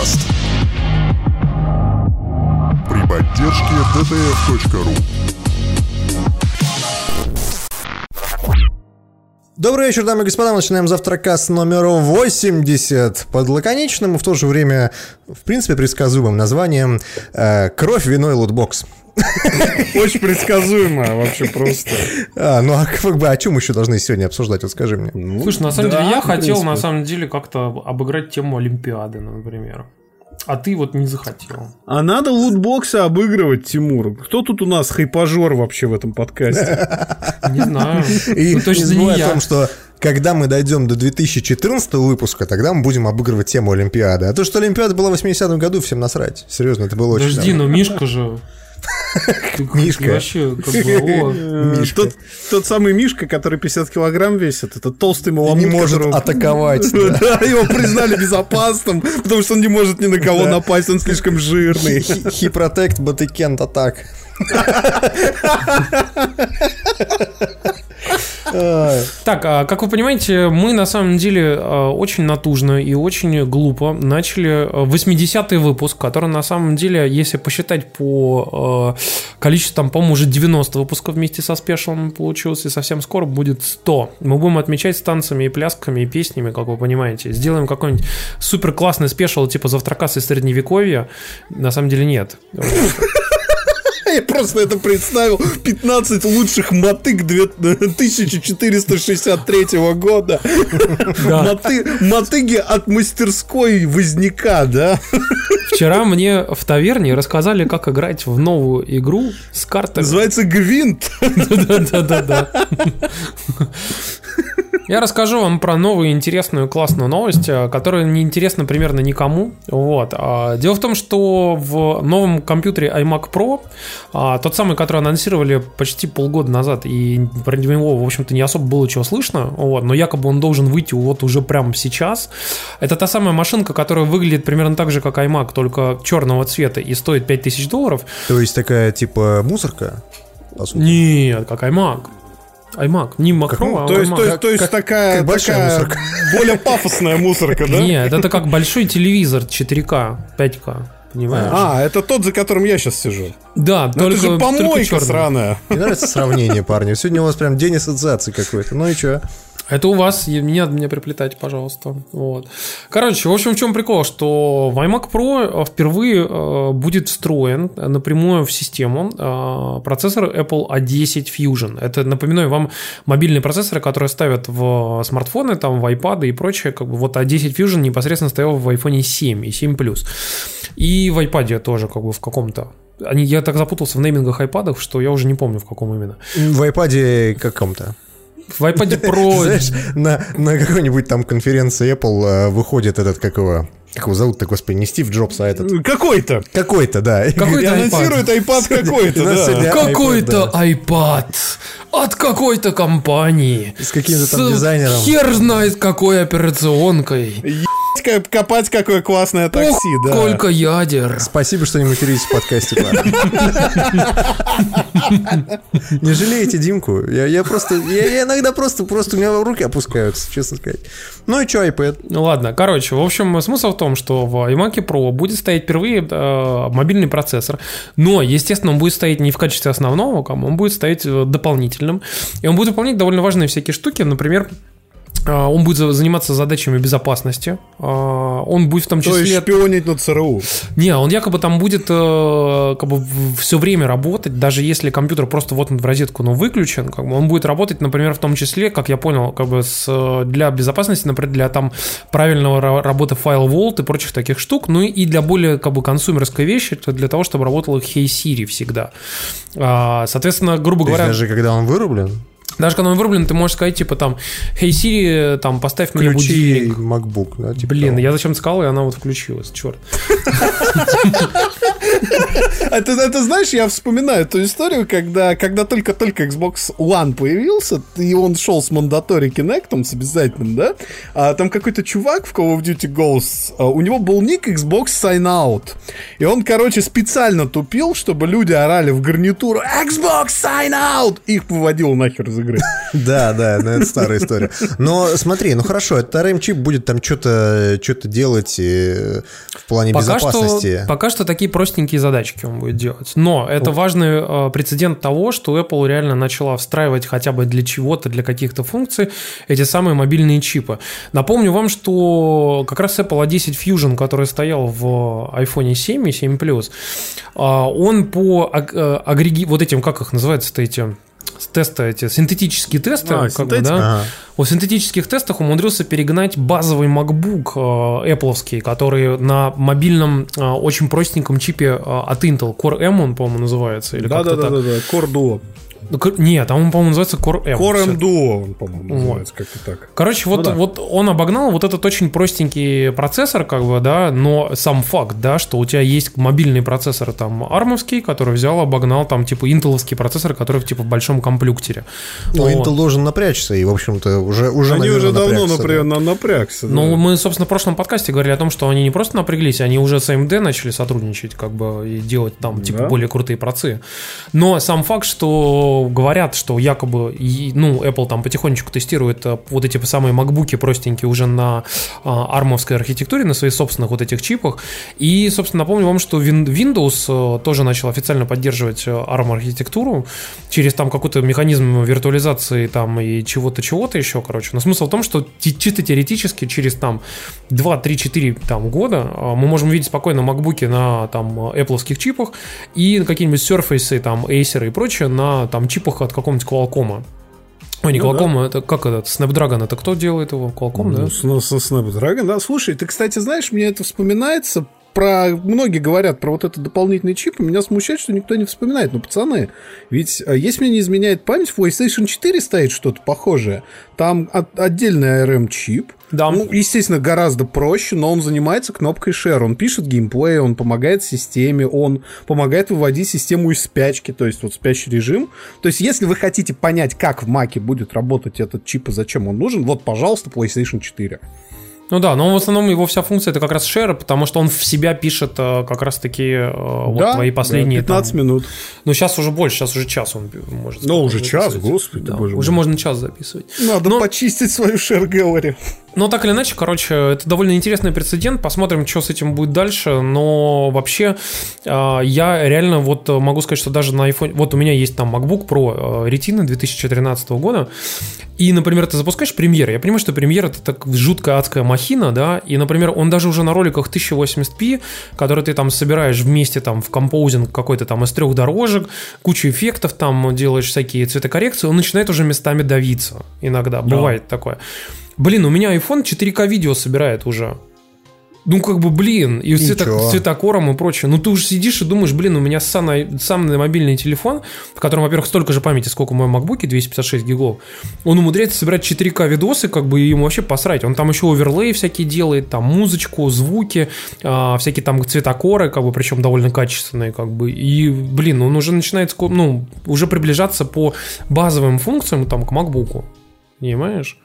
подкаст. При поддержке dtf.ru Добрый вечер, дамы и господа. Мы начинаем завтракаст номер 80 под лаконичным и в то же время, в принципе, предсказуемым названием э, «Кровь, вино и лутбокс». Очень предсказуемо вообще просто. А, ну а как бы о чем еще должны сегодня обсуждать, вот скажи мне. Слушай, на самом да, деле я хотел принципе. на самом деле как-то обыграть тему Олимпиады, например. А ты вот не захотел. А надо лутбоксы обыгрывать, Тимур. Кто тут у нас хайпажор вообще в этом подкасте? Не знаю. И Ну, точно не забывай о том, что когда мы дойдем до 2014 выпуска, тогда мы будем обыгрывать тему Олимпиады. А то, что Олимпиада была в 80-м году, всем насрать. Серьезно, это было очень Подожди, ну Мишка же. Мишка. Вообще, как бы, о. Мишка. Тот, тот самый Мишка, который 50 килограмм весит, это толстый маламут, не может которого- атаковать. да. Да, его признали безопасным, потому что он не может ни на кого Да. напасть, он слишком жирный. He protect, but he can't attack. Так, а, как вы понимаете, мы на самом деле а, очень натужно и очень глупо начали а, 80-й выпуск, который на самом деле, если посчитать по а, количеству, там, по-моему, уже 90 выпусков вместе со спешалом получилось, и совсем скоро будет 100. Мы будем отмечать с танцами и плясками и песнями, как вы понимаете. Сделаем какой-нибудь супер классный спешал, типа завтракас из средневековья. На самом деле нет. Я просто это представил. 15 лучших мотык две- 1463 года. Моты- Мотыги от мастерской Возняка, да? Вчера мне в таверне рассказали, как играть в новую игру с картами. Называется Гвинт. Да-да-да-да. Я расскажу вам про новую интересную классную новость, э, которая не интересна примерно никому. Вот. А, Дело в том, что в новом компьютере iMac Pro, а, тот самый, который анонсировали почти полгода назад, и про него, в общем-то, не особо было чего слышно, вот, но якобы он должен выйти вот уже прямо сейчас. Это та самая машинка, которая выглядит примерно так же, как iMac, только черного цвета и стоит 5000 долларов. То есть такая типа мусорка? Нет, как iMac. iMac, не ну, а То есть, то есть, то есть как- такая, как большая такая мусорка. более пафосная мусорка, да? Нет, это как большой телевизор 4К, 5К. Понимаешь? А, это тот, за которым я сейчас сижу. да, Ну, только, это же только помойка чёрный. сраная. Мне нравится сравнение, парни. Сегодня у вас прям день ассоциации какой-то. Ну и что? Это у вас, надо меня приплетать, пожалуйста. Вот. Короче, в общем, в чем прикол, что в iMac Pro впервые э, будет встроен напрямую в систему э, процессор Apple A10 Fusion. Это, напоминаю вам, мобильные процессоры, которые ставят в смартфоны, там, в iPad и прочее. Как бы вот A10 Fusion непосредственно стоял в iPhone 7 и 7 Plus. И в iPad тоже как бы в каком-то. Они, я так запутался в неймингах iPad, что я уже не помню, в каком именно. В iPad каком-то. В iPad Pro... Знаешь, на, на какой-нибудь там конференции Apple э, выходит этот, как его, как его зовут-то, господи, не Стив Джобс, а этот. Какой-то. Какой-то, да. Какой-то И анонсирует iPad какой-то, да. Какой-то iPad, iPad от какой-то компании. С каким-то там дизайнером. Хер знает какой операционкой. Копать какое классное Ох, такси, да. сколько ядер. Спасибо, что не материтесь в подкасте. Не жалеете Димку? Я, я просто, я, я иногда просто, просто у меня руки опускаются, честно сказать. Ну и что, iPad? Ну ладно, короче, в общем, смысл в том, что в iMac Pro будет стоять впервые э, мобильный процессор, но, естественно, он будет стоять не в качестве основного, он будет стоять э, дополнительным, и он будет выполнять довольно важные всякие штуки, например, он будет за- заниматься задачами безопасности. э, Он будет в том То числе... есть шпионить на ЦРУ. Не, он якобы там будет э, как бы все время работать, даже если компьютер просто вот он в розетку, но выключен, как бы он будет работать, например, в том числе, как я понял, как бы с, э, для безопасности, например, для там правильного ра- работы файл Vault и прочих таких штук, ну и для более как бы консумерской вещи, это для того, чтобы работала Hey Siri всегда. А, соответственно, грубо То есть говоря, даже когда он вырублен, даже когда он вырублен, ты можешь сказать, типа там, Hey Siri, там, поставь мне ключи будильник. MacBook, да? типа Блин, того. я зачем сказал, и она вот включилась, черт. Это, это, знаешь, я вспоминаю эту историю, когда, когда только-только Xbox One появился, и он шел с Mandatory Kinect, с обязательным, да? А там какой-то чувак в Call of Duty Ghosts, а, у него был ник Xbox Sign Out. И он, короче, специально тупил, чтобы люди орали в гарнитуру Xbox Sign Out! Их выводил нахер из игры. Да, да, ну, это старая история. Но смотри, ну хорошо, этот RM-чип будет там что-то что делать э, в плане Пока безопасности. что, пока что такие простенькие задачки он будет делать. Но это важный э, прецедент того, что Apple реально начала встраивать хотя бы для чего-то, для каких-то функций эти самые мобильные чипы. Напомню вам, что как раз Apple A10 Fusion, который стоял в iPhone 7 и 7 Plus, э, он по аг- э, агреги... вот этим, как их называются-то эти тесты, эти синтетические тесты, А, как бы, синтетика? да, Ага. в синтетических тестах умудрился перегнать базовый MacBook э, Apple, который на мобильном э, очень простеньком чипе э, от Intel, Core M он, по-моему, называется. Или как-то так. Да-да-да, Core Duo. Ну, Нет, там он, по-моему, называется Core M. Core. M Duo, он, по-моему, Вот. называется как-то так. Короче, вот, Ну да. вот он обогнал вот этот очень простенький процессор, как бы, да, но сам факт, да, что у тебя есть мобильный процессор там армовский, который взял, обогнал там типа интеловский процессор, который типа в большом комплюктере. Ну, Вот. Intel должен напрячься, и, в общем-то, уже, уже Они наверное, уже давно напрягся, напря- да. на- напрягся. да. Ну, мы, собственно, в прошлом подкасте говорили о том, что они не просто напряглись, они уже с AMD начали сотрудничать, как бы, и делать там, типа, Да. более крутые процы. Но сам факт, что говорят, что якобы, ну, Apple там потихонечку тестирует э, вот эти самые макбуки простенькие уже на а, армовской архитектуре, на своих собственных вот этих чипах. И, собственно, напомню вам, что Win- Windows э, тоже начал официально поддерживать э, ARM-архитектуру через там какой-то механизм виртуализации там и чего-то, чего-то еще, короче. Но смысл в том, что чисто теоретически через там 2, 3, 4 там, года мы можем видеть спокойно макбуки на там Apple чипах и какие-нибудь Surface, там Acer и прочее на там чипах от какого-нибудь Qualcomm. Ой, не Ну да. Qualcomm, это как этот, Snapdragon, это кто делает его? Qualcomm, да? Ну, с- с Snapdragon, да. Слушай, ты, кстати, знаешь, мне это вспоминается про... Многие говорят про вот этот дополнительный чип, и меня смущает, что никто не вспоминает. Ну, пацаны, ведь, а, если мне не изменяет память, в PlayStation 4 стоит что-то похожее. Там от- отдельный ARM-чип. Да. Ну, естественно, гораздо проще, но он занимается кнопкой Share. Он пишет геймплей, он помогает системе, он помогает выводить систему из спячки, то есть вот спящий режим. То есть, если вы хотите понять, как в Маке будет работать этот чип и зачем он нужен, вот, пожалуйста, PlayStation 4. Ну да, но в основном его вся функция это как раз share, потому что он в себя пишет э, как раз таки э, вот Да, твои последние да, 15 там- минут. Ну сейчас уже больше, сейчас уже час он может. Ну, уже записывать. час, господи, Да, боже Уже мой. можно час записывать. Надо Но- почистить свою share gallery. Но так или иначе, короче, это довольно интересный прецедент. Посмотрим, что с этим будет дальше. Но вообще, э, я реально вот могу сказать, что даже на iPhone... Вот у меня есть там MacBook Pro Retina 2013 года. И, например, ты запускаешь премьер. Я понимаю, что премьер это так жуткая адская махина, да. И, например, он даже уже на роликах 1080p, который ты там собираешь вместе там в композинг какой-то там из трех дорожек, кучу эффектов там делаешь всякие цветокоррекции, он начинает уже местами давиться. Иногда бывает такое. Блин, у меня iPhone 4К видео собирает уже. Ну, как бы, блин, и Ничего. с цветокором и прочее. Ну, ты уже сидишь и думаешь, блин, у меня самый, самый мобильный телефон, в котором, во-первых, столько же памяти, сколько в моем MacBook, 256 гигов. Он умудряется собирать 4К видосы, как бы, и ему вообще посрать. Он там еще оверлей всякие делает, там, музычку, звуки, а, всякие там цветокоры, как бы, причем довольно качественные, как бы. И, блин, он уже начинает, ну, уже приближаться по базовым функциям, там, к MacBook. Понимаешь?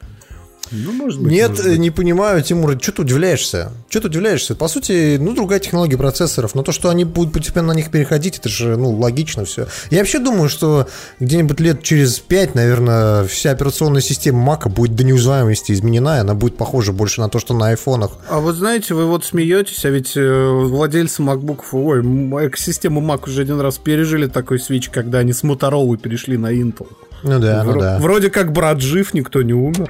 Ну, может быть. Нет, может быть. не понимаю, Тимур, что ты удивляешься? Что ты удивляешься? По сути, ну, другая технология процессоров, но то, что они будут постепенно на них переходить, это же, ну, логично все. Я вообще думаю, что где-нибудь лет через пять, наверное, вся операционная система Мака будет до неузнаваемости изменена, и она будет похожа больше на то, что на айфонах. А вот знаете, вы вот смеетесь, а ведь э, владельцы MacBook, ой, экосистему Mac уже один раз пережили такой свич, когда они с Motorola перешли на Intel. Ну да, ну Вро- да. Вроде как брат жив, никто не умер.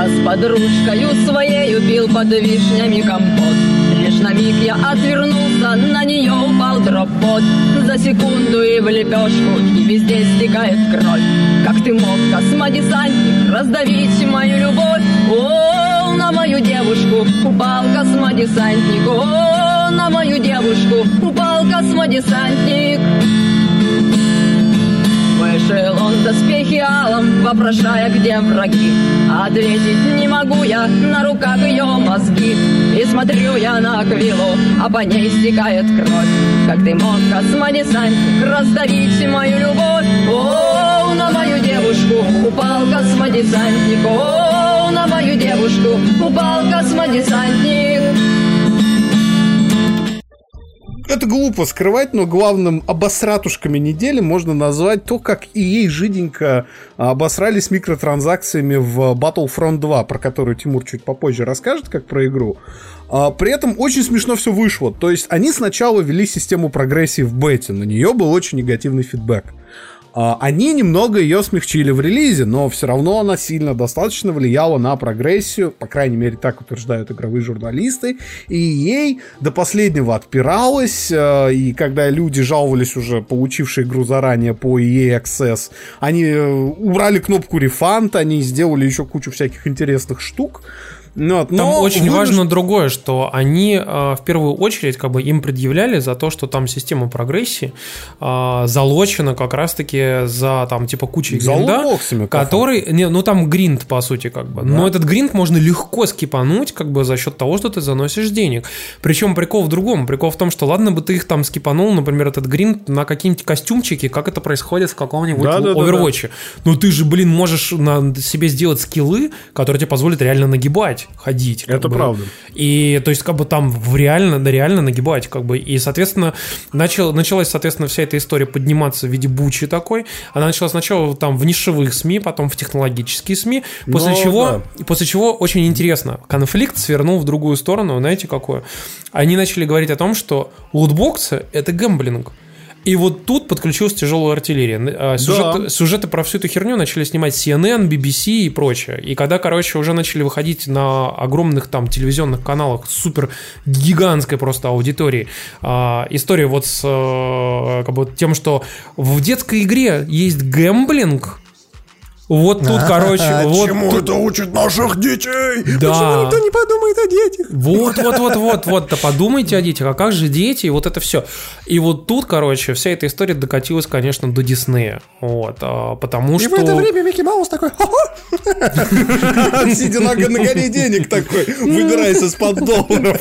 Раз подружкою своею пил под вишнями компот. Лишь на миг я отвернулся, на нее упал дропот. За секунду и в лепешку, и везде стекает кровь. Как ты мог, космодесантник, раздавить мою любовь? О, на мою девушку упал космодесантник. О, на мою девушку упал космодесантник Пришил он доспехи алом, вопрошая, где враги. Ответить не могу я, на руках ее мозги. И смотрю я на Аквилу, а по ней стекает кровь. Как ты мог, космодесантник, раздавить мою любовь? О, на мою девушку упал космодесантник. О, на мою девушку упал космодесантник. Это глупо скрывать, но главным обосратушками недели можно назвать то, как и ей жиденько обосрались микротранзакциями в Battlefront 2, про которую Тимур чуть попозже расскажет, как про игру. А, при этом очень смешно все вышло. То есть они сначала ввели систему прогрессии в бете, на нее был очень негативный фидбэк. А, Они немного ее смягчили в релизе, но все равно она сильно достаточно влияла на прогрессию, по крайней мере, так утверждают игровые журналисты, и ей до последнего отпиралась, э, и когда люди жаловались уже, получившие игру заранее по EA Access, они э, убрали кнопку рефанд, они сделали еще кучу всяких интересных штук, ну, вот, Там но очень вынужд- важно другое, что они э, в первую очередь как бы им предъявляли за то, что там система прогрессии э, залочена как раз-таки за там типа кучей гринда, который, не, ну там гринд по сути как бы, но этот гринд можно легко скипануть как бы за счет того, что ты заносишь денег. Причем прикол в другом, прикол в том, что ладно бы ты их там скипанул, например, этот гринд на какие-нибудь костюмчики, как это происходит в каком-нибудь Да-да-да-да. Overwatch. Но ты же, блин, можешь на себе сделать скиллы, которые тебе позволят реально нагибать, ходить. как Это бы. правда. И то есть, как бы там реально, да реально нагибать, как бы. И, соответственно, начал, началась, соответственно, вся эта история подниматься в виде бучи такой. Она началась сначала там в нишевых СМИ, потом в технологические СМИ, после Ну, чего, после чего очень интересно, конфликт свернул в другую сторону, знаете какую? Они начали говорить о том, что лутбоксы — это гэмблинг. И вот тут подключилась тяжелая артиллерия. А, Сюжеты, сюжеты про всю эту херню начали снимать CNN, BBC и прочее. И когда, короче, уже начали выходить на огромных там телевизионных каналах супер гигантской просто аудитории, а, история вот с э, как бы тем, что в детской игре есть гэмблинг, вот тут, короче, вот Чему тут- это учит наших детей? Да. Почему никто не подумает о детях? Вот, вот, вот, вот, вот, да подумайте о детях, а как же дети, и вот это все. И вот тут, короче, вся эта история докатилась, конечно, до Диснея, вот, а, потому И что... в это время Микки Маус такой! Сидя на, горе денег такой, выбираясь из-под долларов.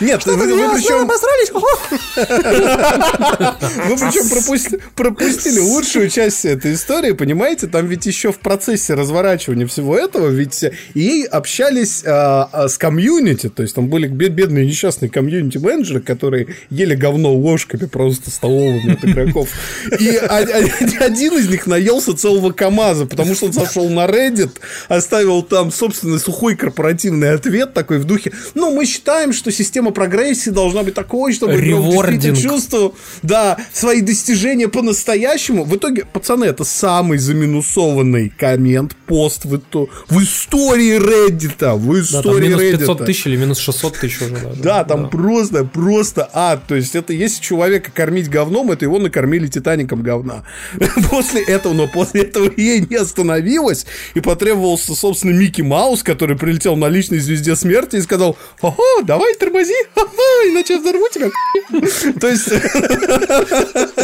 Нет, вы, вы «Я причем, обосрались, хо-хо!» вы причем пропусти- пропустили лучшую часть этой истории, понимаете? Там ведь еще в процессе разворачивания всего этого, ведь и общались а, а, с комьюнити, то есть там были бед- бедные несчастные комьюнити-менеджеры, которые ели говно ложками просто столовыми от игроков. И один из них наелся целого КАМАЗа, потому что он сошел на Reddit, оставил там собственный сухой корпоративный ответ такой в духе, ну, мы считаем, что система прогрессии должна быть такой, чтобы Ревординг. чувствовал, да, свои достижения по-настоящему. В итоге, пацаны, это самый заминусованный коммент, пост в, ито- в истории Reddit, в Да, там истории минус Reddit. 500 тысяч или минус 600 тысяч уже даже. Да, там просто, просто ад. То есть это если человека кормить говном, это его накормили Титаником говна. После этого, но после этого ей не остановилась и потребовался, собственно, Микки Маус, который прилетел на личной звезде смерти и сказал, ого, давай тормози, ха-ха, иначе я взорву тебя. То есть,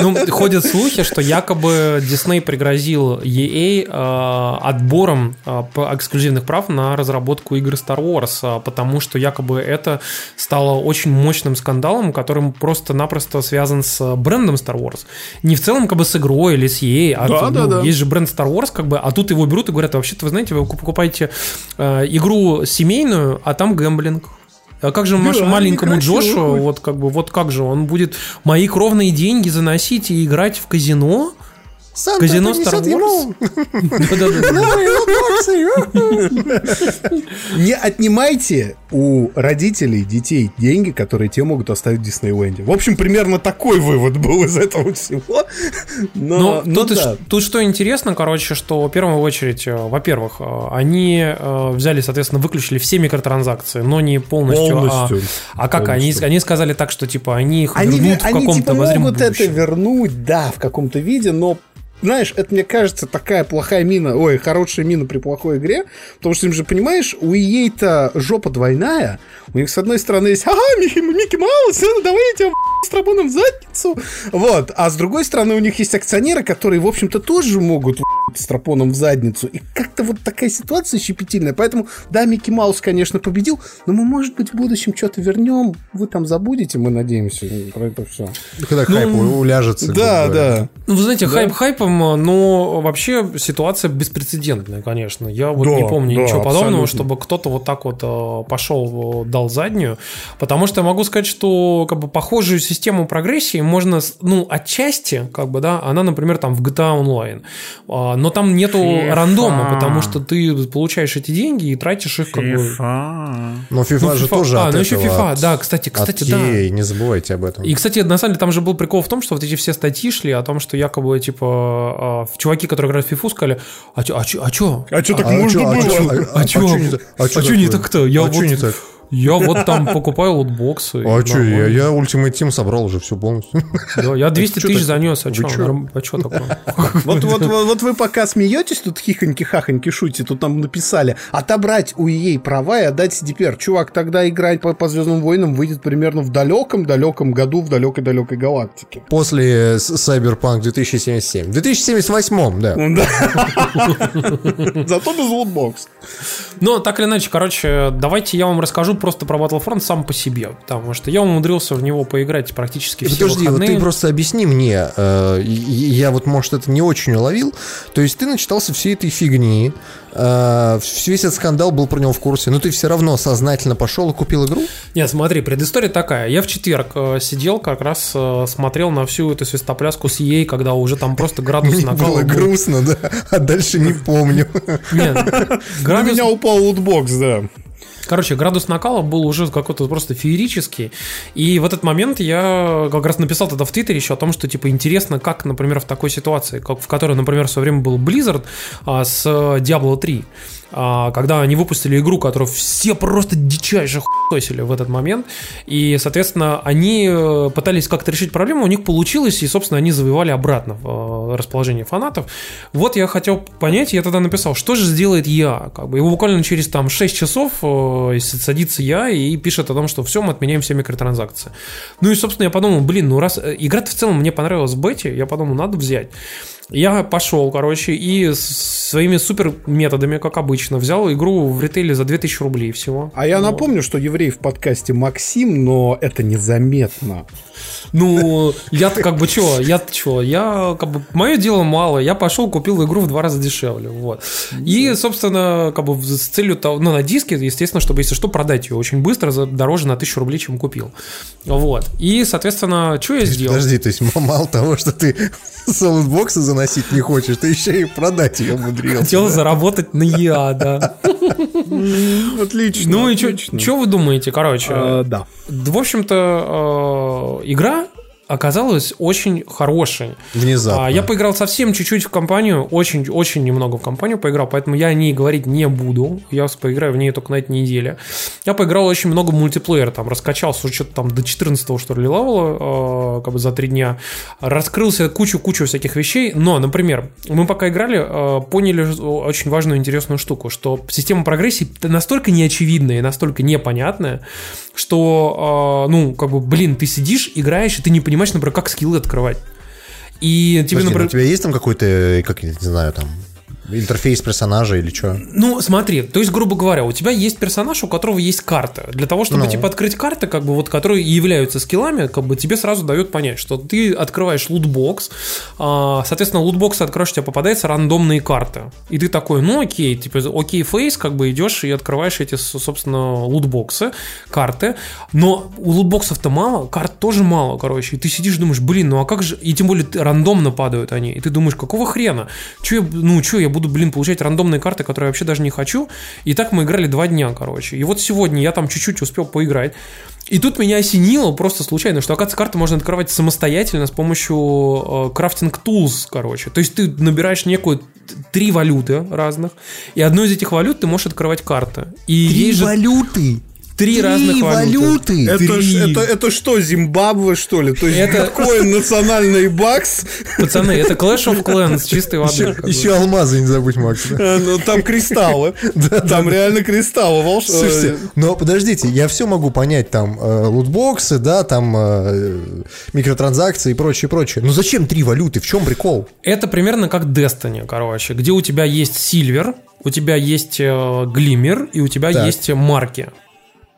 Ну, ходят слухи, что якобы Дисней пригрозил EA э, отбором э, по- эксклюзивных прав на разработку игр Star Wars, потому что якобы это стало очень мощным скандалом, которым просто-напросто связан с брендом Star Wars. Не в целом как бы с игрой или с EA, а Да, ну, да, да. есть же бренд Star Wars, как бы, а тут его берут и говорят, вообще-то вы знаете, вы покупаете э, игру семейную, а там гэмблинг. А как же нашему маленькому некрасиво Джошу, вот как бы, вот как же, он будет мои кровные деньги заносить и играть в казино? Санта Казино принесет ему не отнимайте у родителей детей деньги, которые те могут оставить в Диснейленде. В общем, примерно такой вывод был из этого всего. Но, Ну, ну тут, да. ш- тут что интересно, короче, что в первую очередь, э, во-первых, э, они э, взяли, соответственно, выключили все микротранзакции, но не полностью. а- Полностью. А, как они, Полностью. они сказали так, что типа они их Они, вернут в они каком-то типа могут это будущем. вернуть, да, в каком-то виде, но знаешь, это мне кажется такая плохая мина, ой, хорошая мина при плохой игре, потому что им же, понимаешь, у EA-то жопа двойная, у них с одной стороны есть, ага, Микки, Микки Маус, давай я тебя стропоном в задницу. Вот. А с другой стороны, у них есть акционеры, которые, в общем-то, тоже могут стропоном в задницу. И как-то вот такая ситуация щепетильная. Поэтому, да, Микки Маус, конечно, победил, но мы, может быть, в будущем что-то вернем. Вы там забудете, мы надеемся, про это все. Когда хайп уляжется. Да, да. Ну, вы знаете, хайп хайпом, но вообще ситуация беспрецедентная, конечно. Я вот Да, не помню да, ничего подобного, абсолютно. чтобы кто-то вот так вот э, пошел, э, дал заднюю. Потому что я могу сказать, что как бы похожую систему прогрессии можно, ну, отчасти, как бы, да, она, например, там в GTA Online. А, Но там нету FIFA. рандома, потому что ты получаешь эти деньги и тратишь их как бы... FIFA. Но FIFA Ну, же FIFA. тоже А, от ну еще FIFA, от- да, кстати, кстати, от да. EA, не забывайте об этом. И, кстати, на самом деле, там же был прикол в том, что вот эти все статьи шли о том, что якобы, типа, а, чуваки, которые играют в FIFA, сказали, а чё, а чё, а чё? А что так А можно чё, а было? чё, А чё? чё не? А чё чё так-то? Я А чё вот- не так? Я вот там покупаю лутбоксы. А что, я, я Ultimate Team собрал уже все полностью. Да, я 200 чё тысяч так? занес, а что? чё? А что такое? Вот, вот, вот, вот вы пока смеетесь, тут хихоньки-хахоньки шутите, тут нам написали, отобрать у EA права и отдать CDPR. Чувак, тогда играть по, по Звездным войнам выйдет примерно в далеком-далеком году в далекой-далекой галактике. После Cyberpunk 2077. В 2078, да. Ну да. Зато без лутбокс. Но так или иначе, короче, давайте я вам расскажу просто про Battlefront сам по себе. Потому что я умудрился в него поиграть практически все Подожди, вот выходные. ты просто объясни мне, э, я вот, может, это не очень уловил. То есть ты начитался всей этой фигни, э, весь этот скандал был про него в курсе, но ты все равно сознательно пошел и купил игру? Нет, смотри, предыстория такая. Я в четверг э, сидел, как раз э, смотрел на всю эту свистопляску с EA, когда уже там просто градус Мне накала было был. грустно, да, а дальше не помню. Нет, У градус, меня упал лутбокс, да. Короче, градус накала был уже какой-то просто феерический. И в этот момент я как раз написал тогда в Твиттере еще о том, что, типа, интересно, как, например, в такой ситуации, как в которой, например, в свое время был Blizzard а, с Diablo 3, а, когда они выпустили игру, которую все просто дичайше хуесили в этот момент, и, соответственно, они э, пытались как-то решить проблему, у них получилось, и, собственно, они завоевали обратно э, расположение фанатов. Вот я хотел понять, я тогда написал, что же сделает я, как бы, и буквально через там 6 часов э, садится я и пишет о том, что все, мы отменяем все микротранзакции. Ну и, собственно, я подумал, блин, ну раз игра в целом мне понравилась в бете, я подумал, надо взять. Я пошел, короче, и с своими супер методами, как обычно, взял игру в ритейле за 2000 рублей всего. А я Вот. напомню, что еврей в подкасте Максим, но это незаметно. Ну, я-то как бы что, я-то что, я как бы, мое дело мало, я пошел, купил игру в два раза дешевле, вот. И, собственно, как бы с целью того, ну, на диске, естественно, чтобы, если что, продать ее очень быстро, за дороже на тысячу рублей, чем купил. Вот. И, соответственно, что я сделал? Подожди, то есть мало того, что ты солодбоксы заносить не хочешь, ты еще и продать ее умудрился. Хотел да? заработать на ЕА, да. Отлично. Ну и что вы думаете, короче? А, да. В общем-то, э, игра оказалась очень хорошей. Внезапно. А, Я поиграл совсем чуть-чуть в компанию, очень-очень немного в компанию поиграл, поэтому я о ней говорить не буду. Я поиграю в ней только на этой неделе. Я поиграл очень много в мультиплеер, там раскачался что-то там до 14 что ли левела, э, как бы за три дня. Раскрылся кучу-кучу всяких вещей, но, например, мы пока играли, э, поняли очень важную интересную штуку, что система прогрессии настолько неочевидная и настолько непонятная, что, э, ну, как бы, блин, ты сидишь, играешь, и ты не понимаешь, например, как скиллы открывать. И тебе, Подожди, например... у тебя есть там какой-то, как я не знаю, там, интерфейс персонажа или что? Ну, смотри, то есть, грубо говоря, у тебя есть персонаж, у которого есть карта. Для того, чтобы, Ну. типа, открыть карты, как бы, вот, которые и являются скиллами, как бы, тебе сразу дают понять, что ты открываешь лутбокс, а, соответственно, лутбокс откроешь, у тебя попадаются рандомные карты. И ты такой, ну, окей, типа, окей, face, как бы, идешь и открываешь эти, собственно, лутбоксы, карты. Но у лутбоксов-то мало, карт тоже мало, короче. И ты сидишь думаешь, блин, ну, а как же... И тем более рандомно падают они. И ты думаешь, какого хрена? Че я, ну, что я буду, блин, получать рандомные карты, которые я вообще даже не хочу? И так мы играли два дня, короче. И вот сегодня я там чуть-чуть успел поиграть. И тут меня осенило просто случайно, что, оказывается, карты можно открывать самостоятельно с помощью э, крафтинг tools, короче. То есть ты набираешь некую три валюты разных, и одной из этих валют ты можешь открывать карты. И есть же- валюты! Три разных валюты. валюты. Это, Три. это, это что, Зимбабве, что ли? То есть Это- биткоин, национальный бакс? Пацаны, это Clash of Clans чистой воды. Еще, еще алмазы не забудь, Макс. да. Э, ну, Там кристаллы. Там реально кристаллы. волш- Слушайте, но подождите, я все могу понять, там, э, лутбоксы, да, там, э, микротранзакции и прочее, прочее. Но зачем три валюты? В чем прикол? Это примерно как Destiny, короче, где у тебя есть Сильвер, у тебя есть э, Глиммер и у тебя Так. есть марки.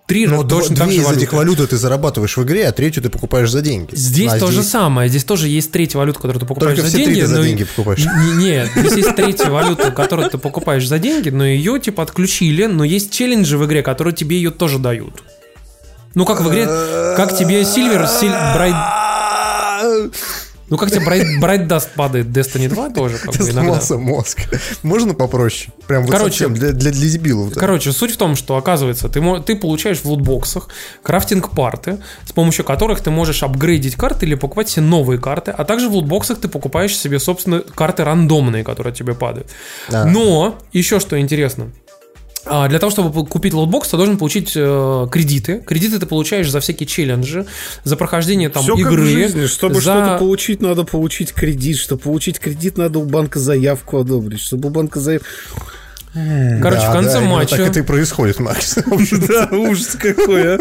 Три Но точно две так же из этих валюты. валют ты зарабатываешь в игре, а третью ты покупаешь за деньги. Здесь А то же самое. Здесь тоже есть третья валюта, которую ты покупаешь Только за все три деньги. ты за но и- деньги покупаешь. Не- Нет, здесь есть третья валюта, которую ты покупаешь за деньги, но ее типа отключили, но есть челленджи в игре, которые тебе ее тоже дают. Ну как в игре, как тебе Сильвер, Bright... Ну как тебе Bright, Bright Dust падает Destiny 2 тоже как бы. Сломался мозг. Можно попроще? Прям вот Короче, для, для, для дебилов. да. Короче, суть в том, что оказывается, ты, ты получаешь в лутбоксах crafting part ы, с помощью которых ты можешь апгрейдить карты или покупать себе новые карты, а также в лутбоксах ты покупаешь себе, собственно, карты рандомные, которые тебе падают. А. Но, еще что интересно, Для того, чтобы купить лутбокс, ты должен получить э, кредиты. Кредиты ты получаешь за всякие челленджи, за прохождение там Все как игры. в жизни. Чтобы за- что-то получить, надо получить кредит. Чтобы получить кредит, надо у банка заявку одобрить. Чтобы у банка заявку... Короче, Да, в конце да, матча. Так это и происходит, Макс. Да, ужас какой, а.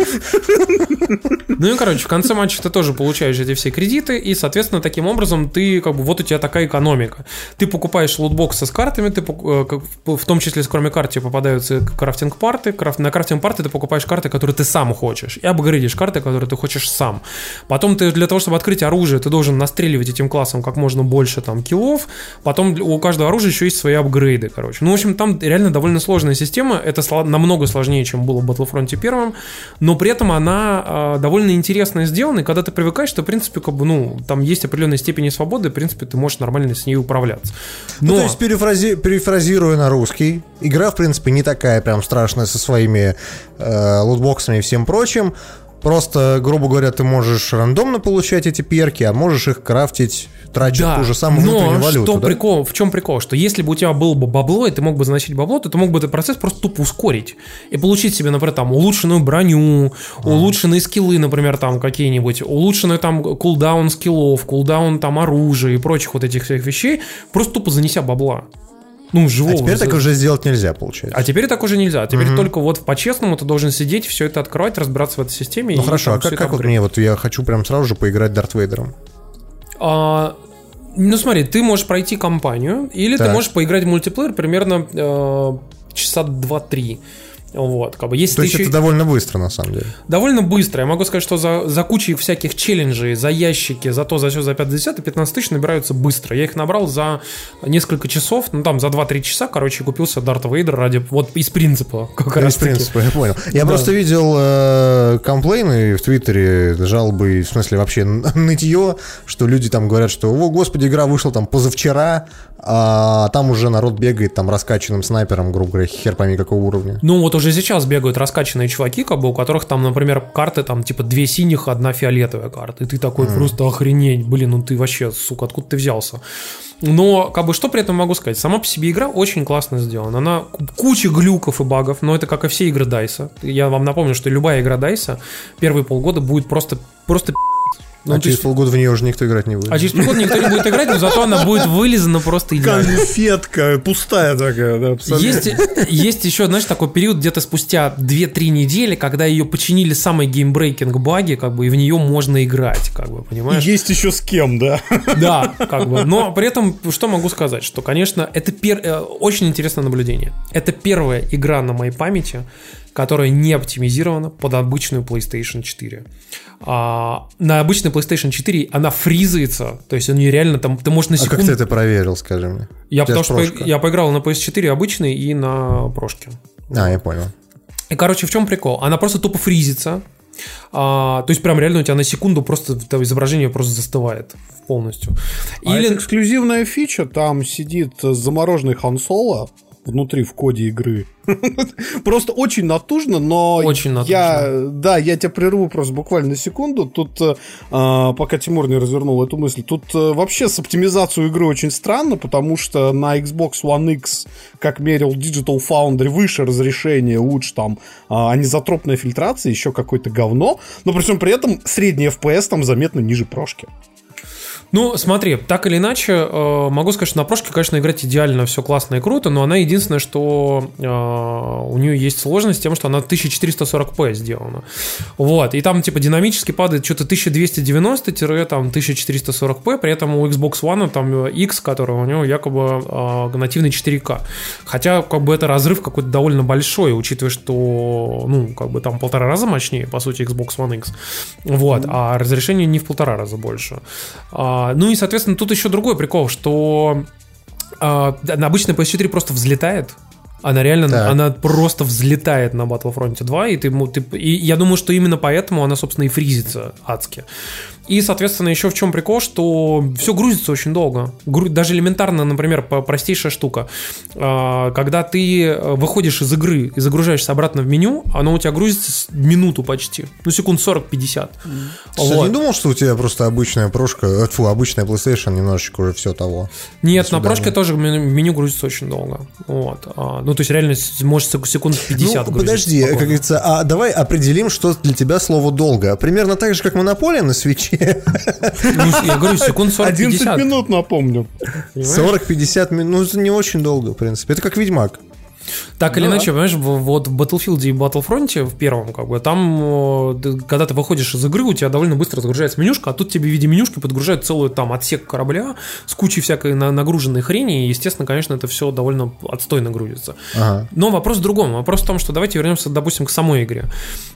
Ну и, короче, в конце матча ты тоже получаешь эти все кредиты, и, соответственно, таким образом ты, как бы, вот у тебя такая экономика. Ты покупаешь лутбоксы с картами, ты, э, в том числе, кроме карт, тебе попадаются крафтинг-парты. Крафт- На крафтинг-парты ты покупаешь карты, которые ты сам хочешь, и апгрейдишь карты, которые ты хочешь сам. Потом ты для того, чтобы открыть оружие, ты должен настреливать этим классом как можно больше там киллов. Потом у каждого оружия еще есть свои апгрейды, короче. Ну, в общем, там реально довольно сложная система. Это сло- намного сложнее, чем было в Battlefront первом, но при этом она а, довольно интересно сделана, и когда ты привыкаешь, то, в принципе, как бы, ну, там есть определенная степень свободы, в принципе, ты можешь нормально с ней управляться. Но... Ну, то есть, перефрази- перефразируя на русский, игра, в принципе, не такая прям страшная со своими э, лутбоксами и всем прочим. Просто, грубо говоря, ты можешь рандомно получать эти перки, а можешь их крафтить, тратя Да, ту же самую но внутреннюю валюту. что да? прикол, в чем прикол? Что если бы у тебя было бы бабло, и ты мог бы заносить бабло, то ты мог бы этот процесс просто тупо ускорить. И получить себе, например, там улучшенную броню, улучшенные скиллы, например, там какие-нибудь, улучшенный там кулдаун скиллов, кулдаун там оружия и прочих вот этих всех вещей, просто тупо занеся бабла. Ну, живого. А теперь так уже сделать нельзя, получается. А теперь так уже нельзя. Теперь только вот по-честному ты должен сидеть, все это открывать, разбираться в этой системе. Ну хорошо, а как, как вот мне, вот я хочу прям сразу же поиграть Дарт Вейдером. А, ну смотри, ты можешь пройти кампанию, или ты Так. можешь поиграть в мультиплеер примерно э, часа 2-3. Вот, как бы, если То есть еще это довольно быстро, на самом деле. довольно быстро. Я могу сказать, что за, за кучей всяких челленджей, за ящики, за то, за все, за 5, за 10, 15 тысяч набираются быстро. Я их набрал за несколько часов, ну там за 2-3 часа, короче, купился Дарта Вейдер ради, вот из принципа, как раз в принципе, я понял. Я просто видел э, комплейны в Твиттере, жалобы, в смысле вообще нытье, что люди там говорят, что, о, господи, игра вышла там позавчера, а там уже народ бегает там раскачанным снайпером, грубо говоря, хер пойми какого уровня. Ну вот уже сейчас бегают раскачанные чуваки, как бы, у которых там, например, карты там типа две синих, одна фиолетовая карта. И ты такой просто охренеть, блин, ну ты вообще, сука, откуда ты взялся? Но, как бы, что при этом могу сказать? Сама по себе игра очень классно сделана. Она ку- куча глюков и багов, но это как и все игры DICE а. Я вам напомню, что любая игра DICE а первые полгода будет просто, просто пи***. Ну, а через есть- полгода в нее уже никто играть не будет. а через полгода никто не будет играть, но зато она будет вылизана просто идеально. Конфетка, пустая такая, да, абсолютно. Есть, есть еще, знаешь, такой период где-то спустя 2-3 недели, когда ее починили самые gamebreaking баги, как бы, и в нее можно играть, как бы, понимаешь? Есть еще с кем, да. Да, как бы. Но при этом, что могу сказать, что, конечно, это пер... э, очень интересное наблюдение. Это первая игра на моей памяти, которая не оптимизирована под обычную PlayStation 4. А, на обычной PlayStation 4 она фризается, то есть у нее реально там, ты можешь на А как секунду... ты это проверил, скажи мне? Я потому что по- я поиграл на PS4 обычной и на прошке. А, я понял. И, короче, в чем прикол? Она просто тупо фризится. А, то есть, прям реально у тебя на секунду просто там изображение просто застывает полностью. А Или... это эксклюзивная фича, там сидит замороженный Хан Соло, внутри в коде игры. Просто очень натужно, но Очень натужно. я, да, я тебя прерву просто буквально на секунду. Тут, э, а, пока Тимур не развернул эту мысль, тут э, вообще с оптимизацией игры очень странно, потому что на Xbox One X, как мерил Digital Foundry, выше разрешение, лучше там а, анизотропная фильтрация, еще какое-то говно, но при всем при этом средний FPS там заметно ниже прошки. Ну, смотри, так или иначе, э, могу сказать, что на прошке, конечно, играть идеально, все классно и круто, но она единственное, что э, у нее есть сложность тем, что она 1440p сделана. Вот, и там, типа, динамически падает что-то 1290-1440p, при этом у Xbox One там X, который у него якобы э, нативный 4К. Хотя, как бы, это разрыв какой-то довольно большой, учитывая, что, ну, как бы там полтора раза мощнее, по сути, Xbox One X. Вот, а разрешение не в полтора раза больше. А, ну и, соответственно, тут еще другой прикол, что а, на обычной PS4 просто взлетает. Она реально, Так. она просто взлетает на Battlefront 2, и, ты, ты- и я думаю, что именно поэтому она, собственно, и фризится адски. И, соответственно, еще в чем прикол, что все грузится очень долго. Даже элементарно, например, простейшая штука. А, Когда ты э, выходишь из игры и загружаешься обратно в меню, оно у тебя грузится минуту почти. Ну, секунд 40-50. Кстати, Вот. не думал, что у тебя просто обычная прошка, э, фу, обычная PlayStation немножечко уже все того. Нет, на прошке тоже меню, грузится очень долго. Вот. А, ну, то есть, реально, может, сек- секунд 50 ну, подожди, спокойно. как говорится, а давай определим, что для тебя слово долго. Примерно так же, как монополия на свече. Ну, я говорю, секунд 40-50. 11 минут, напомню. понимаешь? 40-50 минут, ну, это не очень долго, в принципе. Это как Ведьмак. Так или иначе, понимаешь, вот в Battlefield и Battlefront в первом, как бы, там, э, когда ты выходишь из игры, у тебя довольно быстро загружается менюшка, а тут тебе в виде менюшки подгружают целую там отсек корабля с кучей всякой на- нагруженной хрени, и, естественно, конечно, это все довольно отстойно грузится. Ага. Но вопрос в другом. Вопрос в том, что давайте вернемся, допустим, к самой игре.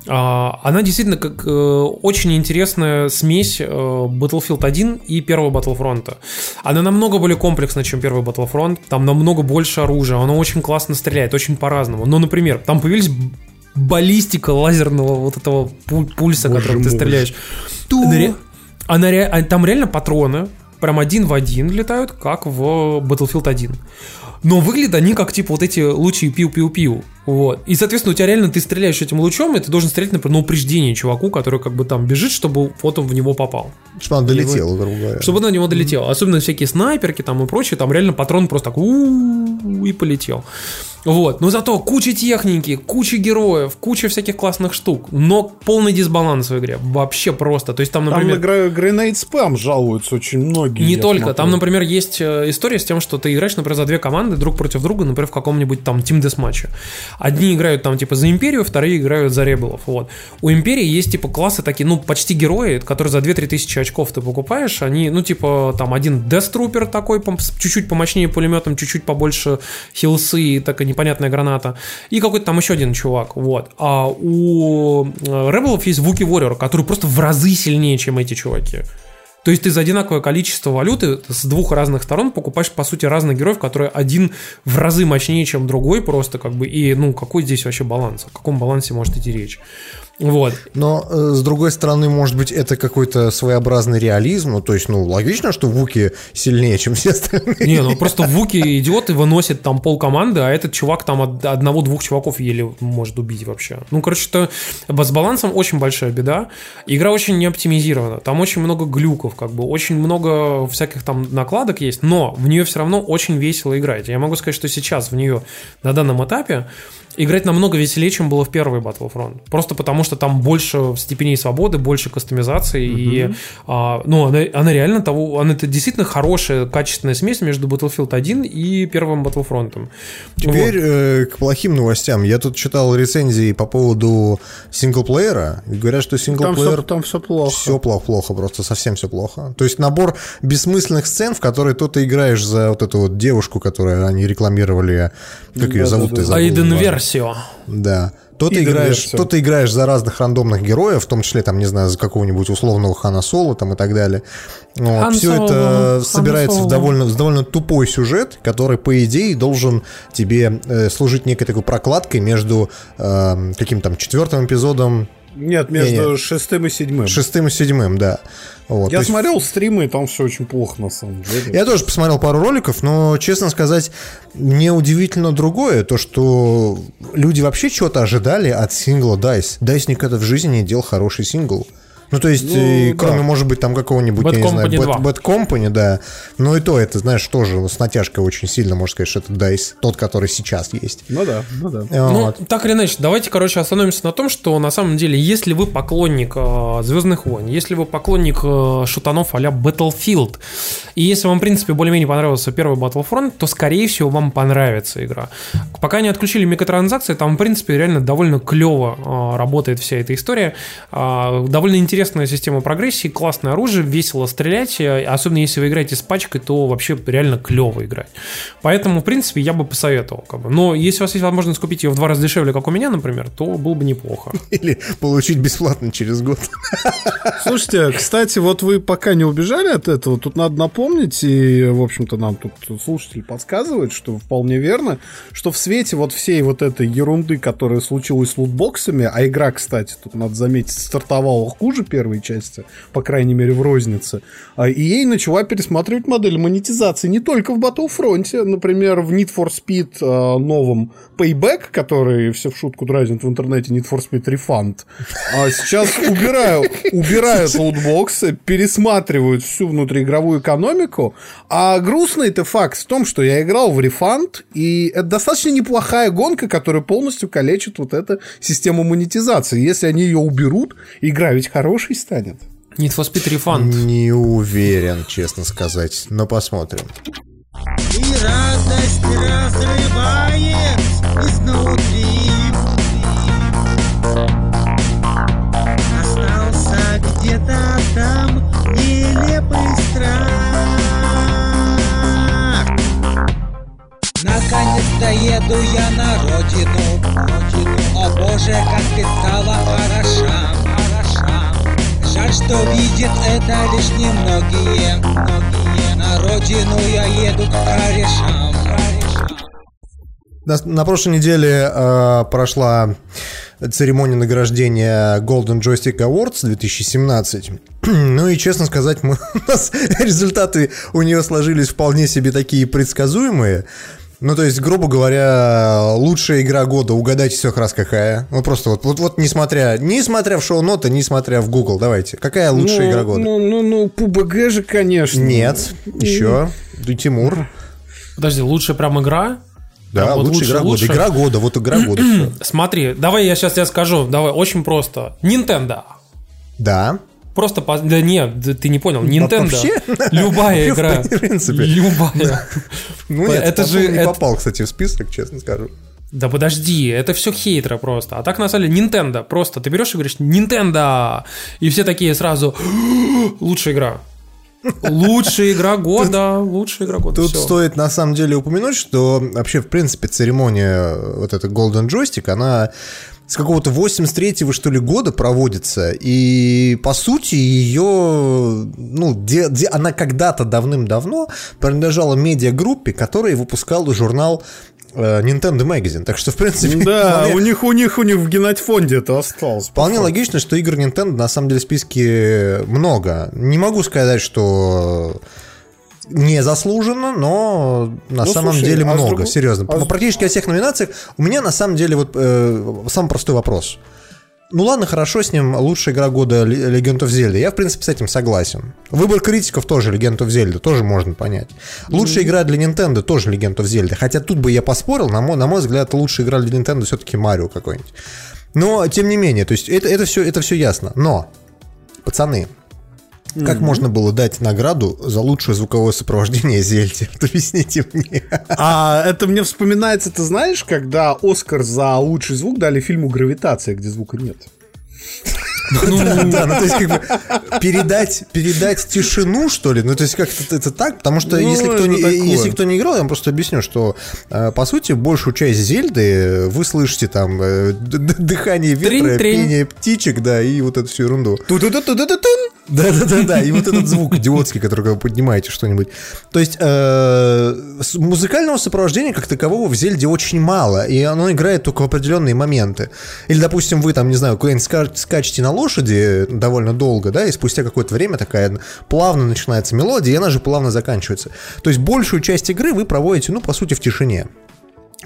А, Она действительно как э, очень интересная смесь э, Battlefield 1 и первого Battlefront. Она намного более комплексна, чем первый Battlefront. Там намного больше оружия. Оно очень классно стреляет, очень по-разному. Но, например, там появились баллистика лазерного вот этого пу- пульса, Боже которым ты стреляешь. Она ре- она ре- а там реально патроны прям один в один летают, как в Battlefield 1. Но выглядят они как типа вот эти лучи пиу-пиу-пиу. Вот. И, соответственно, у тебя реально ты стреляешь этим лучом, и ты должен стрелять, например, на упреждение чуваку, который как бы там бежит, чтобы вот он в него попал. Чтобы он долетел, грубо говоря. Чтобы он на него долетел. Особенно всякие снайперки там и прочее, там реально патрон просто так у-у-у и полетел. Вот. Но зато куча техники, куча героев, куча всяких классных штук. Но полный дисбаланс в игре. Вообще просто. То есть там, Там например... на Gre- Grenade Spam жалуются очень многие. Не только. смотрю. Там, например, есть э, история с тем, что ты играешь, например, за две команды друг против друга, например, в каком-нибудь там Team Deathmatch. Одни играют там типа за Империю, вторые играют за Ребелов. Вот. У Империи есть типа классы такие, ну, почти герои, которые за 2-3 тысячи очков ты покупаешь. Они, ну, типа там один Trooper такой, чуть-чуть помощнее пулеметом, чуть-чуть побольше хилсы и такая непонятная граната. И какой-то там еще один чувак. Вот. А у э, Ребелов есть Вуки Warrior, который просто в разы сильнее, чем эти чуваки. То есть ты за одинаковое количество валюты с двух разных сторон покупаешь, по сути, разных героев, которые один в разы мощнее, чем другой просто, как бы, и, ну, какой здесь вообще баланс? О каком балансе может идти речь? Вот. Но, э, с другой стороны, может быть, это какой-то своеобразный реализм. Ну, то есть, ну, логично, что Вуки сильнее, чем все остальные. Не, ну просто Вуки идет и выносит там пол команды, а этот чувак там од- одного-двух чуваков еле может убить вообще. Ну, короче, это с балансом очень большая беда. Игра очень не оптимизирована. Там очень много глюков, как бы, очень много всяких там накладок есть, но в нее все равно очень весело играть. Я могу сказать, что сейчас в нее на данном этапе играть намного веселее, чем было в первый Battlefront. Просто потому, что там больше степеней свободы, больше кастомизации. И, а, ну, она, она реально того... Она это действительно хорошая, качественная смесь между Battlefield 1 и первым Battlefront. Теперь Вот. э, к плохим новостям. Я тут читал рецензии по поводу синглплеера. И говорят, что Там все, синглплеер... там все плохо. Все плохо, плохо, просто совсем все плохо. То есть набор бессмысленных сцен, в которые то ты играешь за вот эту вот девушку, которую они рекламировали, как ее зовут? Я забыл, Айден ладно. Версио. Да. То ты, играешь, то ты играешь за разных рандомных героев, в том числе, там, не знаю, за какого-нибудь условного Хана Соло там, и так далее. Хан все Соло, это Хан собирается в довольно, в довольно тупой сюжет, который, по идее, должен тебе э, служить некой такой прокладкой между э, каким-то там четвертым эпизодом Нет, между Не-не. шестым и седьмым. Шестым и седьмым, да. Вот, Я есть- смотрел стримы, и там все очень плохо, на самом деле. Я тоже посмотрел пару роликов, но, честно сказать, мне удивительно другое, то, что люди вообще чего-то ожидали от сингла DICE. DICE никогда в жизни не делал хороший сингл. Ну, то есть, Ну, э, да. кроме, может быть, там какого-нибудь, Bad я не знаю, Company 2. Bad, Bad Company, да. Но и то, это, знаешь, тоже с натяжкой очень сильно, можно сказать, что это DICE, тот, который сейчас есть. Ну да, ну да. Ну, Вот. так или иначе, давайте, короче, остановимся на том, что на самом деле, если вы поклонник э, Звездных войн, если вы поклонник э, шутанов а-ля Battlefield, и если вам, в принципе, более-менее понравился первый Battlefront, то, скорее всего, вам понравится игра. Пока не отключили микротранзакции, там, в принципе, реально довольно клево э, работает вся эта история. Э, довольно интересная система прогрессии, классное оружие, весело стрелять, э, особенно если вы играете с пачкой, то вообще реально клево играть. Поэтому, в принципе, я бы посоветовал. Как бы. Но если у вас есть возможность купить ее в два раза дешевле, как у меня, например, то было бы неплохо. Или получить бесплатно через год. Слушайте, кстати, вот вы пока не убежали от этого, тут надо напомнить, и, в общем-то, нам тут слушатель подсказывает, что вполне верно, что в свете вот всей вот этой ерунды, которая случилась с лутбоксами, а игра, кстати, тут надо заметить, стартовала хуже первой части, по крайней мере, в рознице, а EA начала пересматривать модель монетизации не только в Battlefront, например, в Need for Speed э, новом Payback, который все в шутку дразнят в интернете Need for Speed Refund, а сейчас убирают, убирают лутбоксы, пересматривают всю внутриигровую экономику, а грустный-то факт в том, что я играл в Refund, и это достаточно неплохая гонка, которая полностью калечит вот эту систему монетизации. Если они ее уберут, игра ведь хорошей станет. Need for Speed Refund. Не уверен, честно сказать, но посмотрим. И радость разрывает изнутри Остался где-то там нелепый страх Наконец-то еду я на родину, родину. О боже, как ты стала хороша Жаль, что видят это лишь немногие, многие На родину я еду к корешам, на прошлой неделе э, прошла церемония награждения Golden Joystick Awards 2017. ну и, честно сказать, мы, у нас результаты у нее сложились вполне себе такие предсказуемые. Ну, то есть, грубо говоря, лучшая игра года, угадайте все раз какая. Ну, просто вот, вот, вот несмотря, несмотря в шоу-ноты, несмотря в Google, давайте. Какая лучшая ну, игра года? Ну, ну, ну, PUBG же, конечно. Нет, еще. Тимур. Подожди, лучшая прям игра? Да, Прям вот лучшая лучше, игра года. лучше. Игра года, вот игра года. Смотри, давай я сейчас тебе скажу. Давай, очень просто. Nintendo. Да. Просто, по- да нет, да ты не понял. Nintendo. вообще? Любая игра. В принципе. Любая. Ну нет, Это же- не попал, кстати, в список, честно скажу. Да подожди, это все хейтеры просто. А так на самом деле Nintendo. Просто ты берешь и говоришь Nintendo. И все такие сразу лучшая игра. Лучшая игра года, лучшая игра года. Тут всё. стоит на самом деле упомянуть, что вообще, в принципе, церемония вот эта Golden Joystick, она с какого-то 83-го, что ли, года проводится, и, по сути, ее, ну, де- де- она когда-то давным-давно принадлежала медиагруппе, которая выпускала журнал э, Nintendo Magazine. Так что, в принципе, Да, вполне- у них, у них, у них в генотфонде это осталось. Вполне логично, что игр Nintendo на самом деле в списке много. Не могу сказать, что не заслуженно, но на Ну, самом слушай, деле а много, другой- серьезно. а Практически во всех номинациях у меня на самом деле вот э, самый простой вопрос. Ну ладно, хорошо с ним лучшая игра года Le- Legend of Zelda. Я, в принципе, с этим согласен. Выбор критиков тоже Legend of Zelda, тоже можно понять. Лучшая игра для Nintendo тоже Legend of Zelda. Хотя тут бы я поспорил, на мой, на мой взгляд, лучшая игра для Nintendo все-таки Марио какой-нибудь. Но, тем не менее, то есть это, это, все, это все ясно. Но, пацаны, как можно было дать награду за лучшее звуковое сопровождение Зельде? Вот Объясните мне. А это мне вспоминается, ты знаешь, когда Оскар за лучший звук дали фильму «Гравитация», где звука нет. Да, ну то есть как бы передать, передать тишину, что ли, ну то есть как-то это так, потому что Ну, если, кто не, если кто не играл, я вам просто объясню, что э, по сути большую часть Зельды вы слышите там э, дыхание ветра, пение птичек, да, и вот эту всю ерунду. Да-да-да-да, и вот этот звук идиотский, который вы поднимаете что-нибудь. То есть э, музыкального сопровождения как такового в Зельде очень мало, и оно играет только в определенные моменты. Или, допустим, вы там, не знаю, куда-нибудь ска- скачете на лошади довольно долго, да, и спустя какое-то время такая плавно начинается мелодия, и она же плавно заканчивается. То есть большую часть игры вы проводите, ну, по сути, в тишине.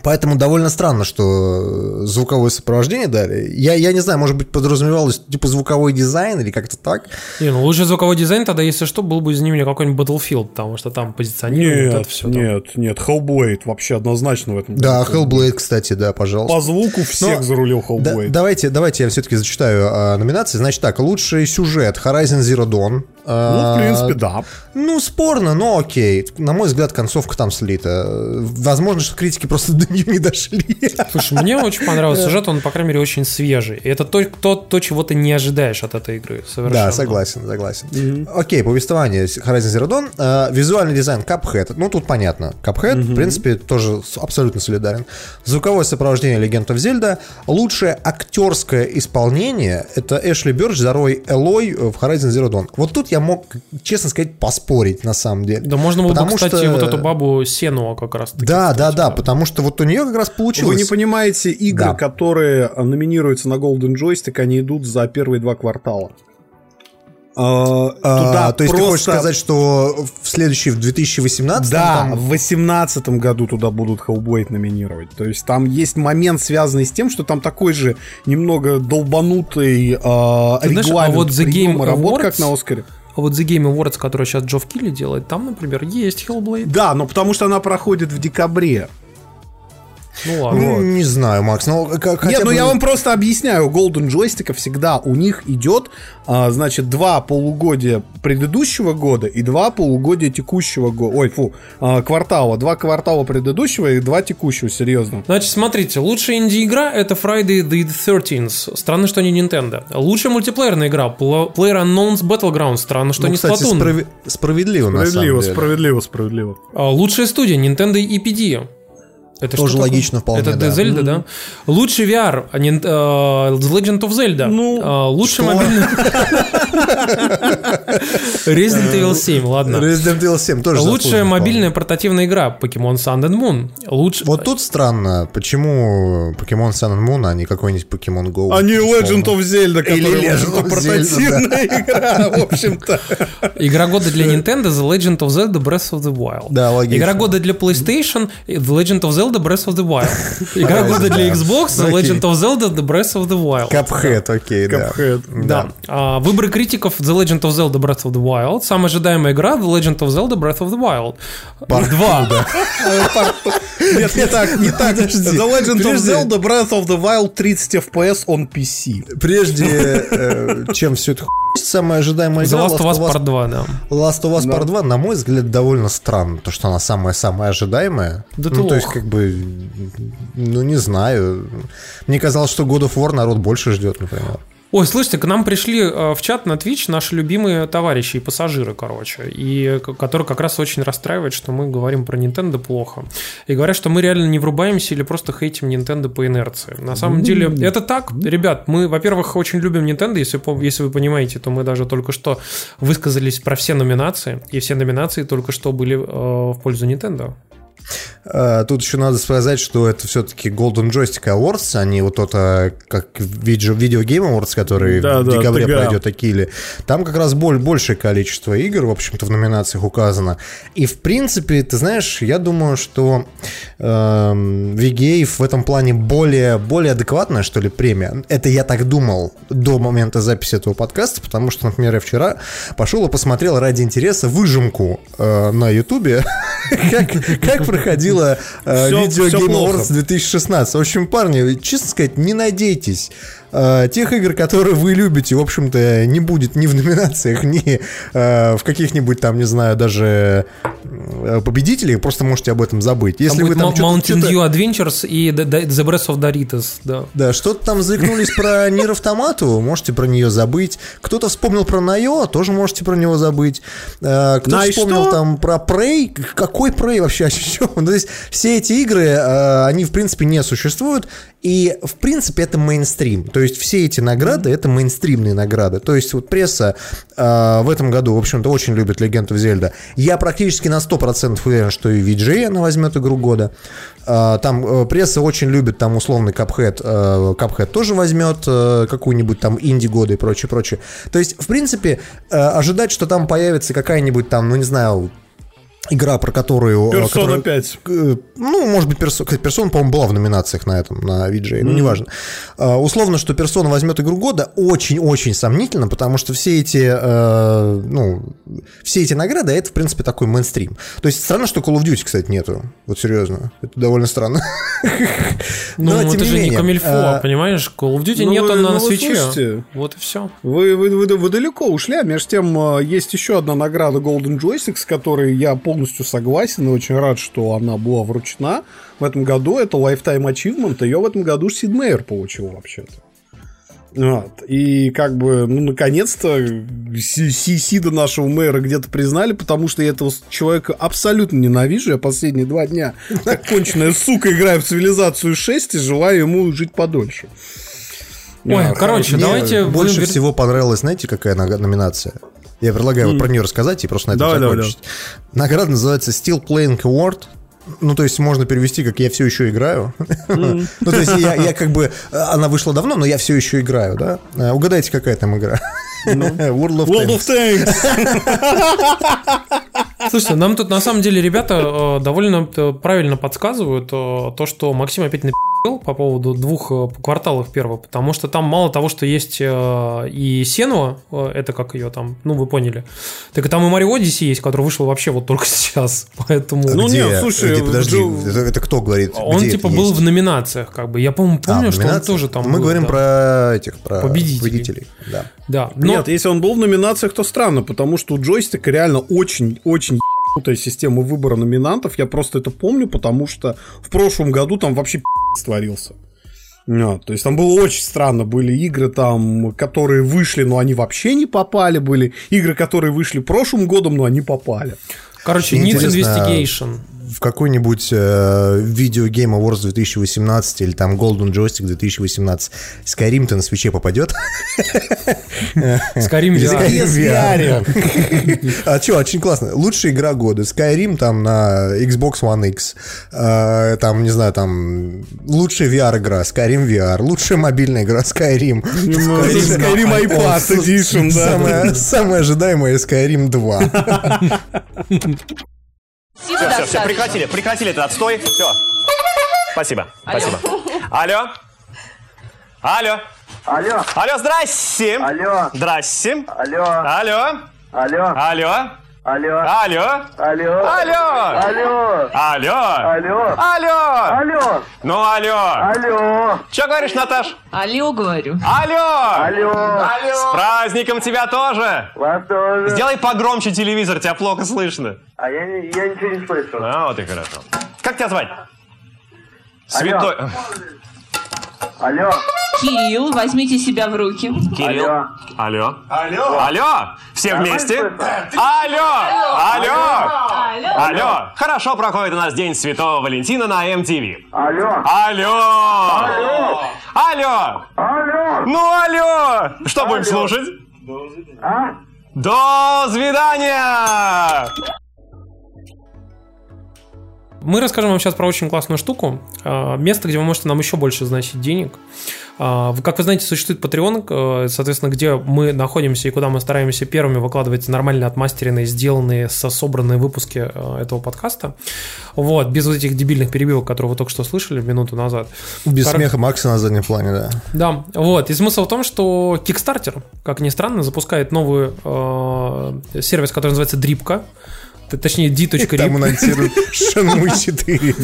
Поэтому довольно странно, что звуковое сопровождение дали. Я, я не знаю, может быть, подразумевалось типа звуковой дизайн или как-то так. Не, ну лучший звуковой дизайн тогда, если что, был бы из него какой-нибудь Battlefield, потому что там позиционирование вот Нет, это все. нет, нет, Hellblade вообще однозначно в этом. Да, году. Hellblade, кстати, да, пожалуйста. По звуку всех Но- зарулил Да- Hellblade. давайте, давайте я все-таки зачитаю а, номинации. Значит так, лучший сюжет Horizon Zero Dawn. Ну, А, в принципе, да. Ну, спорно, но окей. На мой взгляд, концовка там слита. Возможно, что критики просто до нее не дошли. Слушай, мне очень понравился сюжет, он, по крайней мере, очень свежий. И это то, то, то, чего ты не ожидаешь от этой игры. Совершенно. Да, согласен, согласен. Окей, повествование Horizon Zero Dawn. А, Визуальный дизайн Cuphead. Ну, тут понятно. Cuphead, в принципе, тоже абсолютно солидарен. Звуковое сопровождение Legend of Zelda. Лучшее актерское исполнение это Эшли Бёрдж за роль Элой в Horizon Zero Dawn. Вот тут я мог, честно сказать, поспорить на самом деле. Да можно было бы, Потому кстати, что- вот эту бабу Сенуа как раз таки. Да, да, да, потому что вот у нее как раз Вы получилось. не понимаете, игры, Да. которые а, номинируются на Golden Joystick, они идут за первые два квартала. А, А, туда то есть ты хочешь просто- сказать, что в следующий, в 2018 Да, там- в 2018 году туда будут Hellblade номинировать. То есть там есть момент, связанный с тем, что там такой же немного долбанутый э, Ты знаешь, а регламент вот The Game работ, Awards- как на Оскаре. А вот The Game Awards, который сейчас Джофф Килли делает, там, например, есть Hellblade. Да, но потому что она проходит в декабре. Ну ладно. Ну, не знаю, Макс, ну как Нет, ну бы- я вам просто объясняю, у Golden Joystick всегда у них идет, а, значит, два полугодия предыдущего года и два полугодия текущего года. Ой, фу, а, квартала. Два квартала предыдущего и два текущего, серьезно. Значит, смотрите, лучшая инди-игра это Friday the 13th. Странно, что не Nintendo. Лучшая мультиплеерная игра Pl- PlayerUnknown's Battlegrounds. Странно, что Ну, не кстати, Splatoon. справи- справедливо, на самом Справедливо, деле. справедливо, справедливо. А, Лучшая студия Nintendo EPD. Это Тоже такое? логично вполне, Это да. Zelda, да? Лучший VR а, э, The Legend of Zelda. Ну, А, лучший что? мобильный... Resident Evil 7, ладно. Resident Evil 7 тоже Лучшая мобильная портативная игра Pokemon Sun and Moon. Луч... вполне. Вот тут странно, почему Pokemon Sun and Moon, а не какой-нибудь Pokemon Go. А не Legend of Zelda, Или которая портативная игра, в общем-то. Игра года для Nintendo The Legend of Zelda Breath of the Wild. Да, логично. Игра года для PlayStation The Legend of Zelda Breath of the Wild. Игра года для Xbox The. Legend of Zelda The Breath of the Wild. Cuphead, окей, да. Cuphead. Да. А, выборы критиков The Legend of Zelda Breath of the Wild. Самая ожидаемая игра The Legend of Zelda Breath of the Wild. Два. Нет, не так, не так. The Legend of. Zelda Breath of the Wild 30 FPS on PC. Прежде э, чем все это хуй, самая ожидаемая The игра Last of Us Part 2, да. Last of Us Part 2, на мой взгляд, довольно странно, то, что она самая-самая ожидаемая. Да ну, то есть, как бы, ну, не знаю. Мне казалось, что God of War народ больше ждет, например. Ой, слушайте, к нам пришли э, в чат на Twitch наши любимые товарищи и пассажиры, короче, и которые как раз очень расстраивают, что мы говорим про Nintendo плохо. И говорят, что мы реально не врубаемся или просто хейтим Nintendo по инерции. На самом деле, это так, ребят. Мы, во-первых, очень любим Nintendo, если, если вы понимаете, то мы даже только что высказались про все номинации, и все номинации только что были э, в пользу Nintendo. А, Тут еще надо сказать, что это все-таки Golden Joystick Awards, а не вот это, как видео, Video Game Awards, который Да, в да, декабре ТГА. пройдет Акили. Там как раз боль, большее количество игр, в общем-то, в номинациях указано. И, в принципе, ты знаешь, я думаю, что эм, VGA в этом плане более, более адекватная, что ли, премия. Это я так думал до момента записи этого подкаста, потому что, например, я вчера пошел и посмотрел ради интереса выжимку э, на Ютубе, как проходила э, Всё- видео Game. Awards 2016. В общем, парни, честно сказать, не надейтесь э, тех игр, которые вы любите, в общем-то, не будет ни в номинациях, ни э, в каких-нибудь там, не знаю, даже э, победителей, просто можете об этом забыть. Если Там вы там Mountain Dew Adventures и The, Breath of Doritos, да. Да, что-то там заикнулись про Нир Автомату, можете про нее забыть. Кто-то вспомнил про Найо, тоже можете про него забыть. Э, Кто-то На и вспомнил там про Prey. Какой Prey вообще? О? Ну, То есть все эти игры, они в принципе не существуют. И в принципе это мейнстрим. То есть все эти награды это мейнстримные награды. То есть вот пресса э, в этом году, в общем-то, очень любит Легенду Зельда. Я практически на 100% уверен, что и VJ она возьмет игру года. Э, Там э, пресса очень любит там условный Cuphead. э, Cuphead тоже возьмет э, какую-нибудь там инди года и прочее, прочее. То есть, в принципе, э, ожидать, что там появится какая-нибудь там, ну не знаю, игра, про которую... э, которая- 5. Э, Ну, может быть, персона, персона, по-моему, была в номинациях на этом, на VJ, ну, неважно. А, Условно, что персона возьмет игру года, очень-очень сомнительно, потому что все эти, э, ну, все эти награды, это, в принципе, такой мейнстрим. То есть, странно, что Call of Duty, кстати, нету. Вот серьезно. Это довольно странно. Ну, это же не камильфо, понимаешь? Call of Duty ну нет вы- на ну свече. Вот и все. Вы, вы, вы, вы далеко ушли, а между тем есть еще одна награда Golden Joystick, с которой я полностью согласен и очень рад, что она была вручена в этом году. Это Lifetime Achievement, ее в этом году Сид Мейер получил вообще-то. Вот. И как бы, ну, наконец-то Си- Си- Сида нашего мэра где-то признали, потому что я этого человека абсолютно ненавижу. Я последние два дня, как конченая сука, играю в цивилизацию 6 и желаю ему жить подольше. Ой, А, короче, Мне давайте... больше будем- всего понравилось, знаете, какая номинация? Я предлагаю вот про нее рассказать и просто на этом Давай, давай, закончить. Награда называется Still Playing Award. Ну, то есть можно перевести, как я все еще играю. Ну, то есть я, я как бы... Она вышла давно, но я все еще играю, да? Э, Угадайте, какая там игра? World of World of Tanks. Слушайте, нам тут на самом деле ребята э, довольно правильно подсказывают э, то, что Максим опять напил по поводу двух э, кварталов первого, потому что там мало того, что есть э, и Сенуа, э, это как ее там, ну вы поняли, так и там и Марио Одиссе есть, который вышел вообще вот только сейчас, поэтому... Ну, Где? нет, слушай, Где? подожди, это, это кто говорит? он типа был есть? в номинациях, как бы. Я, по-моему, помню, А, в что он тоже там Мы был, говорим да. про этих, про Победителей. победителей. Да. Да, но... Нет, если он был в номинациях, то странно, потому что у джойстика реально очень-очень ебанутая система выбора номинантов. Я просто это помню, потому что в прошлом году там вообще пи***ц творился. Вот, то есть там было очень странно. Были игры там, которые вышли, но они вообще не попали. Были игры, которые вышли прошлым годом, но они попали. Короче, Needs Investigation. В какой-нибудь э, видео Game Awards 2018 или там Golden Joystick 2018 Skyrim-то на свече попадет? Skyrim VR. Skyrim. А что, очень классно. Лучшая игра года. Skyrim там на Xbox One X. Э, Там, не знаю, там лучшая VR-игра. Skyrim VR. Лучшая мобильная игра. Skyrim. Skyrim iPad Edition, да. Самая ожидаемая Skyrim 2. Все, все, все, прекратили, прекратили этот отстой. Все. Спасибо, спасибо. Алло. Алло. Алло, Алло, здрасте. алло, Здрасте. алло, Алло. алло, Алло. Алло, Алло. алло, Алло. алло, Алло. алло, Алло. алло, Ну, алло. алло, Че говоришь, Наташ? Алло, говорю. Алло. алло, С праздником тебя тоже. вас тоже. Сделай погромче телевизор, тебя плохо слышно. А я, не- я ничего не слышу. А, вот и хорошо. Как тебя звать? Святой... Алло, Кирилл, возьмите себя в руки. Кирилл. алло, Алло. Алло. Алло. Все вместе. Алло. Алло. Алло. Хорошо проходит у нас День Святого Валентина на MTV. алло, Алло. Алло. алло, Ну, алло. Что будем слушать? а? До свидания. Мы расскажем вам сейчас про очень классную штуку. А, Место, где вы можете нам еще больше значить денег. А, Как вы знаете, существует Patreon, э, соответственно, где мы находимся и куда мы стараемся первыми выкладывать нормально отмастеренные, сделанные, со собранные выпуски э, этого подкаста. Вот, без вот этих дебильных перебивок, которые вы только что слышали минуту назад. Без Кор- смеха Макса на заднем плане, да. Да, вот. И смысл в том, что Kickstarter, как ни странно, запускает новый э, сервис, который называется Дрипка. Точнее, d.rip. Там анонсируют Shenmue 4.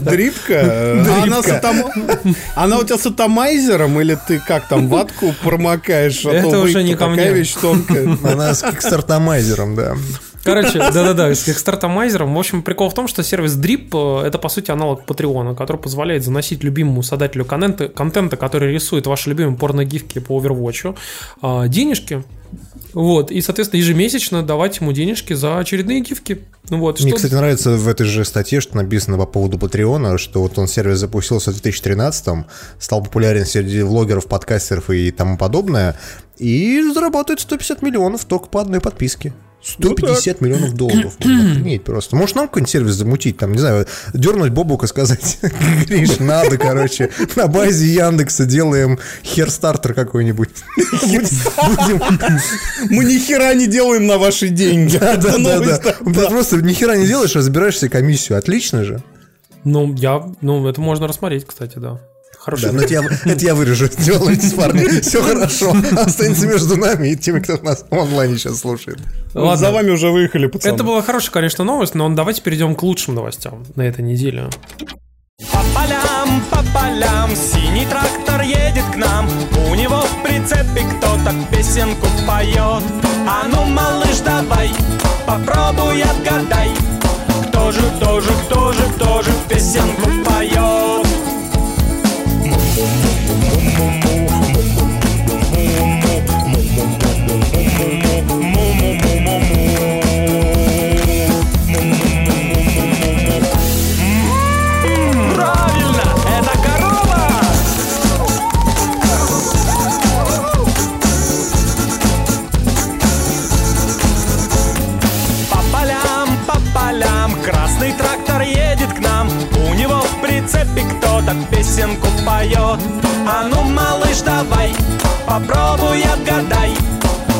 Дрипка? А Она, у тебя с атомайзером или ты как там ватку промокаешь? А Это то уже не ко мне. вещь тонкая. Она с кикстартомайзером, да. Короче, да-да-да, с Kickstarter-майзером. В общем, прикол в том, что сервис Drip э, это, по сути, аналог Патреона, который позволяет заносить любимому создателю контента, контента который рисует ваши любимые порногифки по Overwatch, а, денежки. Вот, и, соответственно, ежемесячно давать ему денежки за очередные гифки. Вот, Мне, что- кстати, нравится в этой же статье, что написано по поводу Патреона, что вот он сервис запустился в 2013 стал популярен среди влогеров, подкастеров и тому подобное, и зарабатывает 150 миллионов только по одной подписке. 150 миллионов долларов. Охренеть просто. Может, нам какой-нибудь сервис замутить, там, не знаю, дернуть Бобука, сказать, Гриш, надо, короче, на базе Яндекса делаем херстартер какой-нибудь. Будем Мы ни хера не делаем на ваши деньги. Да, да, да. Ты просто ни хера не делаешь, а забираешь себе комиссию. Отлично же. Ну, я, ну, это можно рассмотреть, кстати, да. Хорошо. Да, но это я, это я вырежу. Делайте, парни. Все хорошо. Останется между нами и теми, кто нас в онлайне сейчас слушает. Вот За вами уже выехали, пацаны. Это была хорошая, конечно, новость, но давайте перейдем к лучшим новостям на этой неделе. По полям, по полям Синий трактор едет к нам У него в прицепе кто-то песенку поет А ну, малыш, давай Попробуй отгадай Кто же, кто же, кто же, кто же песенку поет Правильно, в прицепе кто-то песенку поет. А ну, малыш, давай Попробуй отгадай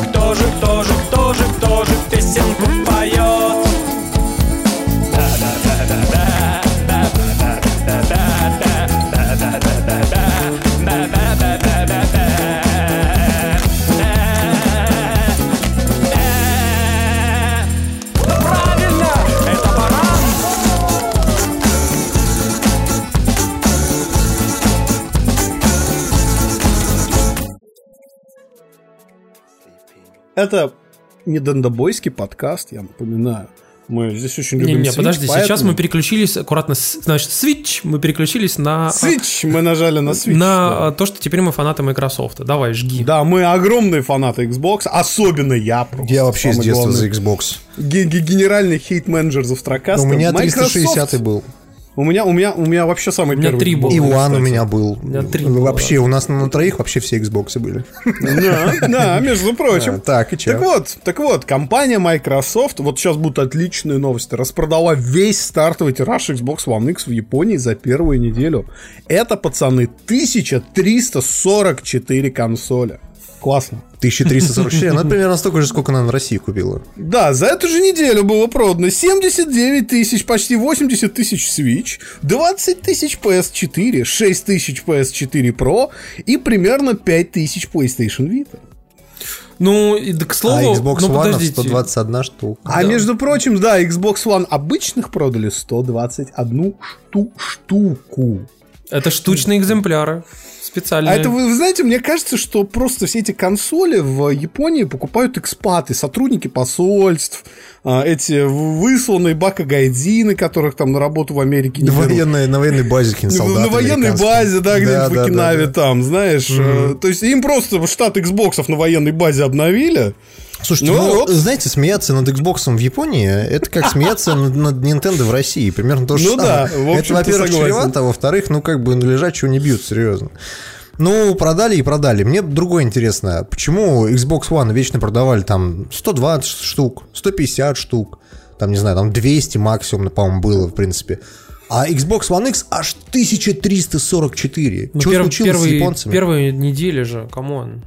Кто же, кто же, кто же, кто же песенку поет. Правильно, Это не дандобойский подкаст, я напоминаю. Мы здесь очень любим Не-не, Switch, подожди, сейчас поэтому- мы переключились аккуратно, значит, switch, мы переключились на... Switch, мы нажали на Switch. На да. а, то, что теперь мы фанаты Microsoft. Давай, жги. Да, мы огромные фанаты Xbox, особенно я просто. Я вообще с детства главный за Xbox. ге- генеральный хейт-менеджер Завтракаста. У меня Microsoft. 360 был. У меня, у меня, у меня вообще самый У меня первый три было. И One у меня был. меня три было. Вообще, у нас на троих вообще все Xbox были. Да, да, между прочим. А, Так, и чё? Так вот, так вот, компания Microsoft, вот сейчас будут отличные новости, распродала весь стартовый тираж Xbox One X в Японии за первую неделю. Это, пацаны, 1344 консоли. Классно. 1344, ну, это примерно столько же, сколько она в России купила. Да, за эту же неделю было продано 79 тысяч, почти 80 тысяч Switch, 20 тысяч PS4, 6 тысяч PS4 Pro и примерно 5 тысяч PlayStation Vita. Ну, и, да, к А слову, Xbox ну, One подождите. 121 штука. А между прочим, да, Xbox One обычных продали 121 шту штуку. Это штучные экземпляры. Специальные. А это, вы, вы знаете, мне кажется, что просто все эти консоли в Японии покупают экспаты, сотрудники посольств, а, эти высланные бака-гайдзины, которых там на работу в Америке не военной, на военной базе солдаты на военной базе, да, где-нибудь в да, Окинаве да. там, знаешь. э, То есть им просто штат Xbox на военной базе обновили. Слушайте, Ну, ну, знаете, смеяться над Xbox в Японии, это как смеяться над, над Nintendo в России. Примерно то же Ну самое. да, в это, во-первых, чревато, а во-вторых, ну, как бы, ну, лежачего не бьют, серьезно. Ну, продали и продали. Мне другое интересно. Почему Xbox One вечно продавали там 120 штук, 150 штук, там, не знаю, там 200 максимум, по-моему, было, в принципе. А Xbox One X аж 1344. Ну, Что перв- случилось с первые, японцами? Первые недели же, come on.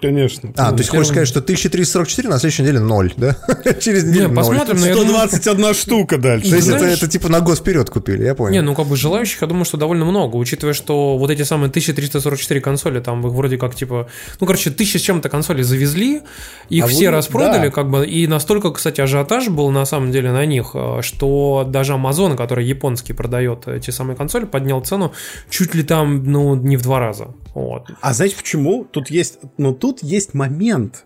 Конечно. А, то есть хочешь сказать, что 1344 на следующей неделе 0, да? Через неделю Не, 0. посмотрим, но я думаю, 121 штука дальше. То есть это, типа на год вперед купили, я понял. Не, ну как бы желающих, я думаю, что довольно много, учитывая, что вот эти самые 1344 консоли, там их вроде как типа, ну короче, тысяча с чем-то консолей завезли, их А все вы- распродали, да. как бы, и настолько, кстати, ажиотаж был на самом деле на них, э, что даже Amazon, который японский продает эти самые консоли, поднял цену чуть ли там, ну, не в два раза. Вот. А знаете почему? Тут есть, ну тут есть момент.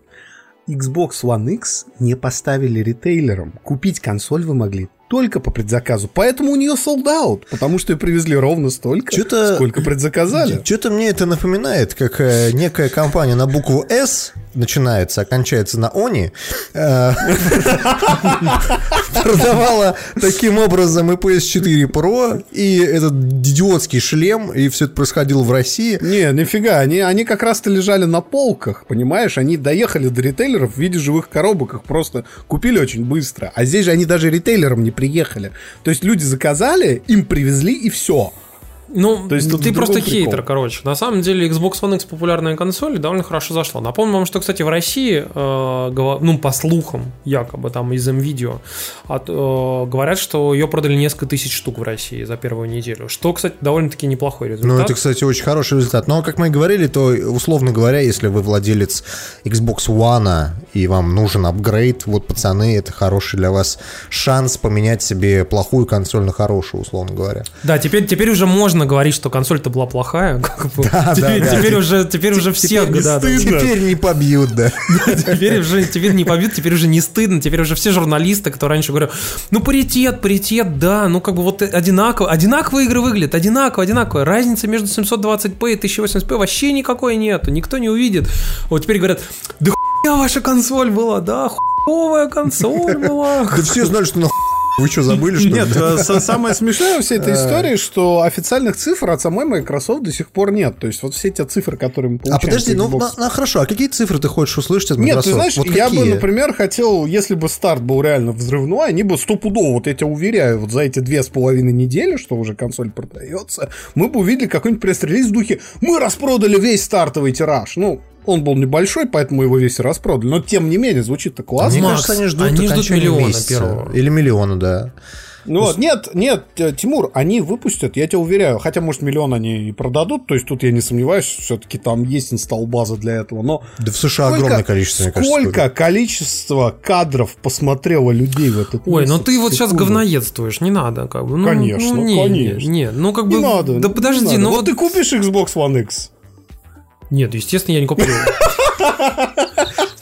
Xbox One X не поставили ритейлером. Купить консоль вы могли только по предзаказу. Поэтому у нее sold out, потому что ее привезли ровно столько, Чё-то- сколько предзаказали. Что-то мне это напоминает, как э, некая компания на букву «С» начинается, окончается на «Они», э, продавала таким образом и PS4 Pro, и этот идиотский шлем, и все это происходило в России. Не, нифига, они, они как раз-то лежали на полках, понимаешь? Они доехали до ритейлеров в виде живых коробок, их просто купили очень быстро. А здесь же они даже ритейлером не приехали. То есть люди заказали, им привезли и все. Ну, То есть ты просто прикол. хейтер, короче. На самом деле Xbox One X популярная консоль довольно хорошо зашла. Напомню вам, что, кстати, в России, э, ну, по слухам, якобы там из МВидео, от, э, говорят, что ее продали несколько тысяч штук в России за первую неделю. Что, кстати, довольно-таки неплохой результат. Ну, это, кстати, очень хороший результат. Но, как мы и говорили, то, условно говоря, если вы владелец Xbox One и вам нужен апгрейд, вот, пацаны, это хороший для вас шанс поменять себе плохую консоль на хорошую, условно говоря. Да, теперь, теперь уже можно говорить, что консоль-то была плохая. как бы. Да, да, теперь, да. теперь уже, теперь уже всех, не да, да. стыдно. Теперь не побьют, да. Теперь уже теперь не побит, теперь уже не стыдно, теперь уже все журналисты, которые раньше говорят, ну паритет, паритет, да, ну как бы вот одинаково, одинаковые игры выглядят, одинаково, одинаково. Разницы между 720p и 1080p вообще никакой нету, никто не увидит. Вот теперь говорят, да хуя ваша консоль была, да, хуевая консоль была. Да все знали, что нахуй. Вы что, забыли, что? Нет, э, самое смешное во всей этой истории, что официальных цифр от самой Microsoft до сих пор нет. То есть вот все те цифры, которые мы А получаем. подожди, по ну, хорошо, а какие цифры ты хочешь услышать от Нет, Microsoft? ты знаешь, Вот я бы, например, хотел, если бы старт был реально взрывной, они бы стопудово, вот я тебя уверяю, вот за эти две с половиной недели, что уже консоль продается, мы бы увидели какой-нибудь пресс-релиз в духе «Мы распродали весь стартовый тираж». Ну, он был небольшой, поэтому его весь и распродали. Но, тем не менее, звучит-то классно. Мне Макс, кажется, они ждут они ждут миллиона месяца. первого. Или миллиона, да. Ну вот, нет, нет, э, Тимур, они выпустят, я тебя уверяю, хотя, может, миллион они и продадут, то есть тут я не сомневаюсь, все-таки там есть инсталл-база для этого, но... Да в США огромное количество, мне кажется. Сколько количество кадров посмотрело людей в этот Ой, ну месяц? ты вот сейчас говноедствуешь, не надо, как бы. Ну, Конечно, ну, не, конечно. Не, не, ну как Не бы. надо. Да не подожди, надо. ну вот вот. ты купишь Xbox One X? Нет, естественно, я не куплю.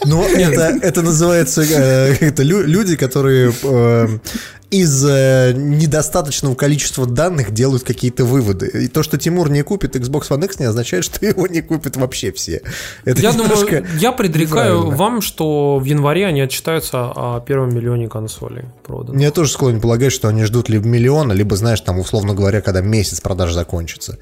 Ну, это, это называется э, это лю- люди, которые э, из э, недостаточного количества данных делают какие-то выводы. И то, что Тимур не купит Xbox One X, не означает, что его не купят вообще все. Это Я думаю, я предрекаю неправильно. вам, что в январе они отчитаются о первом миллионе консолей проданных. Я тоже склонен полагать, что они ждут либо миллиона, либо, знаешь, там, условно говоря, когда месяц продаж закончится.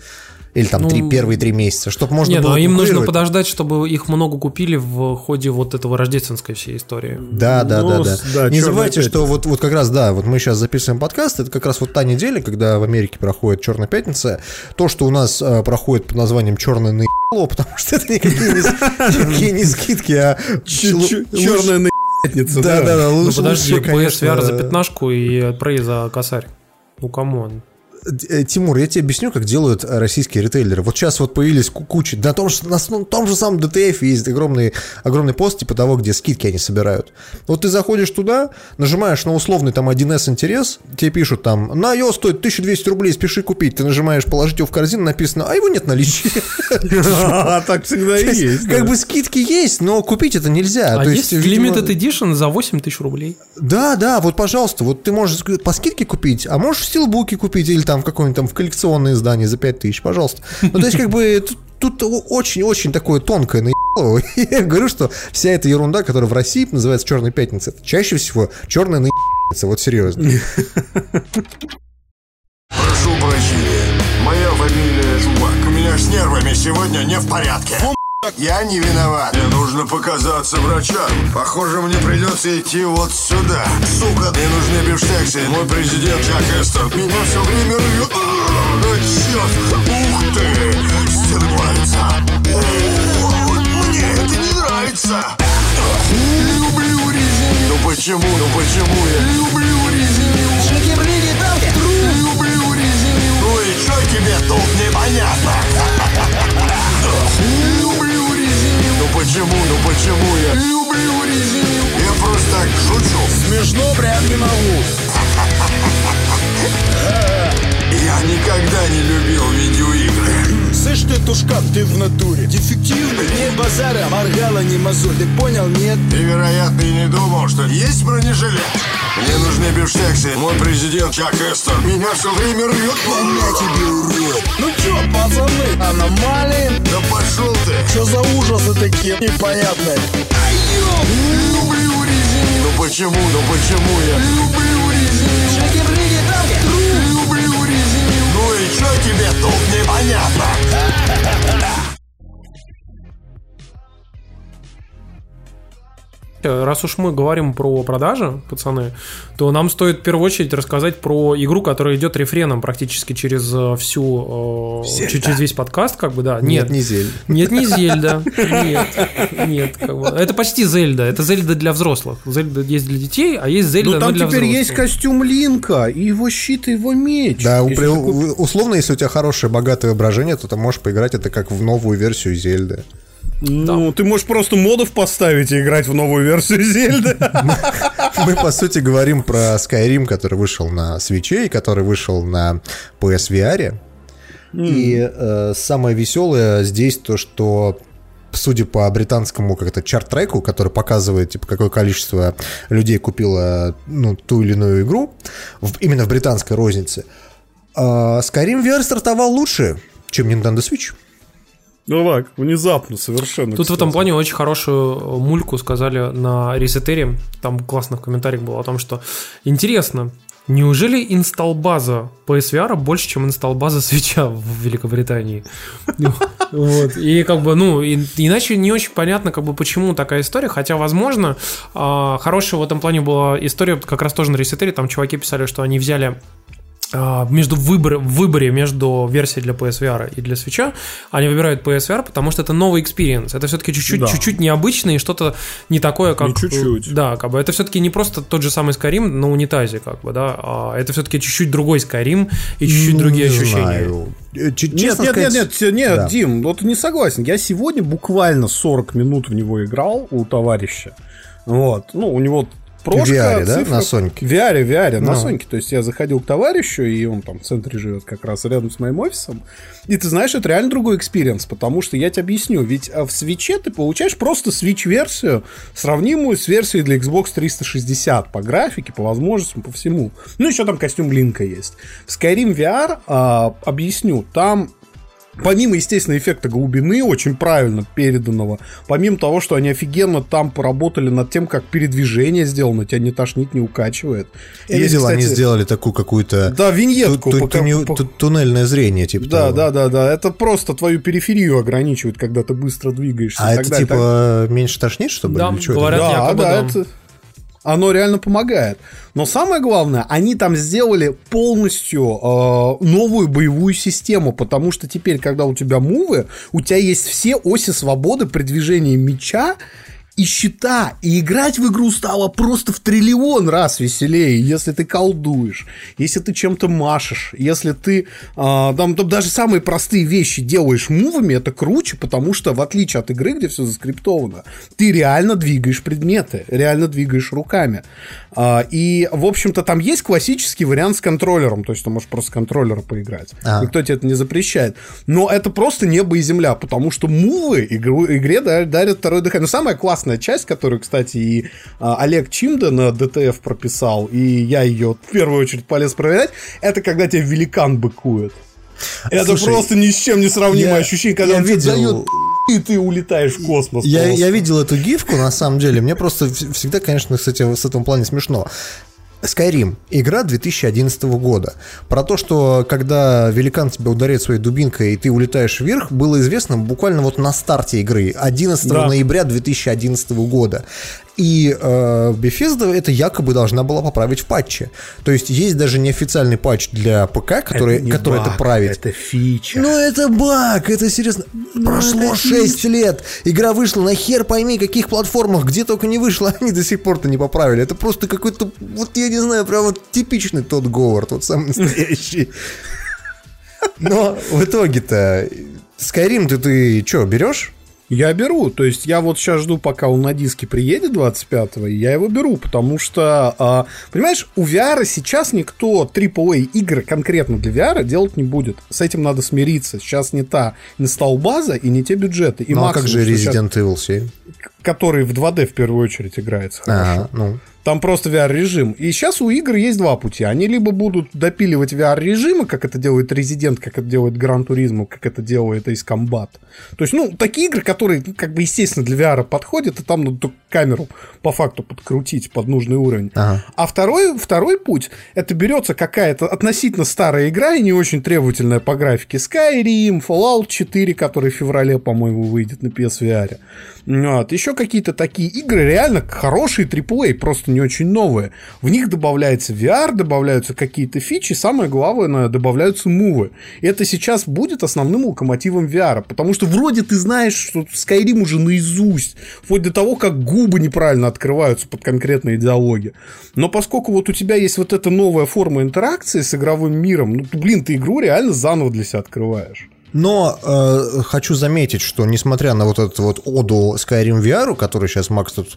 Или там Ну, три, первые три месяца, чтобы можно Не, было но им нужно подождать, чтобы их много купили в ходе вот этого рождественской всей истории. Да, да, Ну, да, да. да, Не забывайте, что пятница. вот, вот как раз, да, вот мы сейчас записываем подкаст, это как раз вот та неделя, когда в Америке проходит Черная пятница. То, что у нас э, проходит под названием Черное наебало, потому что это никакие не, не скидки, а Черная наебница, Да, да, да, Ну лучше, подожди, лучше, PSVR за пятнашку и Prey за косарь. Ну come on. Э, Тимур, я тебе объясню, как делают российские ритейлеры. Вот сейчас вот появились ку- куча, на том, же- на том же самом DTF есть огромный, огромный пост типа того, где скидки они собирают. Вот ты заходишь туда, нажимаешь на условный там 1С интерес, тебе пишут там, на iOS стоит 1200 рублей, спеши купить. Ты нажимаешь положить его в корзину, написано, а его нет. А так всегда и есть. Как бы скидки есть, но купить это нельзя. А есть Limited Edition за 8 тысяч рублей. Да, да, вот, пожалуйста, вот ты можешь по скидке купить, а можешь в стилбуке купить или там в какое-нибудь там в коллекционное издание за 5000, пожалуйста. Ну, то есть, как бы, тут- очень-очень такое тонкое наебало. И Я говорю, что вся эта ерунда, которая в России называется «Черная пятница», это чаще всего черная наебница, вот серьезно. Прошу прощения. Моя фамилия Чувак. У меня с нервами сегодня не в порядке. Я не виноват. Мне нужно показаться врачам. Похоже, мне придется идти вот сюда. Сука, мне нужны бифштексы. Мой президент Джак Эстер. Меня все время рвет. А, черт. Ух ты. О, Мне это не нравится. Люблю резину. Ну почему, ну почему я люблю резину? Люблю резину. Ну и что тебе тут непонятно? Ну почему, ну почему я люблю резину? Я просто так шучу. Смешно прям не могу. Я никогда не любил видеоигры. Слышь ты, тушкан, ты в натуре Дефективный, не базара, моргала, не мозоль Ты понял, нет? Ты, вероятно, и не думал, что есть бронежилет. Мне нужны бифштексы. Мой президент Чак Эстон меня все время рвет. Я тебе урод Ну чё, пацаны, аномалии? Да пошел ты. Что за ужасы такие непонятные? Люблю резину. Ну почему, ну почему я люблю резину? Люблю резину. Ну и что тебе тут непонятно? Раз уж мы говорим про продажи, пацаны, то нам стоит в первую очередь рассказать про игру, которая идет рефреном практически через э, всю, э, Зельда. через весь подкаст, как бы, да. Нет, не Зельда. Нет, не Зельда. Нет, нет, как бы. Это почти Зельда. Это Зельда для взрослых. Зельда есть для детей, а есть Зельда Ну там но для теперь взрослых. есть костюм Линка, и его щит, и его меч. Да, Если у- условно, если у тебя хорошее, богатое воображение, то ты можешь поиграть это как в новую версию Зельды. Ну, ты можешь просто модов поставить и играть в новую версию Зельды. Мы, по сути, говорим про Skyrim, который вышел на свече и который вышел на PSVR. И э, самое веселое здесь то, что судя по британскому как-то чарт-треку, который показывает, типа, какое количество людей купило ну, ту или иную игру, в- именно в британской рознице, э, Skyrim VR стартовал лучше, чем Nintendo Switch. Ну так, внезапно совершенно. Тут в этом плане очень хорошую э, мульку сказали на Ресетере. Там классно в комментариях было о том, что интересно, неужели инсталл-база PSVR больше, чем инсталл-база свеча в Великобритании? Вот. И как бы, ну, и- иначе не очень понятно, как бы, почему такая история. Хотя, возможно, а, хорошая в этом плане была история, как раз тоже на Ресетере, там чуваки писали, что они взяли между выбор, в выборе между версией для PSVR и для Switch а, они выбирают PSVR, потому что это новый experience. Это все-таки чуть-чуть, Да. чуть-чуть необычное и что-то не такое, как... Не чуть-чуть. Да, как бы это все-таки не просто тот же самый Skyrim на унитазе, как бы, да, а это все-таки чуть-чуть другой Skyrim и чуть-чуть другие Не ощущения. знаю. Э, ч- Нет, честно нет, сказать- нет, нет, нет, Да. Дим, вот не согласен. Я сегодня буквально 40 минут в него играл у товарища. Вот. Ну, у него прошка, VR, да? цифра- На Соньке? В VR, в VR, на Ну. Соньке. То есть я заходил к товарищу, и он там в центре живет как раз рядом с моим офисом. И ты знаешь, это реально другой experience, потому что я тебе объясню. Ведь а, в Switch е ты получаешь просто Switch-версию, сравнимую с версией для Xbox 360 по графике, по возможностям, по всему. Ну, еще там костюм Линка есть. В Skyrim VR, а, объясню, там Помимо, естественно, эффекта глубины, очень правильно переданного, помимо того, что они офигенно там поработали над тем, как передвижение сделано, тебя не тошнит, не укачивает. Я видел, они кстати, сделали такую какую-то... Да, виньетку. ту- ту- пока- ту- по- ту- Туннельное зрение, типа Да, того. да, да, да. Это просто твою периферию ограничивает, когда ты быстро двигаешься. А это так типа меньше тошнит, чтобы? Да, говорят, да, якобы, да, да. это... Оно реально помогает. Но самое главное, они там сделали полностью э, новую боевую систему, потому что теперь, когда у тебя мувы, у тебя есть все оси свободы при движении меча и щита. И играть в игру стало просто в триллион раз веселее, если ты колдуешь, если ты чем-то машешь, если ты а, там, там даже самые простые вещи делаешь мувами, это круче, потому что в отличие от игры, где все заскриптовано, ты реально двигаешь предметы, реально двигаешь руками. А, и, в общем-то, там есть классический вариант с контроллером, то есть ты можешь просто с контроллера поиграть. А. Никто тебе это не запрещает. Но это просто небо и земля, потому что мувы игру, игре да- дарят второе дыхание. Но самая классная часть, которую, кстати, и а, Олег Чимда на ДТФ прописал, и я ее в первую очередь полез проверять, это когда тебя великан быкует. Это Слушай, просто ни с чем не сравнимое я- ощущение, когда я он тебе видел- дает и ты улетаешь в космос. Я, просто. я видел эту гифку, на самом деле. Мне просто всегда, конечно, кстати, в этом плане смешно. Skyrim. Игра 2011 года. Про то, что когда великан тебя ударяет своей дубинкой, и ты улетаешь вверх, было известно буквально вот на старте игры, 11 Да. ноября 2011 года. И э, Bethesda это якобы должна была поправить в патче. То есть есть даже неофициальный патч для ПК, который, не который баг, это правит. Это фича. Ну это баг, это серьезно. Прошло это 6 лет, игра вышла на хер пойми каких платформах, где только не вышла, они до сих пор-то не поправили. Это просто какой-то, вот я не знаю, прям вот типичный тот Говард, вот самый настоящий. Но в итоге-то Skyrim ты, ты что, берешь? Я беру, то есть я вот сейчас жду, пока он на диске приедет 25-го, и я его беру, потому что, а, понимаешь, у VR сейчас никто AAA игры конкретно для VR делать не будет. С этим надо смириться. Сейчас не та инсталл база и не те бюджеты. И ну а как же Resident Evil 7? щас- который в 2D в первую очередь играется хорошо. Ага, ну. Там просто VR-режим. И сейчас у игр есть два пути. Они либо будут допиливать VR-режимы, как это делает Resident, как это делает Gran Turismo, как это делает Ace Combat. То есть, ну, такие игры, которые, ну, как бы, естественно, для VR подходят, и там надо только камеру по факту подкрутить под нужный уровень. Ага. А второй, второй путь, это берется какая-то относительно старая игра и не очень требовательная по графике. Skyrim, Fallout 4, который в феврале, по-моему, выйдет на PSVR. Вот. Еще какие-то такие игры, реально хорошие AAA, просто не очень новые. В них добавляется VR, добавляются какие-то фичи, самое главное, добавляются мувы. И это сейчас будет основным локомотивом VR, потому что вроде ты знаешь, что Skyrim уже наизусть, вплоть до того, как губы неправильно открываются под конкретные диалоги. Но поскольку вот у тебя есть вот эта новая форма интеракции с игровым миром, ну, блин, ты игру реально заново для себя открываешь. Но э, хочу заметить, что несмотря на вот эту вот оду Skyrim VR, который сейчас Макс тут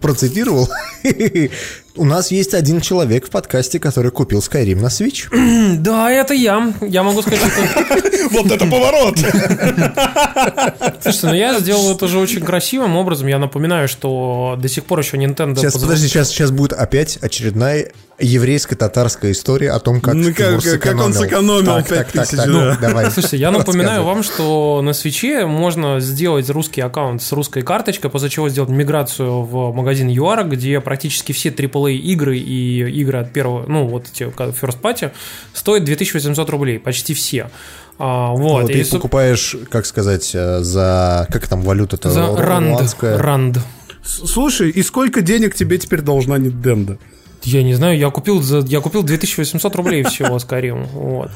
процитировал, у нас есть один человек в подкасте, который купил Skyrim на Switch. Да, это я. Я могу сказать, что... Вот это поворот! Слушайте, ну я сделал это же очень красивым образом. Я напоминаю, что до сих пор еще Nintendo... Сейчас, подожди, сейчас, сейчас будет опять очередная еврейско-татарская история о том, как Ну, как- как он сэкономил Так, так, 5000, так, да. ну, давай. Слушайте, я напоминаю вам, что на свече можно сделать русский аккаунт с русской карточкой, после чего сделать миграцию в магазин ЮАР, где практически все AAA игры и игры от первого, ну, вот эти First Party, стоят 2800 рублей, почти все. А, вот, Вот, и, ты покупаешь, как сказать, э, за... Как там валюта-то? за ранд, ранд. Слушай, и сколько денег тебе теперь должна Nintendo? Я не знаю, я купил, за, я купил 2800 рублей всего Skyrim. Вот.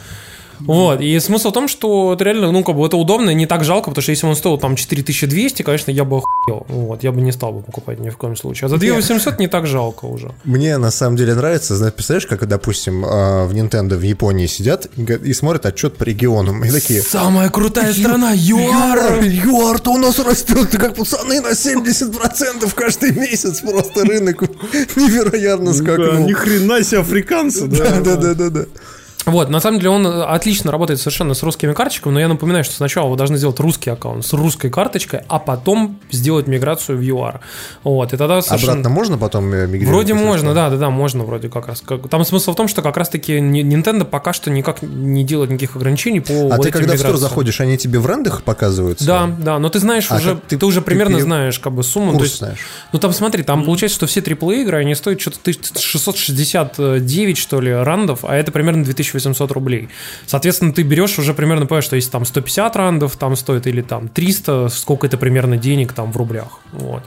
Вот, и смысл в том, что это реально, ну, как бы это удобно, и не так жалко, потому что если он стоил там 4200, конечно, я бы охуел, вот, я бы не стал бы покупать ни в коем случае. А за 2800 не так жалко уже. Мне на самом деле нравится, знаешь, представляешь, как, допустим, э, в Nintendo в Японии сидят и смотрят отчет по регионам. И такие... Самая крутая страна, ЮАР! ЮАР-то у нас растет, как пацаны, на 70% каждый месяц просто рынок невероятно Да, скакнул. ни хрена себе африканцы, да. Да, да, да, да. Вот, на самом деле он отлично работает совершенно с русскими карточками, но я напоминаю, что сначала вы должны сделать русский аккаунт с русской карточкой, а потом сделать миграцию в ЮАР. Вот, и тогда совершенно... Обратно можно потом э, мигрировать? Вроде можно, да, да, да, можно вроде как раз. Там смысл в том, что как раз-таки Nintendo пока что никак не делает никаких ограничений по А вот ты когда в стор миграциям. заходишь, они тебе в рендах показаются? Да, да, но ты знаешь А уже, ты, ты- уже ты примерно пере- знаешь как бы сумму. Курс то есть, знаешь. Ну там смотри, там получается, что все AAA игры, они стоят что-то 669, что ли, рандов, а это примерно 2800 рублей. Соответственно, ты берешь уже примерно, понимаешь, что если там 150 рандов там стоит или там 300, сколько это примерно денег там в рублях. Вот.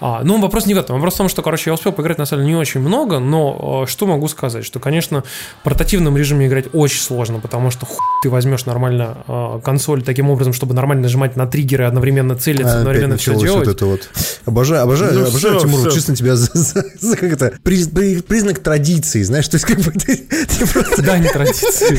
А, ну, вопрос не в этом. Вопрос в том, что, короче, я успел поиграть на самом деле не очень много, но э, что могу сказать? Что, конечно, в портативном режиме играть очень сложно, потому что хуй ты возьмешь нормально э, консоль таким образом, чтобы нормально нажимать на триггеры, одновременно целиться, А, одновременно все делать. вот это вот. Обожаю, обожаю, Ну обожаю, всё, Тимур, всё. честно тебя за, за- за как это, приз- при- признак традиции, знаешь, то есть как бы ты, ты просто... Да, не традиции.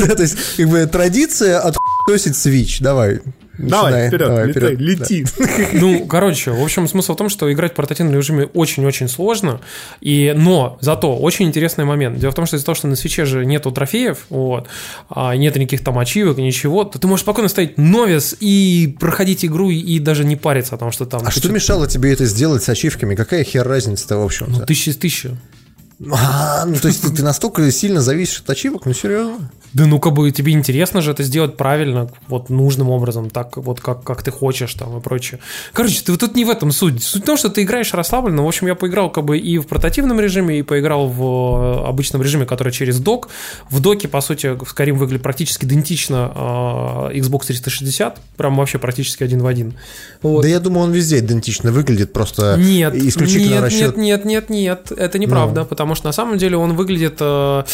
Да, то есть как бы традиция от Switch, давай. Давай, вперед, давай, летай, вперед. лети. Ну, короче, в общем, смысл в том, что играть в портативном режиме очень-очень сложно, и, но зато очень интересный момент. Дело в том, что из-за того, что на свече же нету трофеев, вот, а нет никаких там ачивок, ничего, то ты можешь спокойно ставить новис и проходить игру и, даже не париться о том, что там... А что мешало тебе это сделать с ачивками? Какая хер разница-то, в общем-то? Тысяча из тысячи. А, ну то есть ты, ты настолько сильно зависишь от ачивок? Ну серьезно? Да ну как бы тебе интересно же это сделать правильно, вот нужным образом, так вот как, как ты хочешь там и прочее. Короче, ты вот тут не в этом суть. Суть в том, что ты играешь расслабленно. В общем, я поиграл как бы и в портативном режиме, и поиграл в э, обычном режиме, который через док. В доке, по сути, Skyrim выглядит практически идентично э, Xbox 360, прям вообще практически один в один. Вот. Да я думаю, он везде идентично выглядит, просто Нет, исключительно нет, расчет. нет, нет, нет, нет, это неправда, потому что на самом деле он выглядит э,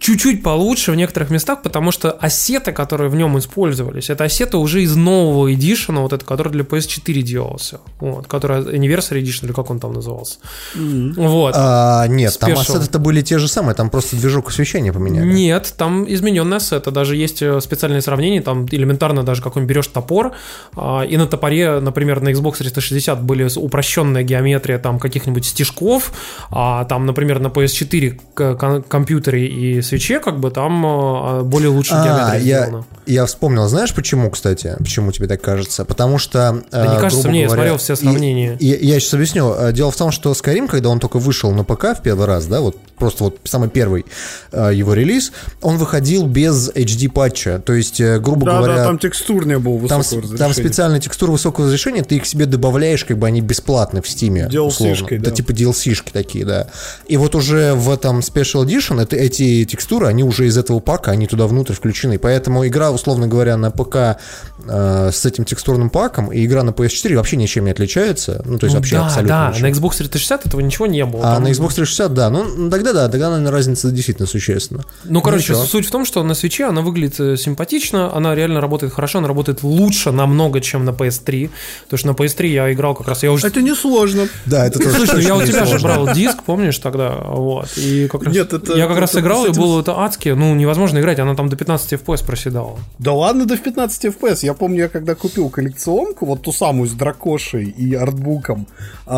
чуть-чуть получше в некоторых местах, потому что ассеты, которые в нем использовались, это ассеты уже из нового эдишена, вот это, который для PS4 делался, вот, который Anniversary Edition, или как он там назывался. Вот. А, нет, там Special. ассеты-то были те же самые, там просто движок освещения поменяли. Нет, там измененные ассеты. Даже есть э, специальные сравнения. Там элементарно даже какой-нибудь берешь топор, а, и на топоре, например, на Xbox 360 были упрощенная геометрия там каких-нибудь стежков, а там, например, на PS4 к- кон- компьютере и свече как бы там э, более лучшая А, геометрия я, сделана. я вспомнил, знаешь почему, кстати? Почему тебе так кажется? Потому что... Да не э, кажется мне, я говоря, смотрел все и- сравнения. и- я сейчас объясню. Дело в том, что Skyrim, когда он только вышел на ПК в первый раз, да, вот просто вот самый первый его релиз, он выходил без HD патча. То есть, э, грубо Да, говоря... да, там текстур не было Там, высокого там разрешения. специальная текстура высокого разрешения, ты их себе добавляешь, как бы они бесплатны в Стиме. DLC-шкой, да. Да, типа DLC-шки такие, да. И вот уже в этом Special Edition это, эти текстуры, они уже из этого пака, они туда внутрь включены. Поэтому игра, условно говоря, на ПК э, с этим текстурным паком и игра на PS4 вообще ничем не отличается. Ну, то есть Ну вообще да, абсолютно да, ничем. на Xbox 360 этого ничего не было. А Там- на Xbox 360, да. Ну, тогда да, тогда, наверное, разница действительно существенна. Ну, короче, ничего. суть в том, что на свече она выглядит э, симпатично, она реально работает хорошо, она работает лучше намного, чем на PS3. Потому что на PS3 я играл как раз, я уже... Это несложно. Да, это тоже Слушай, я у тебя же брал диск, помнишь тогда, вот, и как раз, Нет, это- я как раз играл, и этим- было это адски, ну, невозможно играть, она там до 15 FPS проседала. Да ладно, до 15 FPS. Я помню, я когда купил коллекционку, вот ту самую с дракошей и артбуком, и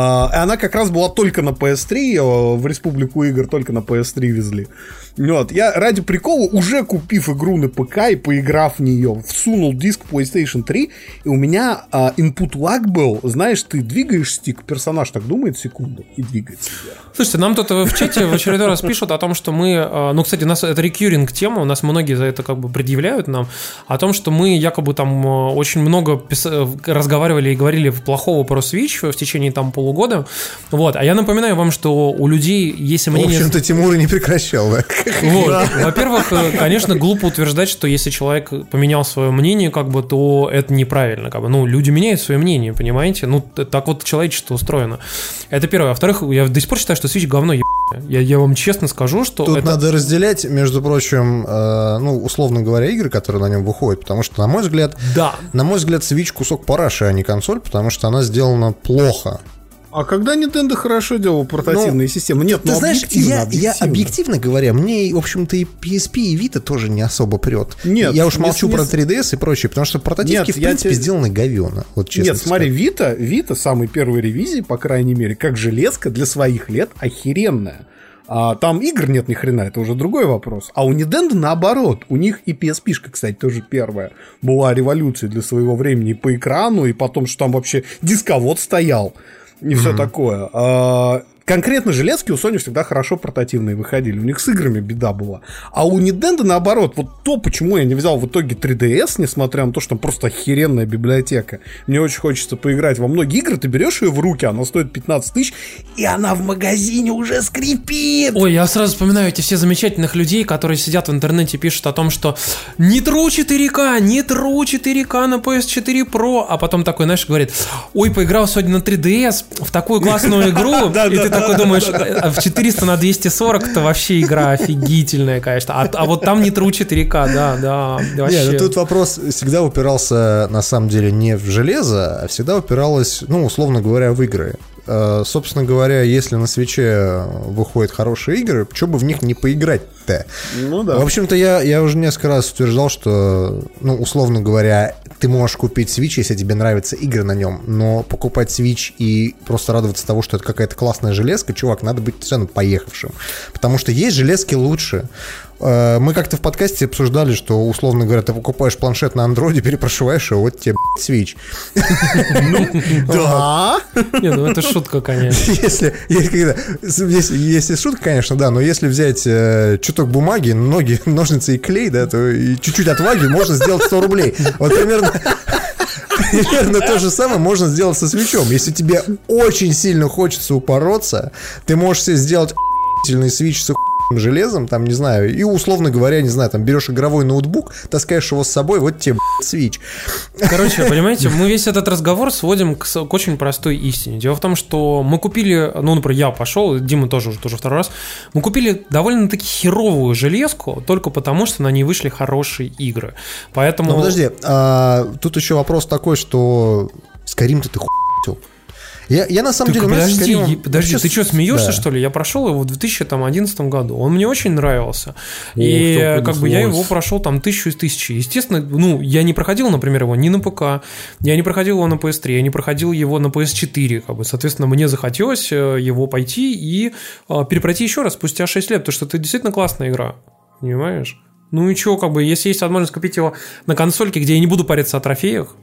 она как раз была только на PS3, ее в Республику игр только на PS3 везли. Вот, я ради прикола, уже купив игру на ПК и поиграв в нее, всунул диск PlayStation 3, и у меня а, input lag был, знаешь, ты двигаешь стик, персонаж так думает секунду и двигается вверх. Слушайте, нам тут в чате в очередной раз пишут о том, что мы, э, ну, кстати, у нас это рекьюринг тема, у нас многие за это как бы предъявляют нам, о том, что мы якобы там э, очень много пис- э, разговаривали и говорили плохого про Switch в течение там полугода, вот, а я напоминаю вам, что у людей есть В мнение... общем-то, Тимур и не прекращал, да? Вот. Во-первых, э, конечно, глупо утверждать, что если человек поменял свое мнение, как бы, то это неправильно. Как бы. Ну, люди меняют свое мнение, понимаете? Ну, так вот человечество устроено. Это первое. Во-вторых, я до сих пор считаю, что Switch говно ебаное. я, я вам честно скажу, что Тут это... надо разделять, между прочим, э, ну, условно говоря, игры, которые на нем выходят, потому что, на мой взгляд, Да. на мой взгляд, Switch кусок параши, а не консоль, потому что она сделана плохо. А когда Nintendo хорошо делал портативные системы? Нет, Ты ну знаешь, объективно, я, я объективно. объективно говоря, мне, в общем-то, и PSP, и Vita тоже не особо прет. Нет, я уж молчу не про с- 3DS и прочее, потому что портативки, Нет, в принципе, тебе- сделаны говёно. Вот честно Нет, смотри. Вита, Вита самой первой ревизии, по крайней мере, как железка для своих лет охеренная. А, там игр нет ни хрена, это уже другой вопрос. А у Nintendo наоборот, у них и PSP, кстати, тоже первая, была революцией для своего времени и по экрану, и потом, что там вообще дисковод стоял, и все такое. А, конкретно железки у Sony всегда хорошо портативные выходили. У них с играми беда была. А у Nintendo наоборот. Вот то, почему я не взял в итоге 3DS, несмотря на то, что там просто охеренная библиотека. Мне очень хочется поиграть во многие игры. Ты берешь ее в руки, она стоит 15 тысяч, и она в магазине уже скрипит. Ой, я сразу вспоминаю эти все замечательных людей, которые сидят в интернете и пишут о том, что не тру 4К, не тру 4К на PS4 Pro, а потом такой, знаешь, говорит, ой, поиграл сегодня на 3DS в такую классную игру, и ты такой думаешь, «А в 400 на 240 это вообще игра офигительная, конечно, а, а вот там не тру 4К, да, да, Не, вообще. ну тут вопрос всегда упирался, на самом деле, не в железо, а всегда упиралось, ну, условно говоря, в игры. Э, Собственно говоря, если на свече выходят хорошие игры, что бы в них не поиграть-то? Ну да. В общем-то, я, я уже несколько раз утверждал, что, ну, условно говоря, ты можешь купить Switch, если тебе нравятся игры на нем, но покупать Switch и просто радоваться того, что это какая-то классная железка, чувак, надо быть совершенно поехавшим. Потому что есть железки лучше. Э, Мы как-то в подкасте обсуждали, что, условно говоря, ты покупаешь планшет на андроиде, перепрошиваешь, и вот тебе Switch. Да? Не, ну это шутка, конечно. Если, шутка, конечно, да, но если взять э, чуток бумаги, ноги, ножницы и клей, да, то чуть-чуть отваги можно сделать 100 рублей. Вот примерно... Примерно то же самое можно сделать со свечом. Если тебе очень сильно хочется упороться, ты можешь себе сделать охуительный свич с железом, там, не знаю, и, условно говоря, не знаю, там, берешь игровой ноутбук, таскаешь его с собой, вот тебе, свич. Короче, понимаете, мы весь этот разговор сводим к, к очень простой истине. Дело в том, что мы купили, ну, например, я пошел, Дима тоже уже тоже второй раз, мы купили довольно-таки херовую железку только потому, что на ней вышли хорошие игры. Поэтому... Ну, подожди, а, тут еще вопрос такой, что Скарим-то ты хуй я, я на самом Так деле... подожди, е- подожди, вообще ты что, смеешься, да. что ли? Я прошел его в 2011 году. Он мне очень нравился. Ух, и как как бы я его прошел там тысячу из тысячи. Естественно, ну, я не проходил, например, его ни на ПК, я не проходил его на PS3, я не проходил его на PS4. Как бы, соответственно, мне захотелось э, его пойти и э, перепройти еще раз спустя 6 лет, потому что это действительно классная игра. Понимаешь? Ну и чё, как бы, если есть возможность купить его на консольке, где я не буду париться о трофеях,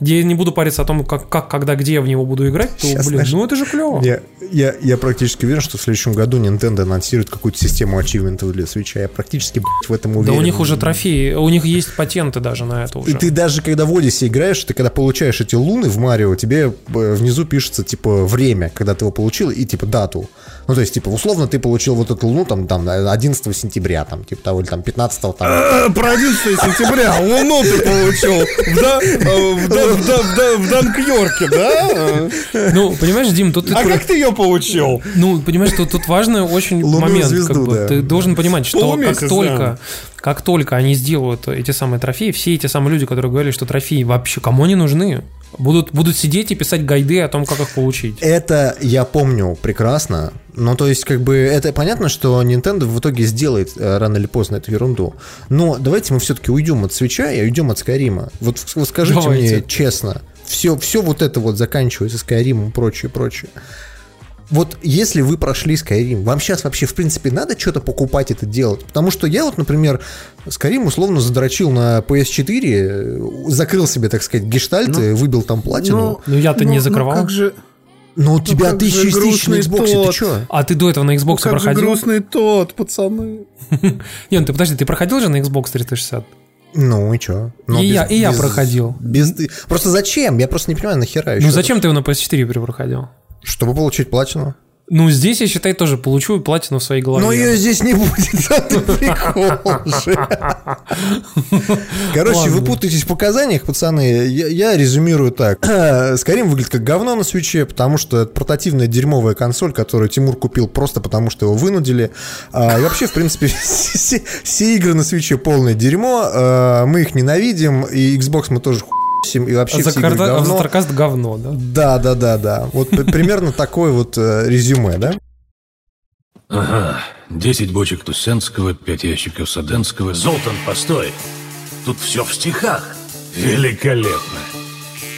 где я не буду париться о том, как, как когда, где я в него буду играть, то, Щас, блин, знаешь, ну это же клево. Я, я, я практически уверен, что в следующем году Nintendo анонсирует какую-то систему ачивментов для свеча. Я практически блядь, в этом Да уверен. у них уже трофеи, у них есть патенты даже на это И уже. ты даже когда в Одиссе играешь, ты когда получаешь эти луны в Марио, тебе э, внизу пишется типа время, когда ты его получил, и типа дату. Ну, то есть, типа, условно, ты получил вот эту луну там, там 11 сентября, там, типа того, или там 15 там. Э, Про 11 сентября луну ты получил в, э, в Да- в Да-? Ну, понимаешь, Дим, тут... А как ты ее получил? Ну, понимаешь, тут, тут важный очень момент. Ты должен понимать, что как только, как только они сделают эти самые трофеи, все эти самые люди, которые говорили, что трофеи вообще кому они нужны, будут, будут сидеть и писать гайды о том, как их получить. Это я помню прекрасно. Ну, то есть, как бы, это понятно, что Nintendo в итоге сделает э, рано или поздно эту ерунду. Но давайте мы все-таки уйдем от свеча и уйдем от Скайрима. Вот, скажите Давайте. мне честно, все, все вот это вот заканчивается Скайримом и прочее, прочее. Вот если вы прошли Skyrim, вам сейчас вообще, в принципе, надо что-то покупать это делать? Потому что я вот, например, Skyrim условно задрочил на PS4, э, закрыл себе, так сказать, гештальты, выбил там платину. Ну, я-то не закрывал. как же, Но у тебя как же тысяча из тысяч на Xbox, ты тот. что? А ты до этого на Xbox как же проходил? грустный тот, пацаны. Не, ну ты подожди, ты проходил же на Xbox 360? Ну и что? И я- и я проходил. Без... Просто зачем? Я просто не понимаю, нахера еще. Ну зачем ты его на PS4 перепроходил? Чтобы получить платину. Ну, здесь, я считай, тоже получу платину в своей голове. Но ее здесь не будет, это прикол же. Короче, вы путаетесь в показаниях, пацаны. Я, я резюмирую так. Skyrim выглядит как говно на свече, потому что это портативная дерьмовая консоль, которую Тимур купил просто потому, что его вынудили. А, и вообще, в принципе, все, все игры на свече полное дерьмо. А, мы их ненавидим, и Xbox мы тоже хуесим, и вообще А за, все игры карта- а за говно. Старкаст говно, да? Да, да, да, да. Вот примерно такое вот э, резюме, да? Ага, 10 бочек Тусенского, 5 ящиков Саденского. Золтан, постой! Тут все в стихах. Великолепно.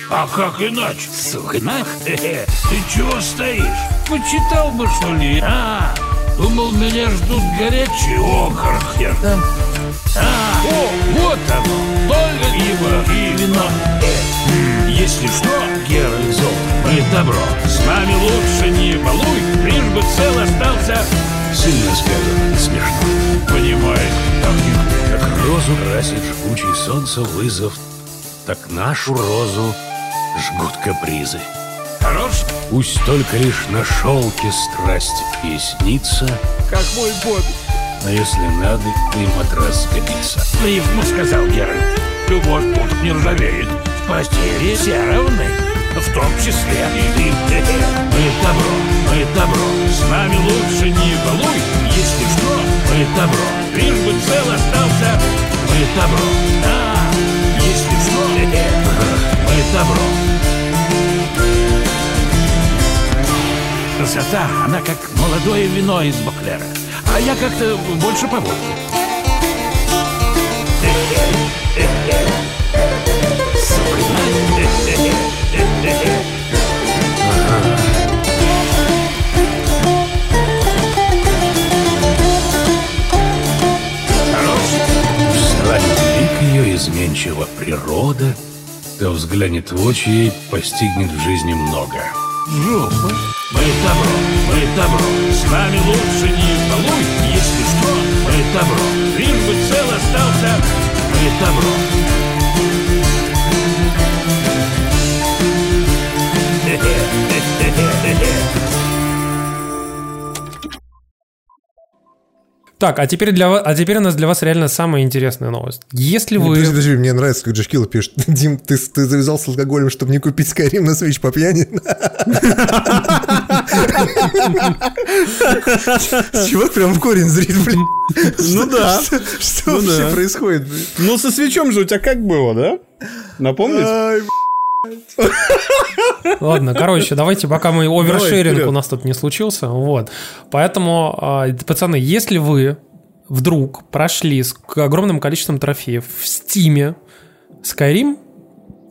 А как иначе? Сука, нах? Хе-хе. Ты чего стоишь? Почитал бы, что ли? А, думал, меня ждут горячие окорки. Там. А, о, вот оно. Только пиво и вино. Э, Если что, Геральт Золтан, мы добро. С нами лучше не балуй, лишь бы цел остался. Сильно сказано, и смешно. Понимаешь, так как розу красит жгучий солнце вызов, так нашу розу жгут капризы. Хорош? Пусть только лишь на шелке страсть и снится, Как мой Бобби. но если надо, и матрас сгодится. Наивно сказал Геральт. Любовь тут не ржавеет. В постели все равны. В том числе и ты. Мы добро, мы добро. С нами лучше не балуй. Если что, мы добро. Лишь бы цел остался. Мы добро. А, если что, мы добро. Красота, она как молодое вино из Боклера. А я как-то больше по водке изменчива природа, кто взглянет в очи ей, постигнет в жизни много. Жопа. Мы добро, мы добро, с нами лучше не балуй, если что, мы добро, лишь бы цел остался мы добро. Так, а теперь, для вас, а теперь у нас для вас реально самая интересная новость. Если вы... Подожди, подожди, мне нравится, как Джешкила пишет. Дим, ты, ты завязал с алкоголем, чтобы не купить Skyrim на Switch по пьяни? Чувак прям в корень зрит, блин. Ну да. Что Ну вообще происходит? Ну, со свечом же у тебя как было, да? Напомнишь? Ладно, короче, давайте, пока мы овершеринг у нас тут не случился. Вот. Поэтому, а, пацаны, если вы вдруг прошли с огромным количеством трофеев в Стиме Skyrim,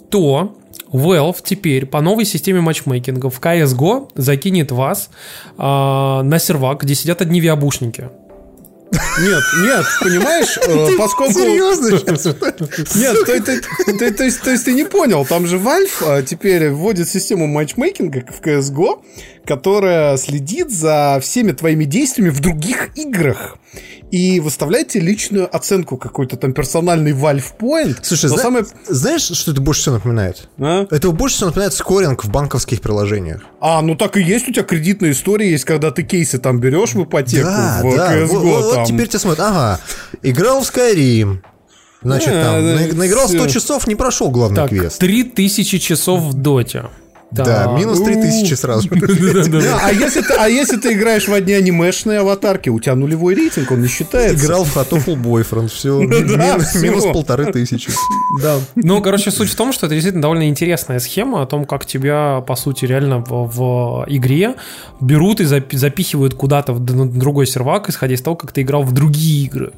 то Valve теперь по новой системе матчмейкинга в CSGO закинет вас а, на сервак, где сидят одни виабушники. Нет, нет, понимаешь, э, поскольку... Серьезно сейчас? Нет, то, есть, то есть ты не понял, там же Valve а, теперь вводит систему матчмейкинга в CSGO, которая следит за всеми твоими действиями в других играх и выставляет тебе личную оценку, какой-то там персональный Valve Point. Слушай, зна- самое- знаешь, что это больше всего напоминает? А? Это больше всего напоминает скоринг в банковских приложениях. А, ну так и есть у тебя кредитная история, есть, когда ты кейсы там берешь в ипотеку Да, в да. CSGO. Вот, вот теперь тебя смотрят. Ага, играл в Skyrim. Значит, там, на- наиграл 100 всё. часов, не прошел главный Так, квест. 3000 часов в доте. Да, минус 3000 сразу. Да, а, если ты, а если ты играешь в одни анимешные аватарки, у тебя нулевой рейтинг, он не считается. Играл в Hatoful Boyfriend, все, минус полторы тысячи. Да. Ну, короче, суть в том, что это действительно довольно интересная схема о том, как тебя, по сути, реально в, игре берут и запи- запихивают куда-то в на другой сервак, исходя из того, как ты играл в другие игры.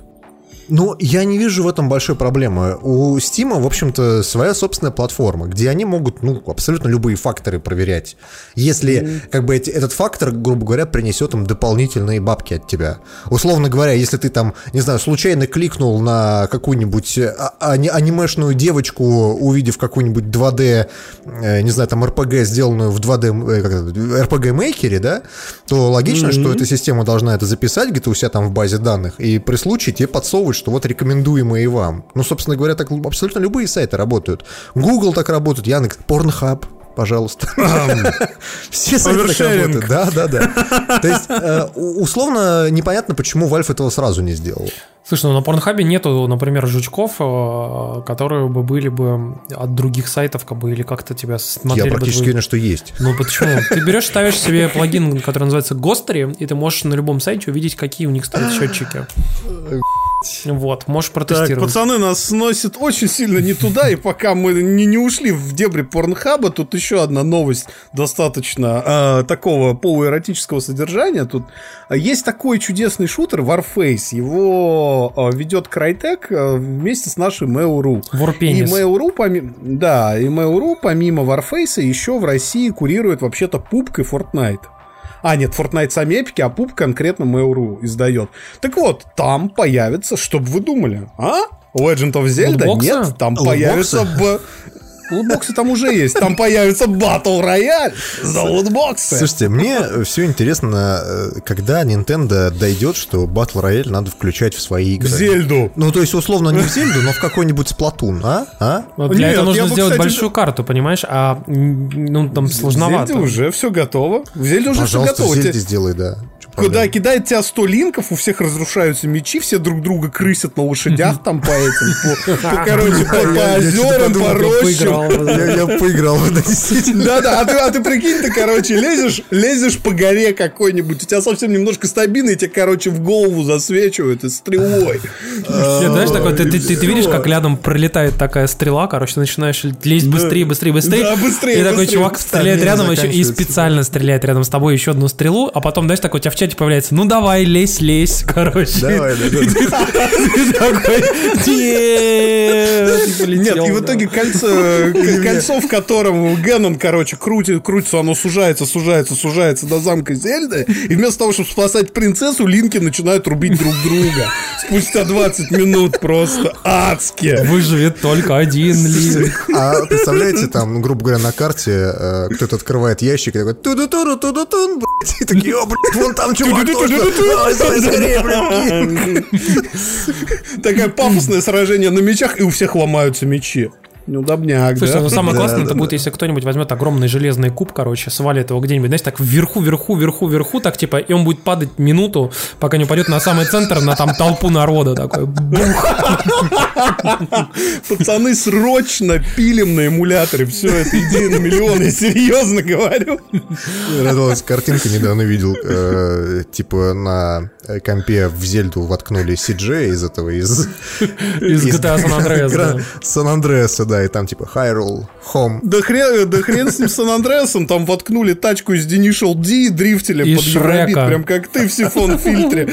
Ну, я не вижу в этом большой проблемы. У Steam, в общем-то, своя собственная платформа, где они могут, ну, абсолютно любые факторы проверять. Если, как бы, эти- этот фактор, грубо говоря, принесет им дополнительные бабки от тебя. Условно говоря, если ты там, не знаю, случайно кликнул на какую-нибудь э, а- ани- анимешную девочку, увидев какую-нибудь 2D, э, не знаю, там, RPG, сделанную в 2D, э, RPG-мейкере, да, то логично, что эта система должна это записать где-то у себя там в базе данных, и при случае тебе подсовывать, что вот рекомендуемые вам. Ну, собственно говоря, так абсолютно любые сайты работают. Google так работает, Яндекс, Pornhub, пожалуйста. Все сайты так работают. Да, да, да. То есть, э, условно, непонятно, почему Valve этого сразу не сделал. Слушай, ну на Порнхабе нету, например, жучков, э, которые бы были бы от других сайтов, как бы, или как-то тебя смотрели Я практически уверен, что есть. Ну почему? Ты берешь, ставишь себе плагин, который называется Гостери, и ты можешь на любом сайте увидеть, какие у них стоят счетчики. Вот, можешь Так, протестировать. пацаны, нас сносит очень сильно не туда, и пока мы не, не ушли в дебри порнхаба, тут еще одна новость достаточно э, такого полуэротического содержания. Тут э, есть такой чудесный шутер Warface, его э, ведет Crytek э, вместе с нашей Mail.ru. И. Mail.ru, помимо, да, и Mail.ru помимо Warface еще в России курирует вообще-то пупк и Fortnite. А, нет, Fortnite сами эпики, а пуп конкретно Mail.ru издает. Так вот, там появится, чтобы вы думали, а? Legend of Zelda? Лутбоксы? Нет, там Лутбоксы? появится... Лутбоксы там уже есть. Там появится Battle Royale за лутбоксы. Слушайте, мне все интересно, э, когда Nintendo дойдет, что Battle Royale надо включать в свои игры. В Зельду. Ну, то есть, условно, не в Зельду, но в какой-нибудь Splatoon, а? А? Вот для Нет, этого нужно я бы, сделать кстати, большую карту, понимаешь? А ну там В сложновато. Зельде уже все готово. В Зельде уже все Пожалуйста, в готово. Зельде Те- сделай, да. Куда кидает тебя 100 линков, у всех разрушаются мечи, все друг друга крысят на лошадях там по этим, по, короче, по, озерам, по я рощам. Я, поиграл в это действительно. Да-да, а ты, а ты прикинь, ты, короче, лезешь, лезешь по горе какой-нибудь, у тебя совсем немножко стабильно, и тебе, короче, в голову засвечивают и стрелой. Знаешь, такой, ты, видишь, как рядом пролетает такая стрела, короче, ты начинаешь лезть быстрее, быстрее, быстрее. Да, быстрее, И такой чувак стреляет рядом еще и специально стреляет рядом с тобой еще одну стрелу, а потом, знаешь, такой у тебя в чате появляется, ну давай, лезь, лезь, короче. Давай, нет, и полетел, Нет, и в итоге кольцо, к- кольцо, в котором Геннон, короче, крутит, крутится, оно сужается, сужается, сужается до замка Зельды, и вместо того, чтобы спасать принцессу, Линки начинают рубить друг друга. Спустя 20 минут просто адски. Выживет только один Линк. А представляете, там, ну, грубо говоря, на карте э, кто-то открывает ящик и такой туду туру туду тун блядь, и такие, о, блядь, вон там чувак скорее. Такое пафосное сражение на мечах, и у всех ломаются мечи. Неудобняк, Слушай, да? ну самое Да, классное, да, это да. будет, если кто-нибудь возьмет огромный железный куб, короче, свалит его где-нибудь, знаешь, так вверху, вверху, вверху, вверху, так типа, и он будет падать минуту, пока не упадет на самый центр, на там толпу народа такой. Бух. Пацаны, срочно пилим на эмуляторе. Все, это идея на миллион, я серьезно говорю. Радовалась картинка, недавно видел, э, типа на компе в Зельду воткнули CJ из этого, из... Из GTA San Andreas, да. Сан-Андреаса, да, и там типа Hyrule, Home. Да хрен, да хрен с ним Сан Андреасом, там воткнули тачку из Initial D и дрифтили И под Евробит, Шрека. прям как ты в сифон фильтре.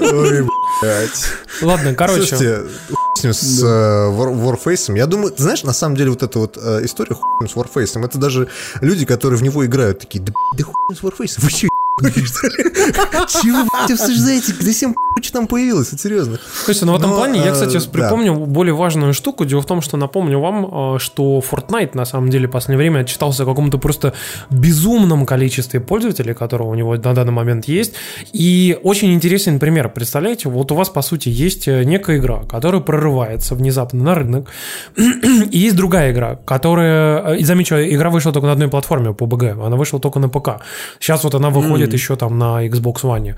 Ой, блядь. Ладно, короче. Слушайте, хуй с ним с э, War- Warface, я думаю, знаешь, на самом деле вот эта вот э, история хуй с Warface, это даже люди, которые в него играют, такие, да, да хуй с Warface, вы че? Чего вы обсуждаете? Да всем там появилось, вот серьезно. Слушайте, ну в этом Но, плане я, э, кстати, да. припомню более важную штуку. Дело в том, что напомню вам, э, что Fortnite на самом деле в последнее время отчитался о каком-то просто безумном количестве пользователей, которого у него на данный момент есть. И очень интересен пример. Представляете, вот у вас, по сути, есть э, некая игра, которая прорывается внезапно на рынок. И есть другая игра, которая... И замечу, игра вышла только на одной платформе по БГ. Она вышла только на ПК. Сейчас вот она выходит еще там на Xbox One.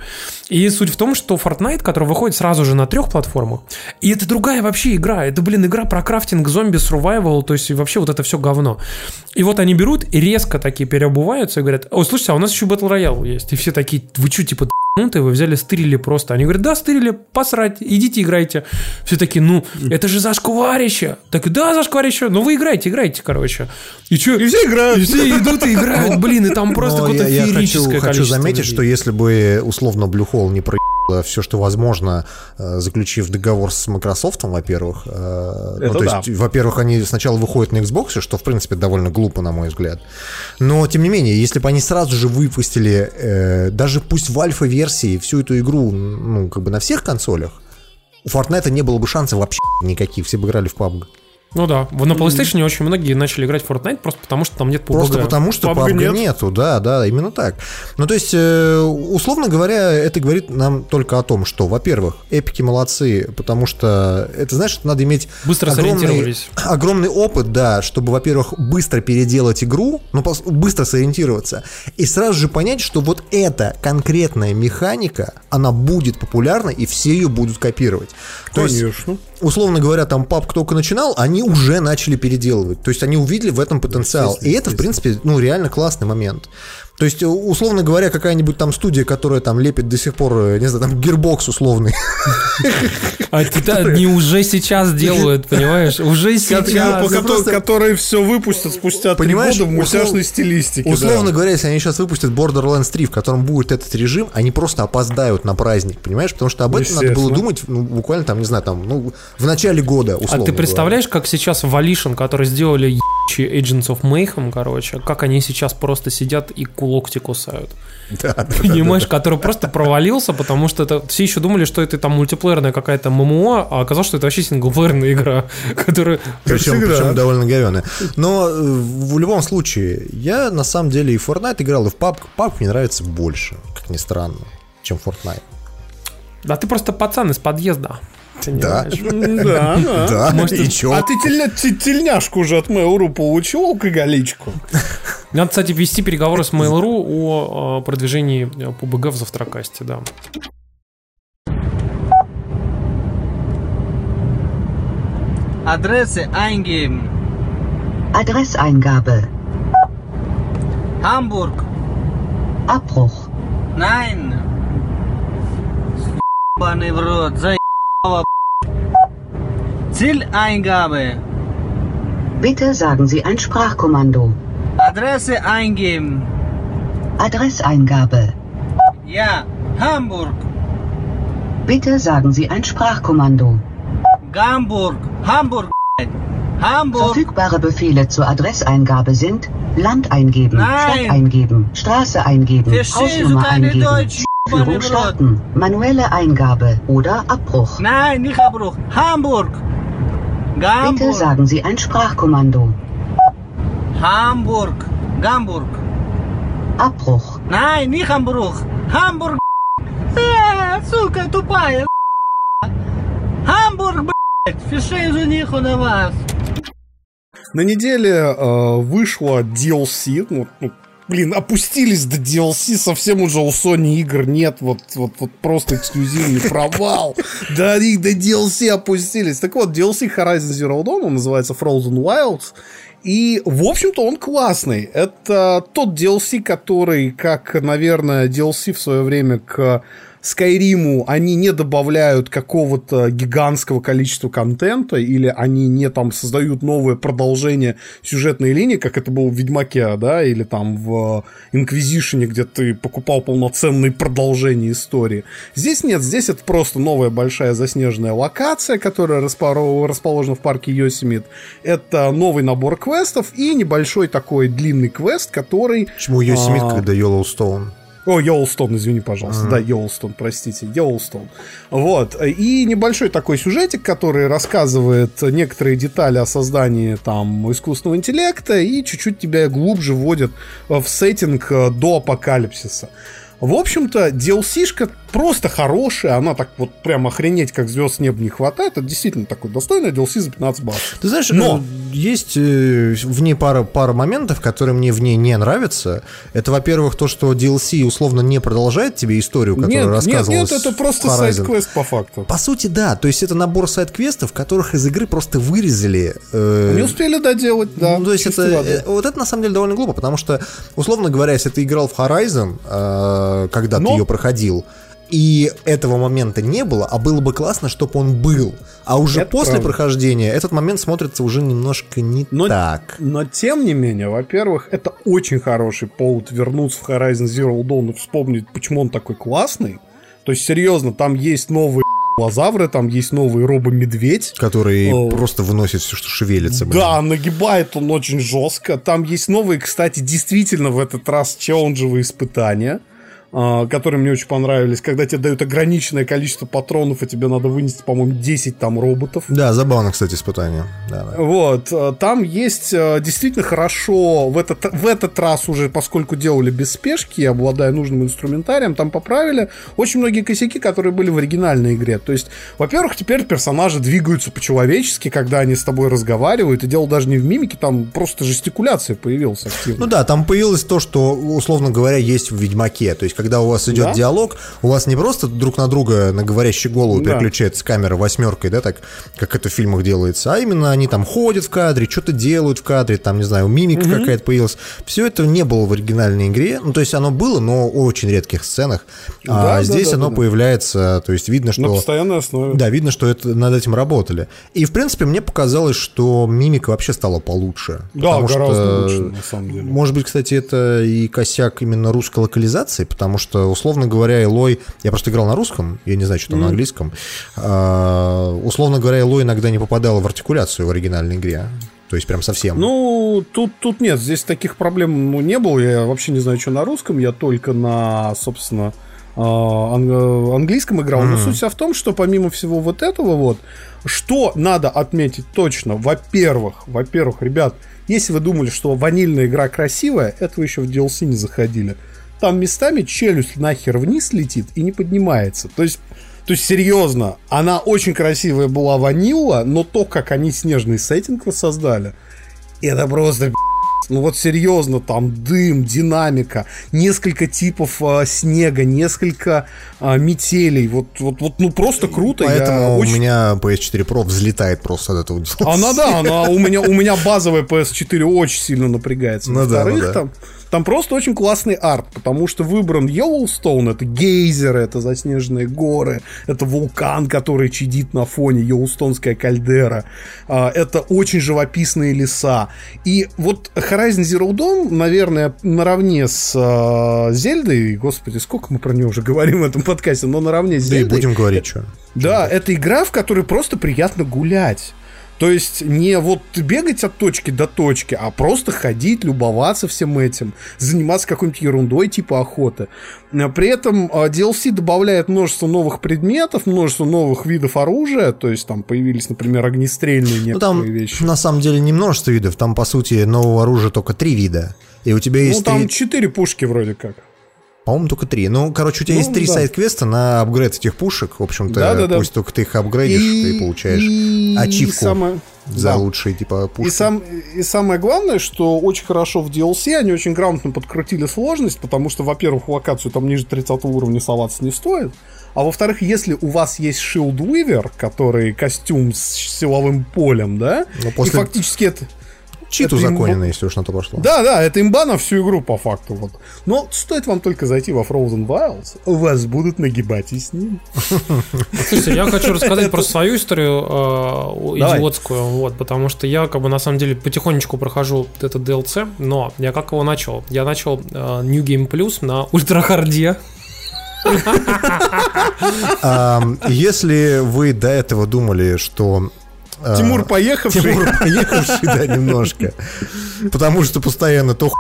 И суть в том, что Fortnite, который выходит сразу же на трех платформах, и это другая вообще игра. Это, блин, игра про крафтинг, зомби, survival, то есть вообще вот это все говно. И вот они берут и резко такие переобуваются и говорят, ой, слушайте, а у нас еще Battle Royale есть. И все такие, вы что, типа, ты вы взяли, стырили просто. Они говорят, да, стырили, посрать, идите играйте. Все такие, ну, это же зашкварище. Так, да, зашкварище, ну вы играете, играете, короче. И что? И все играют. И все идут и играют, блин, и там просто какое-то феерическое количество заметить, людей. что если бы условно Блюхол не проебало все, что возможно, э, заключив договор с Microsoft, во-первых. э, ну, Это то да. есть, во-первых, они сначала выходят на Xbox, что, в принципе, довольно глупо, на мой взгляд. Но, тем не менее, если бы они сразу же выпустили, э, даже пусть в альфа-версии, всю эту игру, ну, как бы на всех консолях, у Fortnite не было бы шансов вообще никаких, все бы играли в PUBG. Ну да, на PlayStation очень многие начали играть в Fortnite просто потому, что там нет PUBG. Просто потому, что PUBG PUBG нет. нету, да, да, именно так. Ну, то есть, э, условно говоря, это говорит нам только о том, что, во-первых, эпики молодцы, потому что, это, знаешь, надо иметь Быстро огромный, огромный опыт, да, чтобы, во-первых, быстро переделать игру, ну, быстро сориентироваться, и сразу же понять, что вот эта конкретная механика, она будет популярна, и все ее будут копировать. То есть, Конечно. Условно говоря, там папка только начинал, они уже начали переделывать. То есть они увидели в этом потенциал. И это, в принципе, ну, реально классный момент. То есть, э, условно говоря, какая-нибудь там студия, которая там лепит до сих пор, э, не знаю, там гирбокс условный. А они уже сейчас делают, понимаешь? Уже сейчас. Ну, Которые все выпустят спустя три года в мультяшной стилистике. Условно говоря, если они сейчас выпустят Borderlands 3, в котором будет этот режим, они просто опоздают на праздник, понимаешь? Потому что об этом надо было думать, ну, буквально там, не знаю, там, ну, в начале года, А условно ты говоря. представляешь, как сейчас Volition, которые сделали Agents of Mayhem, короче, как они сейчас просто сидят и кулокти кусают? Да, да, да, Понимаешь, который просто провалился, потому что это все еще думали, что это там мультиплеерная какая-то ММО, а оказалось, что это вообще синглплеерная игра, которая... Причем, всегда. причем довольно говёная. Но э, в любом случае, я на самом деле и в Fortnite играл, и в PUBG. PUBG мне нравится больше, как ни странно, чем Fortnite. Да ты просто пацан из подъезда. Да. Да, да. Да, Может, и чё? А ты тельня- те- тельняшку уже от Mail.ru получил, алкоголичку? Надо, кстати, вести переговоры с Mail.ru о, э, продвижении э, ПУБГ в Завтракасте, да. Adresse eingeben. Adresseingabe. Hamburg. Abbruch. Nein. Ебаный в рот. Заебало. Zieleingabe. Bitte sagen Sie ein Sprachkommando. Adresse eingeben. Adresseingabe. Я. Hamburg. Bitte sagen Sie ein Sprachkommando. Hamburg. Hamburg. Hamburg. Verfügbare Befehle zur Adresseingabe sind Land eingeben, Nein. Stadt eingeben, Straße eingeben, Verstehst Hausnummer eingeben, Deutsch, Führung meine starten, manuelle Eingabe oder Abbruch. Nein, nicht Abbruch. Hamburg. Bitte Hamburg. sagen Sie ein Sprachkommando. Hamburg. Hamburg. Abbruch. Nein, nicht Hamburg. Hamburg. Э, сука, тупая. Hamburg, блядь. Verstehst du nicht oder was? На неделе э, вышло DLC, ну, ну, блин, опустились до DLC, совсем уже у Sony игр нет, вот, вот, вот просто эксклюзивный провал. Да, их до DLC опустились. Так вот, DLC Horizon Zero Dawn, он называется Frozen Wilds, и, в общем-то, он классный. Это тот DLC, который, как, наверное, DLC в свое время к Скайриму они не добавляют какого-то гигантского количества контента, или они не там создают новое продолжение сюжетной линии, как это было в Ведьмаке, да, или там в Инквизишене, где ты покупал полноценные продолжения истории. Здесь нет, здесь это просто новая большая заснеженная локация, которая расположена в парке Йосемит. Это новый набор квестов и небольшой такой длинный квест, который... Почему Йосемит, а, когда Йеллоустоун? О, Йолстон, извини, пожалуйста. Ага. Да, Йолстон, простите, Йолстон. Вот. И небольшой такой сюжетик, который рассказывает некоторые детали о создании там искусственного интеллекта и чуть-чуть тебя глубже вводит в сеттинг э, до апокалипсиса. В общем-то, DLC-шка просто хорошая, она так вот прям охренеть, как звезд с неба не хватает. Это действительно такой достойный DLC за 15 баксов. Ты знаешь, Но- э, есть э, в ней пара, пара моментов, которые мне в ней не нравятся. Это, во-первых, то, что DLC условно не продолжает тебе историю, которая Нет, нет, нет, это просто сайт-квест по факту. По сути, да. То есть это набор сайт-квестов, которых из игры просто вырезали. э, Не успели доделать, да. ну, то есть это, воды. э, вот это на самом деле довольно глупо, потому что, условно говоря, если ты играл в Horizon, э, когда Но- ты ее проходил, и этого момента не было, а было бы классно, чтобы он был. А уже Это после правда. прохождения этот момент смотрится уже немножко не Но, так. но тем не менее, во-первых, это очень хороший повод вернуться в Horizon Zero Dawn и вспомнить, почему он такой классный. То есть, серьезно, там есть новые лазавры, там есть новый робо-медведь. Который О. просто выносит все, что шевелится. блин. Да, нагибает он очень жестко. Там есть новые, кстати, действительно в этот раз челленджевые испытания, которые мне очень понравились, когда тебе дают ограниченное количество патронов, и тебе надо вынести, по-моему, 10 там роботов. Да, забавно, кстати, испытание. Да, да. Вот, э, там есть э, действительно хорошо, в этот, в этот раз уже, поскольку делали без спешки, обладая нужным инструментарием, там поправили очень многие косяки, которые были в оригинальной игре. То есть, во-первых, теперь персонажи двигаются по-человечески, когда они с тобой разговаривают, и дело даже не в мимике, там просто жестикуляция появилась активно. Ну да, там появилось то, что, условно говоря, есть в Ведьмаке. То есть, когда у вас идет Да. диалог, у вас не просто друг на друга на говорящую голову Да. переключается камера восьмеркой, да, так, как это в фильмах делается, а именно они там ходят в кадре, что-то делают в кадре, там, не знаю, мимика Мгм. какая-то появилась. Все это не было в оригинальной игре. Ну, то есть, оно было, но в очень редких сценах. Да, а да, здесь да, оно да, появляется, то есть, видно, что... На постоянной основе. Да, видно, что это, над этим работали. И, в принципе, мне показалось, что мимика вообще стала получше. Да, гораздо что, лучше, на самом деле. Может быть, кстати, это и косяк именно русской локализации, потому что, условно говоря, Элой... Я просто играл на русском, я не знаю, что там на Мгм. английском. А, условно говоря, Элой иногда не попадала в артикуляцию в оригинальной игре. То есть прям совсем. Ну, тут, тут нет, здесь таких проблем ну, не было. Я вообще не знаю, что на русском, я только на, собственно, а, ан- английском играл. Но Мгм. суть вся в том, что помимо всего вот этого вот, что надо отметить точно, во-первых, во-первых, ребят, если вы думали, что ванильная игра красивая, это вы еще в DLC не заходили. Там местами челюсть нахер вниз летит и не поднимается. То есть то есть, серьезно, она очень красивая была ванила, но то, как они снежный сеттинг воссоздали, это просто ну вот серьезно, там дым, динамика, несколько типов а, снега, несколько а, метелей, вот, вот, вот, ну просто круто. я Поэтому очень- у меня PS4 Pro взлетает просто от этого. Она да, она у меня у меня базовая PS4 очень сильно напрягается. Ну да, Во-вторых, ну да. там Там просто очень классный арт, потому что выбран Йеллоустоун, это гейзеры, это заснеженные горы, это вулкан, который чадит на фоне, Йеллоустонская кальдера, а, это очень живописные леса. И вот Horizon Zero Dawn, наверное, наравне с а, Зельдой, господи, сколько мы про нее уже говорим в этом подкасте, но наравне с Да и Зельдой. будем говорить, что. Да, это игра, в которой просто приятно гулять. То есть не вот бегать от точки до точки, а просто ходить, любоваться всем этим, заниматься какой-нибудь ерундой типа охоты. При этом а, DLC добавляет множество новых предметов, множество новых видов оружия, то есть там появились, например, огнестрельные некоторые Ну, там, вещи. на самом деле, не множество видов. Там, по сути, нового оружия только три вида. И у тебя Ну, есть там три... четыре пушки вроде как. По-моему, только три. Ну, короче, у тебя Ну, есть три да. сайт-квеста на апгрейд этих пушек. В общем-то, Да-да-да. пусть только ты их апгрейдишь, ты получаешь и ачивку самое- за да. лучшие, типа, пушки. И, сам, и самое главное, что очень хорошо в DLC они очень грамотно подкрутили сложность, потому что, во-первых, локацию там ниже 30 уровня соваться не стоит, а во-вторых, если у вас есть Shield Weaver, который костюм с силовым полем, да, Но после- и фактически это... Чит узаконено, имба- если уж на то пошло. Да, да, это имба на всю игру по факту. Вот. Но стоит вам только зайти во Frozen Wilds, вас будут нагибать и с ним. Слушайте, я хочу рассказать про свою историю э, идиотскую, вот, потому что я, как бы, на самом деле, потихонечку прохожу этот DLC, но я как его начал? Я начал э, New Game Plus на ультрахарде. Если вы до этого думали, что... а, Тимур поехавший. Тимур поехавший, да, немножко. Потому что постоянно то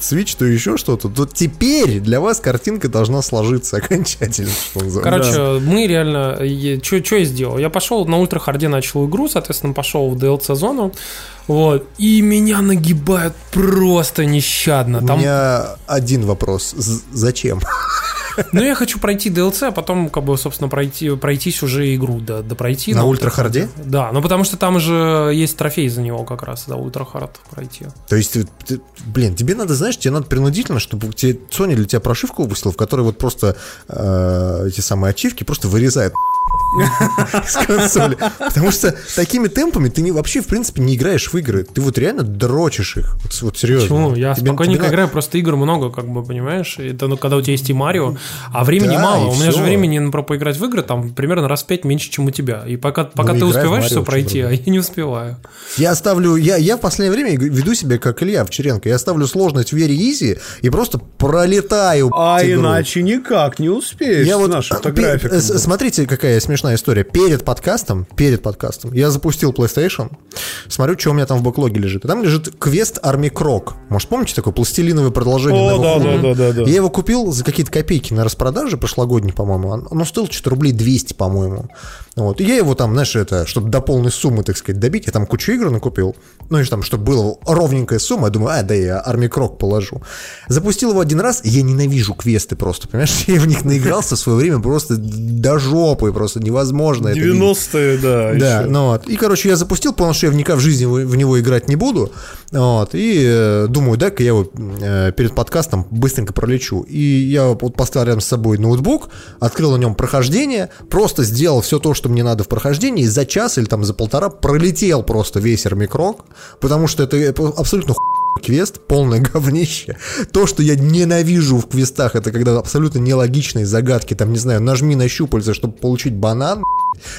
Switch, то еще что-то, то теперь для вас картинка должна сложиться окончательно. Короче, мы реально... Что я сделал? Я пошел на ультрахарде, начал игру, соответственно, пошел в DLC-зону, вот, и меня нагибают просто нещадно. У Там меня один вопрос. З- Зачем? Ну, я хочу пройти DLC, а потом, как бы, собственно, пройти, пройтись уже игру, да, да пройти. На ультрахарде? Да, ну потому что там же есть трофей за него как раз, за ультрахард пройти. То есть, ты- ты- блин, тебе надо, знаешь, тебе надо принудительно, чтобы тебе Sony для тебя прошивку выпустила, в которой вот просто э, эти самые ачивки просто вырезает из консоли. Потому что такими темпами ты не, вообще, в принципе, не играешь в игры. Ты вот реально дрочишь их. Вот, вот серьезно. Почему? Я Тебе- спокойненько тебе играю, просто игр много, как бы, понимаешь? Это, ну, когда у тебя есть и Марио, а времени Да, мало. У меня же времени на поиграть в игры там примерно раз в пять меньше, чем у тебя. И пока, пока Ну, ты успеваешь все пройти, а я не успеваю. Я ставлю, я, я в последнее время веду себя как Илья Овчаренко. Я ставлю сложность в Very Easy и просто пролетаю. А игру. иначе никак не успеешь Я вот графиком. э, смотрите, какая смешная история. Перед подкастом, перед подкастом, я запустил PlayStation, смотрю, что у меня там в бэклоге лежит. И там лежит квест Арми Крок. Может, помните такое пластилиновое продолжение О, да, да, да, да, да. Я его купил за какие-то копейки на распродаже прошлогодней, по-моему. Он- Оно стоило что-то рублей 200, по-моему. Вот. И я его там, знаешь, это, чтобы до полной суммы, так сказать, добить, я там кучу игр накупил. Ну, и там, чтобы была ровненькая сумма, я думаю, а, да я Арми Крок положу. Запустил его один раз, я ненавижу квесты просто, понимаешь? Я в них наигрался в свое время просто до жопы, просто невозможно. это видеть. 90-е, да. Да, ещё. ну вот. И, короче, я запустил, понял, что я никак в жизни в в него играть не буду. Вот. И э, думаю, дай-ка я его э, перед подкастом быстренько пролечу. И я вот поставил рядом с собой ноутбук, открыл на нем прохождение, просто сделал все то, что мне надо в прохождении, и за час или там за полтора пролетел просто весь Армикрок, потому что это абсолютно хуй квест, полное говнище. То, что я ненавижу в квестах, это когда абсолютно нелогичные загадки, там, не знаю, нажми на щупальце, чтобы получить банан,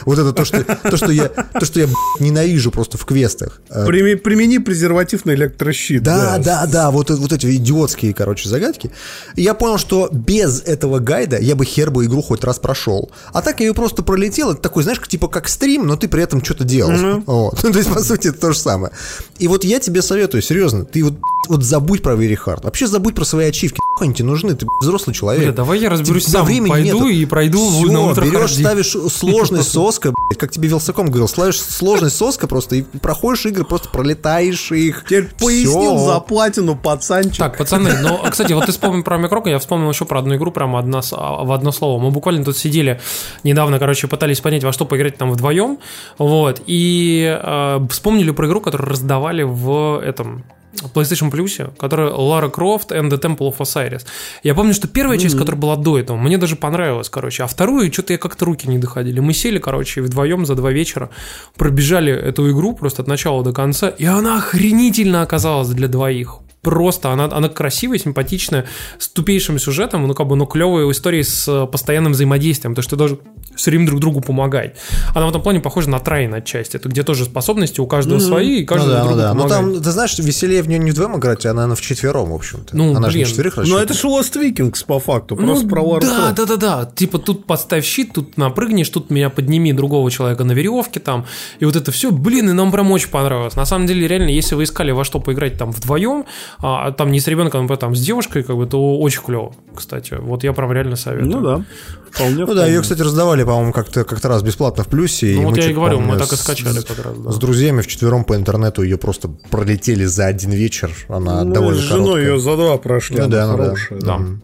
вот это то, что, то, что я, то, что я ненавижу просто в квестах. Э, Прими- примени презерватив на электрощит. Да, да, да, вот, э- вот эти идиотские, короче, загадки. И я понял, что без этого гайда я бы хер бы игру хоть раз прошел. А так я ее просто пролетел, это такой, знаешь, типа как стрим, но ты при этом что-то делал. Вот. То есть, по сути, это то же самое. И вот я тебе советую, серьезно, ты вот, вот забудь про Very Hard. Вообще забудь про свои ачивки. Нахуй они тебе нужны, ты взрослый человек. Бля, давай я разберусь Тебе сам, времени пойду нету. и пройду Всё, на ультрахарде. берешь, ставишь сложность соска, блядь, как тебе Вилсаком говорил, ставишь сложность соска просто и проходишь игры, просто пролетаешь их. Теперь пояснил за платину пацанчик. Так, пацаны, ну, кстати, вот ты вспомнил про Микрока, я вспомнил еще про одну игру, прямо одна, с- а, в одно слово. Мы буквально тут сидели недавно, короче, пытались понять, во что поиграть там вдвоем, вот, и э, вспомнили про игру, которую раздавали в этом PlayStation Plus, которая Lara Croft and the Temple of Osiris. Я помню, что первая часть, которая была до этого, мне даже понравилась, короче, а вторую что-то я как-то руки не доходили. Мы сели, короче, вдвоем за два вечера, пробежали эту игру просто от начала до конца, и она охренительно оказалась для двоих. просто, она, она красивая, симпатичная, с тупейшим сюжетом, ну, как бы, ну, клевая история с э, постоянным взаимодействием, то что ты должен все время друг другу помогать. Она в этом плане похожа на Трайн отчасти, это где тоже способности у каждого Мгм. свои, и каждый ну, да, друг ну, другу да. Ну помогает. там, ты знаешь, веселее в нее не вдвоем играть, а наверное, в четвером, в общем-то. Ну, Она же не блин. четверых Ну, это же Lost Vikings, по факту, Ну, просто про да, да, да, да. Типа тут подставь щит, тут напрыгнешь, тут меня подними другого человека на веревке там. И вот это все, блин, и нам прям очень понравилось. На самом деле, реально, если вы искали во что поиграть там вдвоем, а там не с ребенком, а там с девушкой, как бы, то очень клево, кстати. Вот я прям реально советую. Ну да. Вполне, Ну да, ее, кстати, раздавали, по-моему, как-то как раз бесплатно в плюсе. Ну, вот мы я и говорю, мы так и с- скачали с- как раз, да. С друзьями вчетвером по интернету ее просто пролетели за один вечер. Она Ну, довольно с женой короткая. ее за два прошли, Ну она да, ну да. хорошая. Да. Мгм.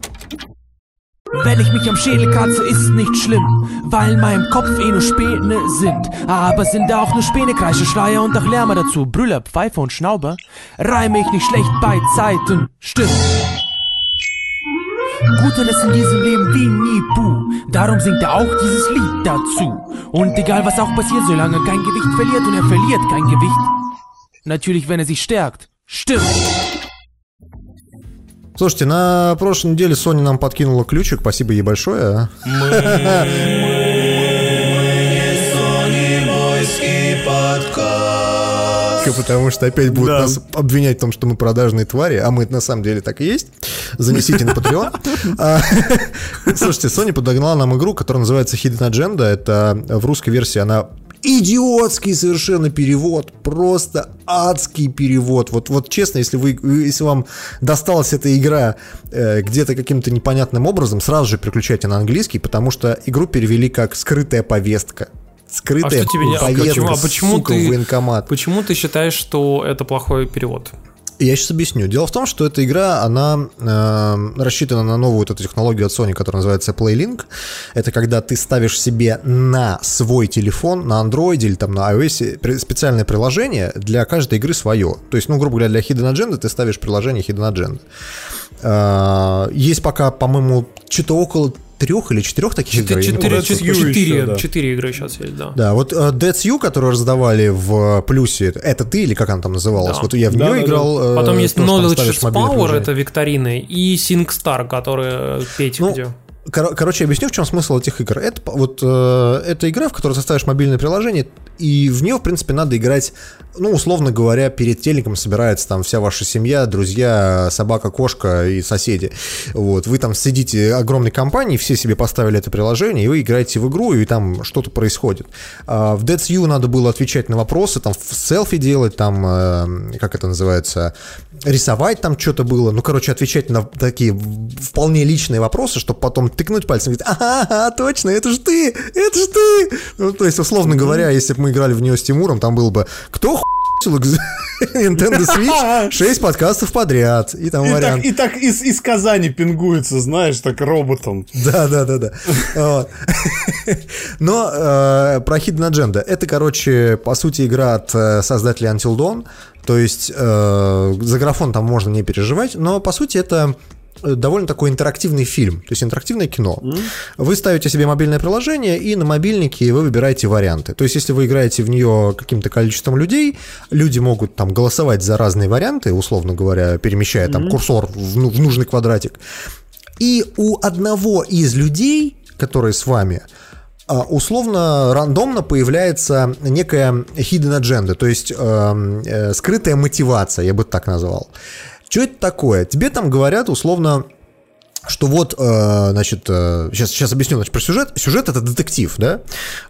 Wenn ich mich am Schädel kratze, ist nicht schlimm, weil in meinem Kopf eh nur Späne sind. Aber sind da auch nur Späne, Kreische, Schleier und auch Lärme dazu. Brüller, Pfeife und Schnauber, reime ich nicht schlecht bei Zeiten, stimmt. Guter ist in diesem Leben wie nie Buh, darum singt er auch dieses Lied dazu. Und egal was auch passiert, solange er kein Gewicht verliert und er verliert kein Gewicht. Natürlich, wenn er sich stärkt, stimmt. Слушайте, на прошлой неделе Sony нам подкинула ключик, спасибо ей большое. Потому что опять будут Да. нас обвинять в том, что мы продажные твари, а мы на самом деле так и есть. Занесите на Patreon. А, Слушайте, Sony подогнала нам игру, которая называется Hidden Agenda. Это в русской версии она идиотский совершенно перевод, просто адский перевод. Вот, вот честно, если вы, если вам досталась эта игра э, где-то каким-то непонятным образом, сразу же переключайте на английский, потому что игру перевели как скрытая повестка. А Скрытая что тебе не... а почему, а почему сука, в ты, военкомат. почему ты считаешь, что это плохой перевод? Я сейчас объясню. Дело в том, что эта игра, она э, рассчитана на новую вот эту технологию от Sony, которая называется PlayLink. Это когда ты ставишь себе на свой телефон, на Android или там на iOS при- специальное приложение для каждой игры свое. То есть, ну, грубо говоря, для Hidden Agenda ты ставишь приложение Hidden Agenda. Э, есть пока, по-моему, что-то около трех или четырех таких игр. Четыре, четыре, четыре, да. четыре игры сейчас есть, да. Да, вот э, Dead's You, которую раздавали в плюсе, это ты или как она там называлась? Да. Вот я в Да, нее да, да. играл. э, Потом есть тоже там Knowledge Power, это викторины, и SingStar, который Петь Ну, где. Кор- короче, объясню, в чем смысл этих игр. Это вот э, это игра, в которой ты ставишь мобильное приложение, и в нее, в принципе, надо играть, ну, условно говоря, перед телеком собирается там вся ваша семья, друзья, собака, кошка и соседи. Вот, вы там сидите огромной компанией, все себе поставили это приложение, и вы играете в игру, и там что-то происходит. А в Dead's You надо было отвечать на вопросы, там селфи делать, там, э, как это называется, рисовать там что-то было. Ну, короче, отвечать на такие вполне личные вопросы, чтобы потом тыкнуть пальцем и говорить, ага, ага, точно, это же ты, это же ты. Ну, то есть, условно говоря, если бы мы играли в нее с Тимуром, там было бы, кто хуй Nintendo Switch, 6 подкастов подряд, и там И вариант. так, и так из, из Казани пингуется, знаешь, так роботом. Да, да, да, да. Но э, про Hidden Agenda. Это, короче, по сути, игра от э, создателей Until Dawn. То есть э, за графон там можно не переживать, но по сути это довольно такой интерактивный фильм, то есть интерактивное кино. Вы ставите себе мобильное приложение, и на мобильнике вы выбираете варианты. То есть, если вы играете в нее каким-то количеством людей, люди могут там голосовать за разные варианты, условно говоря, перемещая там курсор в, ну- в нужный квадратик. И у одного из людей, которые с вами, а, условно рандомно появляется некая hidden agenda, то есть эм, э, скрытая мотивация, я бы так назвал. Что это такое? Тебе там говорят условно что вот, э, значит, э, сейчас, сейчас объясню значит, про сюжет. Сюжет это детектив, да,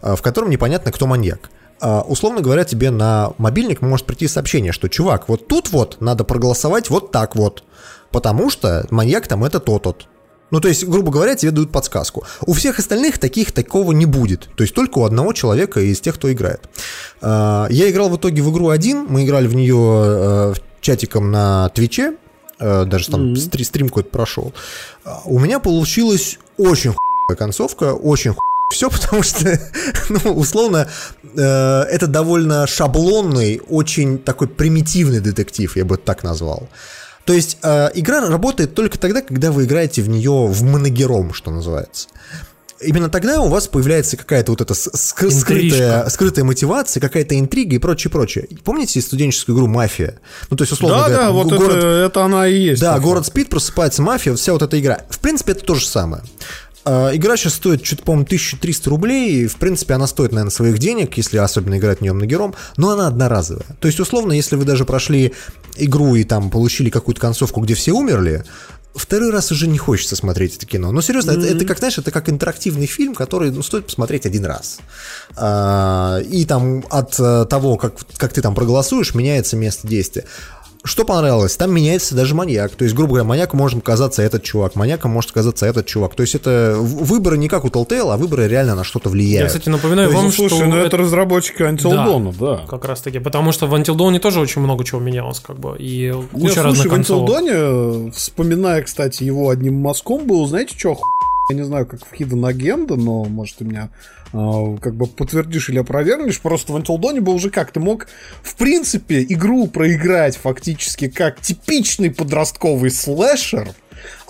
э, в котором непонятно, кто маньяк. Условно говоря, тебе на мобильник может прийти сообщение, что, чувак, вот тут вот надо проголосовать вот так вот, потому что маньяк там это тот-тот. Ну, то есть, грубо говоря, тебе дают подсказку. У всех остальных таких такого не будет. То есть только у одного человека из тех, кто играет. Я играл в итоге в игру один. Мы играли в нее чатиком на Твиче. э, Даже там стри- стрим какой-то прошел. А, У меня получилась очень хуевая концовка, очень все, потому что, ну, условно, э, это довольно шаблонный, очень такой примитивный детектив, я бы это так назвал. То есть э, игра работает только тогда, когда вы играете в нее в моногером, что называется. Именно тогда у вас появляется какая-то вот эта ск- скрытая, скрытая мотивация, какая-то интрига и прочее, прочее. Помните студенческую игру «Мафия»? Ну, то есть, условно Да, говоря, да, вот город- это, это она и есть. да, такое. город спит, просыпается мафия, вот вся вот эта игра. В принципе, это то же самое. А, Игра сейчас стоит, что-то, по-моему, 1300 рублей, и, в принципе, она стоит, наверное, своих денег, если особенно играть в нее многером, но она одноразовая. То есть, условно, если вы даже прошли игру и там получили какую-то концовку, где все умерли, второй раз уже не хочется смотреть это кино. Но серьезно, это, это как, знаешь, это как интерактивный фильм, который ну, стоит посмотреть один раз. А, и там от э, того, как, как ты там проголосуешь, меняется место действия. Что понравилось? Там меняется даже маньяк. То есть, грубо говоря, маньяком может оказаться этот чувак, маньяком может оказаться этот чувак. То есть, это в- выборы не как у Telltale, а выборы реально на что-то влияют. Я, кстати, напоминаю То есть, вам, ну, что... Слушай, ну это разработчики Until Да, Dawn, да. Как раз таки. Потому что в Until Dawn тоже очень много чего менялось, как бы. И куча слушай, разных в Until концовок. Dawn, э, вспоминая, кстати, его одним мазком был, знаете, что я не знаю, как в Hidden Agenda, но, может, ты меня э, как бы подтвердишь или опровергнешь, просто в Until Dawn был уже как, ты мог, в принципе, игру проиграть фактически как типичный подростковый слэшер,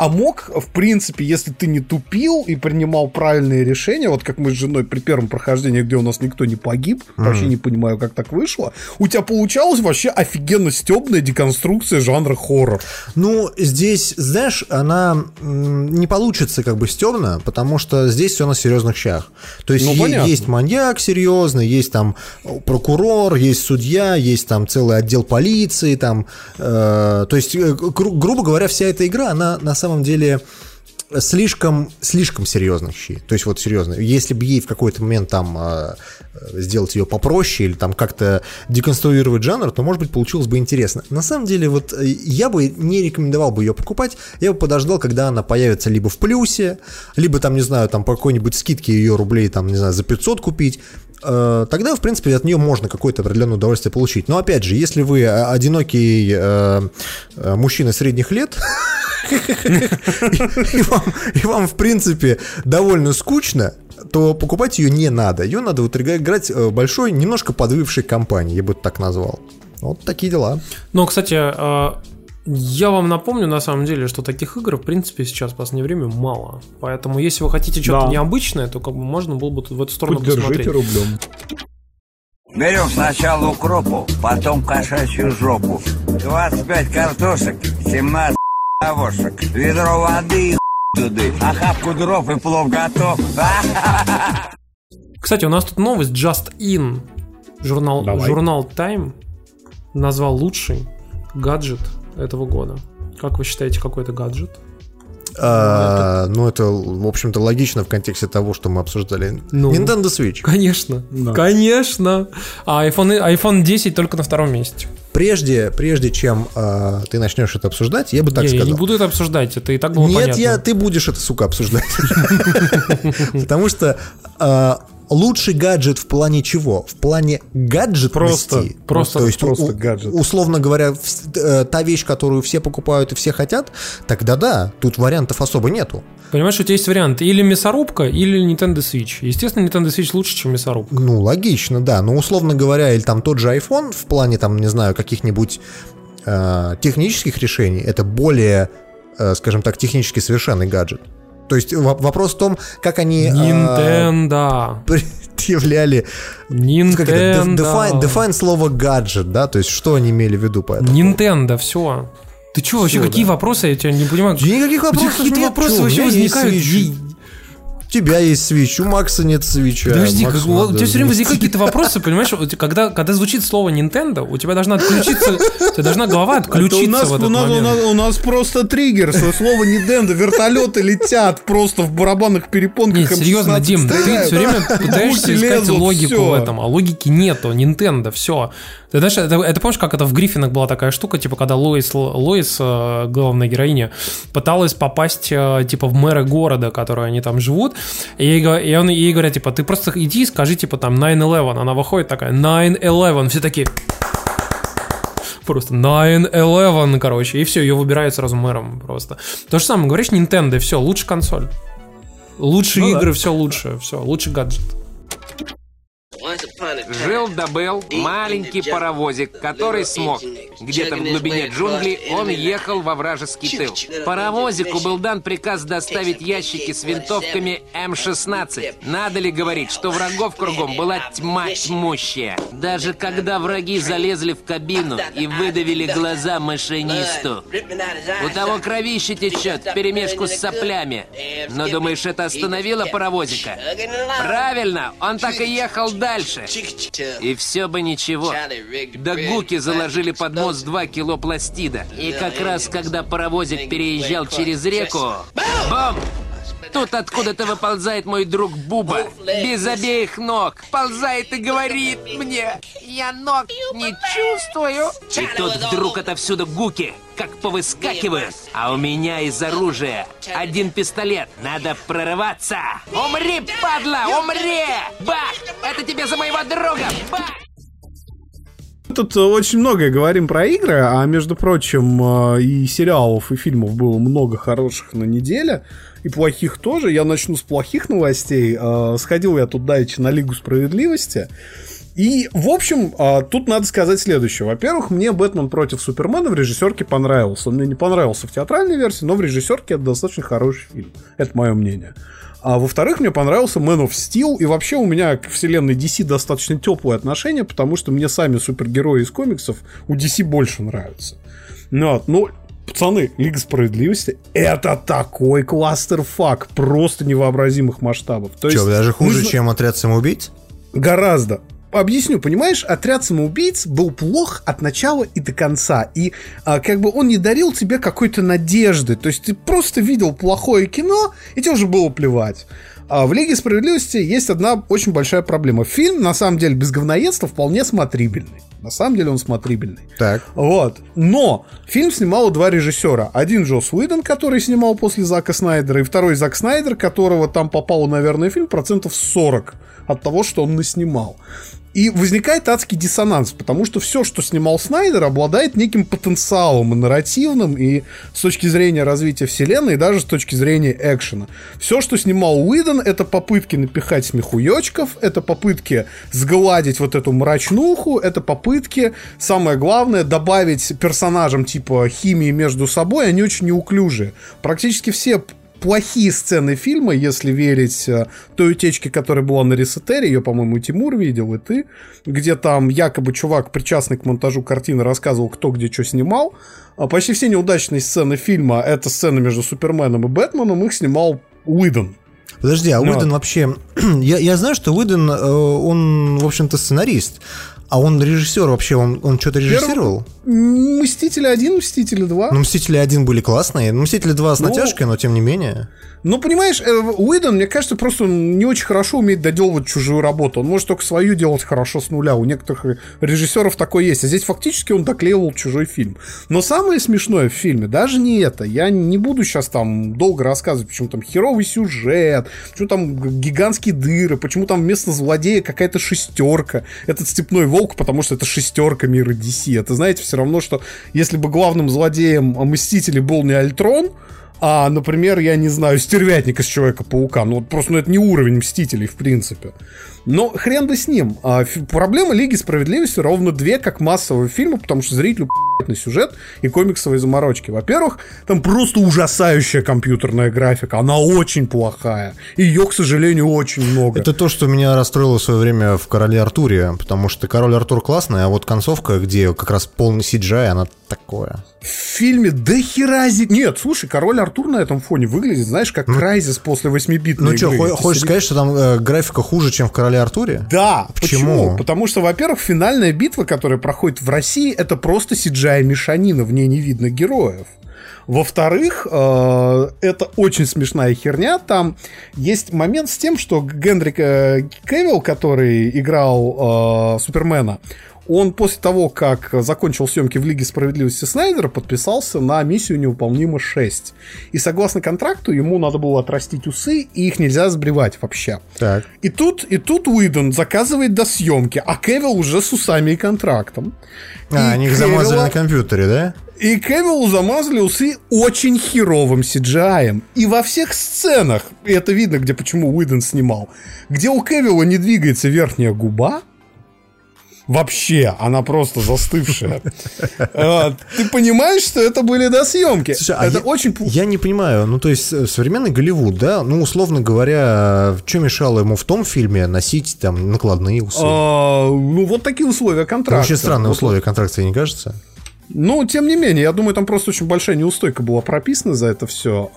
а мог, в принципе, если ты не тупил и принимал правильные решения, вот как мы с женой при первом прохождении, где у нас никто не погиб, Мгм. вообще не понимаю, как так вышло, у тебя получалась вообще офигенно стебная деконструкция жанра хоррор. Ну, здесь, знаешь, она не получится как бы стебно, потому что здесь все на серьезных щах. То есть Ну, понятно. есть маньяк серьезный, есть там прокурор, есть судья, есть там целый отдел полиции, там, э, то есть, э, гру- грубо говоря, вся эта игра, она на самом деле слишком, слишком серьезных щей. То есть вот серьезно, если бы ей в какой-то момент там э, сделать ее попроще или там как-то деконструировать жанр, то, может быть, получилось бы интересно. На самом деле, вот э, я бы не рекомендовал бы ее покупать, я бы подождал, когда она появится либо в плюсе, либо там, не знаю, там по какой-нибудь скидке ее рублей, там, не знаю, за 500 купить, тогда, в принципе, от нее можно какое-то определенное удовольствие получить. Но, опять же, если вы э, одинокий э, э, мужчина средних лет, и вам, в принципе, довольно скучно, то покупать ее не надо. Ее надо вот играть э, большой, немножко подвывшей компании, я бы так назвал. Вот такие дела. Но, кстати, э, я вам напомню, на самом деле, что таких игр, в принципе, сейчас в последнее время мало. Поэтому, если вы хотите что-то Да. необычное, то как бы можно было бы тут в эту сторону Поддержите посмотреть. рублем. Берем сначала укропу, потом кошачью жопу. 25 картошек, 17 овошек. Ведро воды и туды. Охапку дров и плов готов. Кстати, у нас тут новость Just In. Журнал, Давай. журнал Time назвал лучший гаджет этого года. Как вы считаете, какой это гаджет? А, ну, это, в общем-то, логично в контексте того, что мы обсуждали. Ну. Nintendo Switch. Конечно, Да. конечно. А iPhone, iPhone 10 только на втором месте. Прежде, прежде чем а, ты начнешь это обсуждать, я бы так я, я сказал. не буду это обсуждать, это и так было Нет, понятно. я, ты будешь это, сука, обсуждать. Потому что а, лучший гаджет в плане чего? В плане гаджетности. Просто, просто, то есть, просто у- гаджет. условно говоря, э, та вещь, которую все покупают и все хотят, тогда да, тут вариантов особо нету. Понимаешь, у тебя есть вариант или мясорубка, или Nintendo Switch. Естественно, Nintendo Switch лучше, чем мясорубка. Ну, логично, да. Но, условно говоря, или там тот же iPhone в плане, там, не знаю, каких-нибудь э, технических решений, это более, э, скажем так, технически совершенный гаджет. То есть во- вопрос в том, как они... э, Nintendo. предъявляли... Nintendo. Как это? Def- Define, define слово гаджет, да? То есть что они имели в виду по этому? Nintendo, все. Ты что, вообще какие да. вопросы? Я тебя не понимаю. Да никаких вопросов Какие-то нет, вопросы вообще есть тебя есть свич, у Макса нет свича. Подожди, Максу как- у тебя все время возникают какие-то вопросы, понимаешь? Когда, когда звучит слово Nintendo, у тебя должна отключиться, у тебя должна голова Это отключиться у нас, в этот у, нас, у, момент. нас, у нас просто триггер, слово Nintendo, вертолеты летят просто в барабанных перепонках. Нет, серьезно, М16 Дим, ты все время пытаешься искать логику в этом, а логики нету. Nintendo, все. Ты знаешь, это, это помнишь, как это в Гриффинах была такая штука, типа, когда Лоис, Лоис, э, главная героиня, пыталась попасть, э, типа, в мэра города, который они там живут, и ей, и он, ей говорят, типа, ты просто иди и скажи, типа, там, 9-11. Она выходит такая, 9-11. Все такие... Просто 9-11, короче, и все, ее выбирают сразу мэром просто. То же самое, говоришь, Nintendo, все, лучше консоль. Лучше Ну да. игры, все лучше, все, лучше гаджет. Жил да был маленький паровозик, который смог. Где-то в глубине джунглей он ехал во вражеский тыл. Паровозику был дан приказ доставить ящики с винтовками М-16. Надо ли говорить, что врагов кругом была тьма тьмущая. Даже когда враги залезли в кабину и выдавили глаза машинисту. У того кровище течет, вперемешку с соплями. Но думаешь, это остановило паровозика? Правильно, он так и ехал дальше. И все бы ничего. Да гуки заложили под мост 2 кило пластида. И как раз, когда паровозик переезжал через реку... Бум! Тут откуда-то выползает мой друг Буба. Без обеих ног. Ползает и говорит мне. Я ног не чувствую. И тут вдруг отовсюду гуки, как повыскакивают. А у меня из оружия один пистолет. Надо прорываться. Умри, падла, умри! Бах! Это тебе за моего друга! Бах! Тут очень многое говорим про игры, а между прочим, э, и сериалов, и фильмов было много хороших на неделе, и плохих тоже. Я начну с плохих новостей. Э, Сходил я тут давеча на Лигу Справедливости. И, в общем, э, тут надо сказать следующее. Во-первых, мне «Бэтмен против Супермена» в режиссерке понравился. Он мне не понравился в театральной версии, но в режиссерке это достаточно хороший фильм. Это мое мнение. А во-вторых, мне понравился Man of Steel, и вообще у меня к вселенной DC достаточно теплое отношение, потому что мне сами супергерои из комиксов у DC больше нравятся. Ну, вот, ну пацаны, Лига Справедливости это такой кластерфак, просто невообразимых масштабов. То Что, есть, даже хуже, нужно- чем отряд самоубийц? Гораздо. Объясню, понимаешь, отряд самоубийц был плох от начала и до конца. И а, как бы он не дарил тебе какой-то надежды. То есть ты просто видел плохое кино, и тебе уже было плевать. А в Лиге Справедливости есть одна очень большая проблема. Фильм, на самом деле, без говноедства вполне смотрибельный. На самом деле он смотрибельный. Так. Вот. Но фильм снимало два режиссера. Один Джос Уидон, который снимал после Зака Снайдера, и второй Зак Снайдер, которого там попало, наверное, фильм процентов 40 от того, что он наснимал. И возникает адский диссонанс, потому что все, что снимал Снайдер, обладает неким потенциалом и нарративным, и с точки зрения развития вселенной, и даже с точки зрения экшена. Все, что снимал Уидон, это попытки напихать смехуёчков, это попытки сгладить вот эту мрачнуху, это попытки, самое главное, добавить персонажам типа химии между собой, они очень неуклюжие. Практически все плохие сцены фильма, если верить э, той утечке, которая была на Ресетере, ее, по-моему, Тимур видел, и ты, где там якобы чувак, причастный к монтажу картины, рассказывал, кто где что снимал. А Почти все неудачные сцены фильма — это сцены между Суперменом и Бэтменом, их снимал Уидон. Подожди, а Уидон вообще... я, я знаю, что Уидон, э, он, в общем-то, сценарист. А он режиссер вообще, он, он что-то режиссировал? Мстители 1, Мстители 2. Ну, Мстители 1 были классные. Мстители 2 с Ну, натяжкой, но тем не менее. Ну, понимаешь, э, Уидон, мне кажется, просто не очень хорошо умеет доделывать чужую работу. Он может только свою делать хорошо с нуля. У некоторых режиссеров такое есть. А здесь фактически он доклеивал чужой фильм. Но самое смешное в фильме даже не это. Я не буду сейчас там долго рассказывать, почему там херовый сюжет, почему там гигантские дыры, почему там вместо злодея какая-то шестерка. Этот степной волк, потому что это шестерка мира DC. Это, знаете, все равно, что если бы главным злодеем Мстителей был не Альтрон, а, например, я не знаю, стервятник из Человека-паука. Ну, вот просто ну, это не уровень Мстителей, в принципе. Но хрен бы с ним. А, проблема Лиги Справедливости ровно две, как массового фильма, потому что зрителю на сюжет и комиксовые заморочки. Во-первых, там просто ужасающая компьютерная графика. Она очень плохая. Ее, к сожалению, очень много. Это то, что меня расстроило в свое время в Короле Артуре, потому что Король Артур классный, а вот концовка, где как раз полный CGI, она такое. В фильме до херази... Нет, слушай, Король Артур на этом фоне выглядит, знаешь, как Крайзис после 8-битной Ну что, хочешь сказать, что там э, графика хуже, чем в Короле Артуре? Да, Почему? почему? Потому что, во-первых, финальная битва, которая проходит в России, это просто CGI-мешанина, в ней не видно героев. Во-вторых, э, это очень смешная херня. Там есть момент с тем, что Генри э, Кевилл, который играл э, Супермена, он после того, как закончил съемки в Лиге Справедливости Снайдера, подписался на миссию «Невыполнима 6». И согласно контракту ему надо было отрастить усы, и их нельзя сбривать вообще. Так. И тут, и тут Уидон заказывает до съемки, а Кевилл уже с усами и контрактом. А, И они их Кевилла- замазали на компьютере, да? И Кевиллу замазали усы очень херовым CGI. И во всех сценах, и это видно, где почему Уидон снимал, где у Кевилла не двигается верхняя губа, Вообще, она просто застывшая. А, Ты понимаешь, что это были досъемки? Слушай, а Это очень... Я не понимаю, ну то есть э, современный Голливуд, да, ну условно говоря, что мешало ему в том фильме носить там накладные усы? А, Ну, вот такие условия контракта. очень странные условия контракта, не кажется? Ну, тем не менее, я думаю, там просто очень большая неустойка была прописана за это все.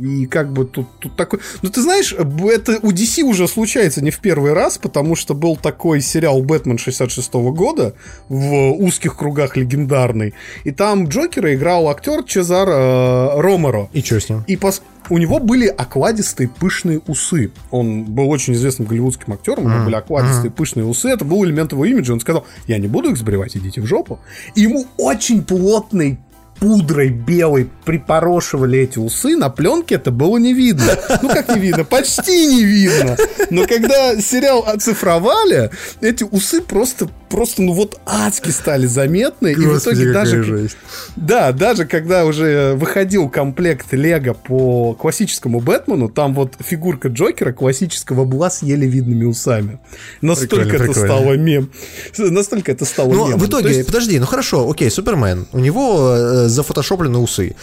и как бы тут, тут такой... Ну, ты знаешь, это у DC уже случается не в первый раз, потому что был такой сериал «Бэтмен» 66 года в узких кругах легендарный. И там Джокера играл актер Чезар э, Ромеро. И что с ним? И пос- у него были окладистые пышные усы. Он был очень известным голливудским актером, у него были окладистые пышные усы. Это был элемент его имиджа. Он сказал, я не буду их сбривать, идите в жопу. И ему очень плотной пудрой белой припорошивали эти усы, на пленке это было не видно. Ну как не видно? Почти не видно. Но когда сериал оцифровали, эти усы просто, просто ну вот адски стали заметны. и в Господи, итоге даже... жесть. Да, даже когда уже выходил комплект Лего по классическому Бэтмену, там вот фигурка Джокера классического была с еле видными усами. Настолько Прикольно, это прикольно. стало мем. Настолько это стало Ну, мемом. в итоге, То есть- подожди, ну хорошо, окей, Супермен, у него э, зафотошоплены усы.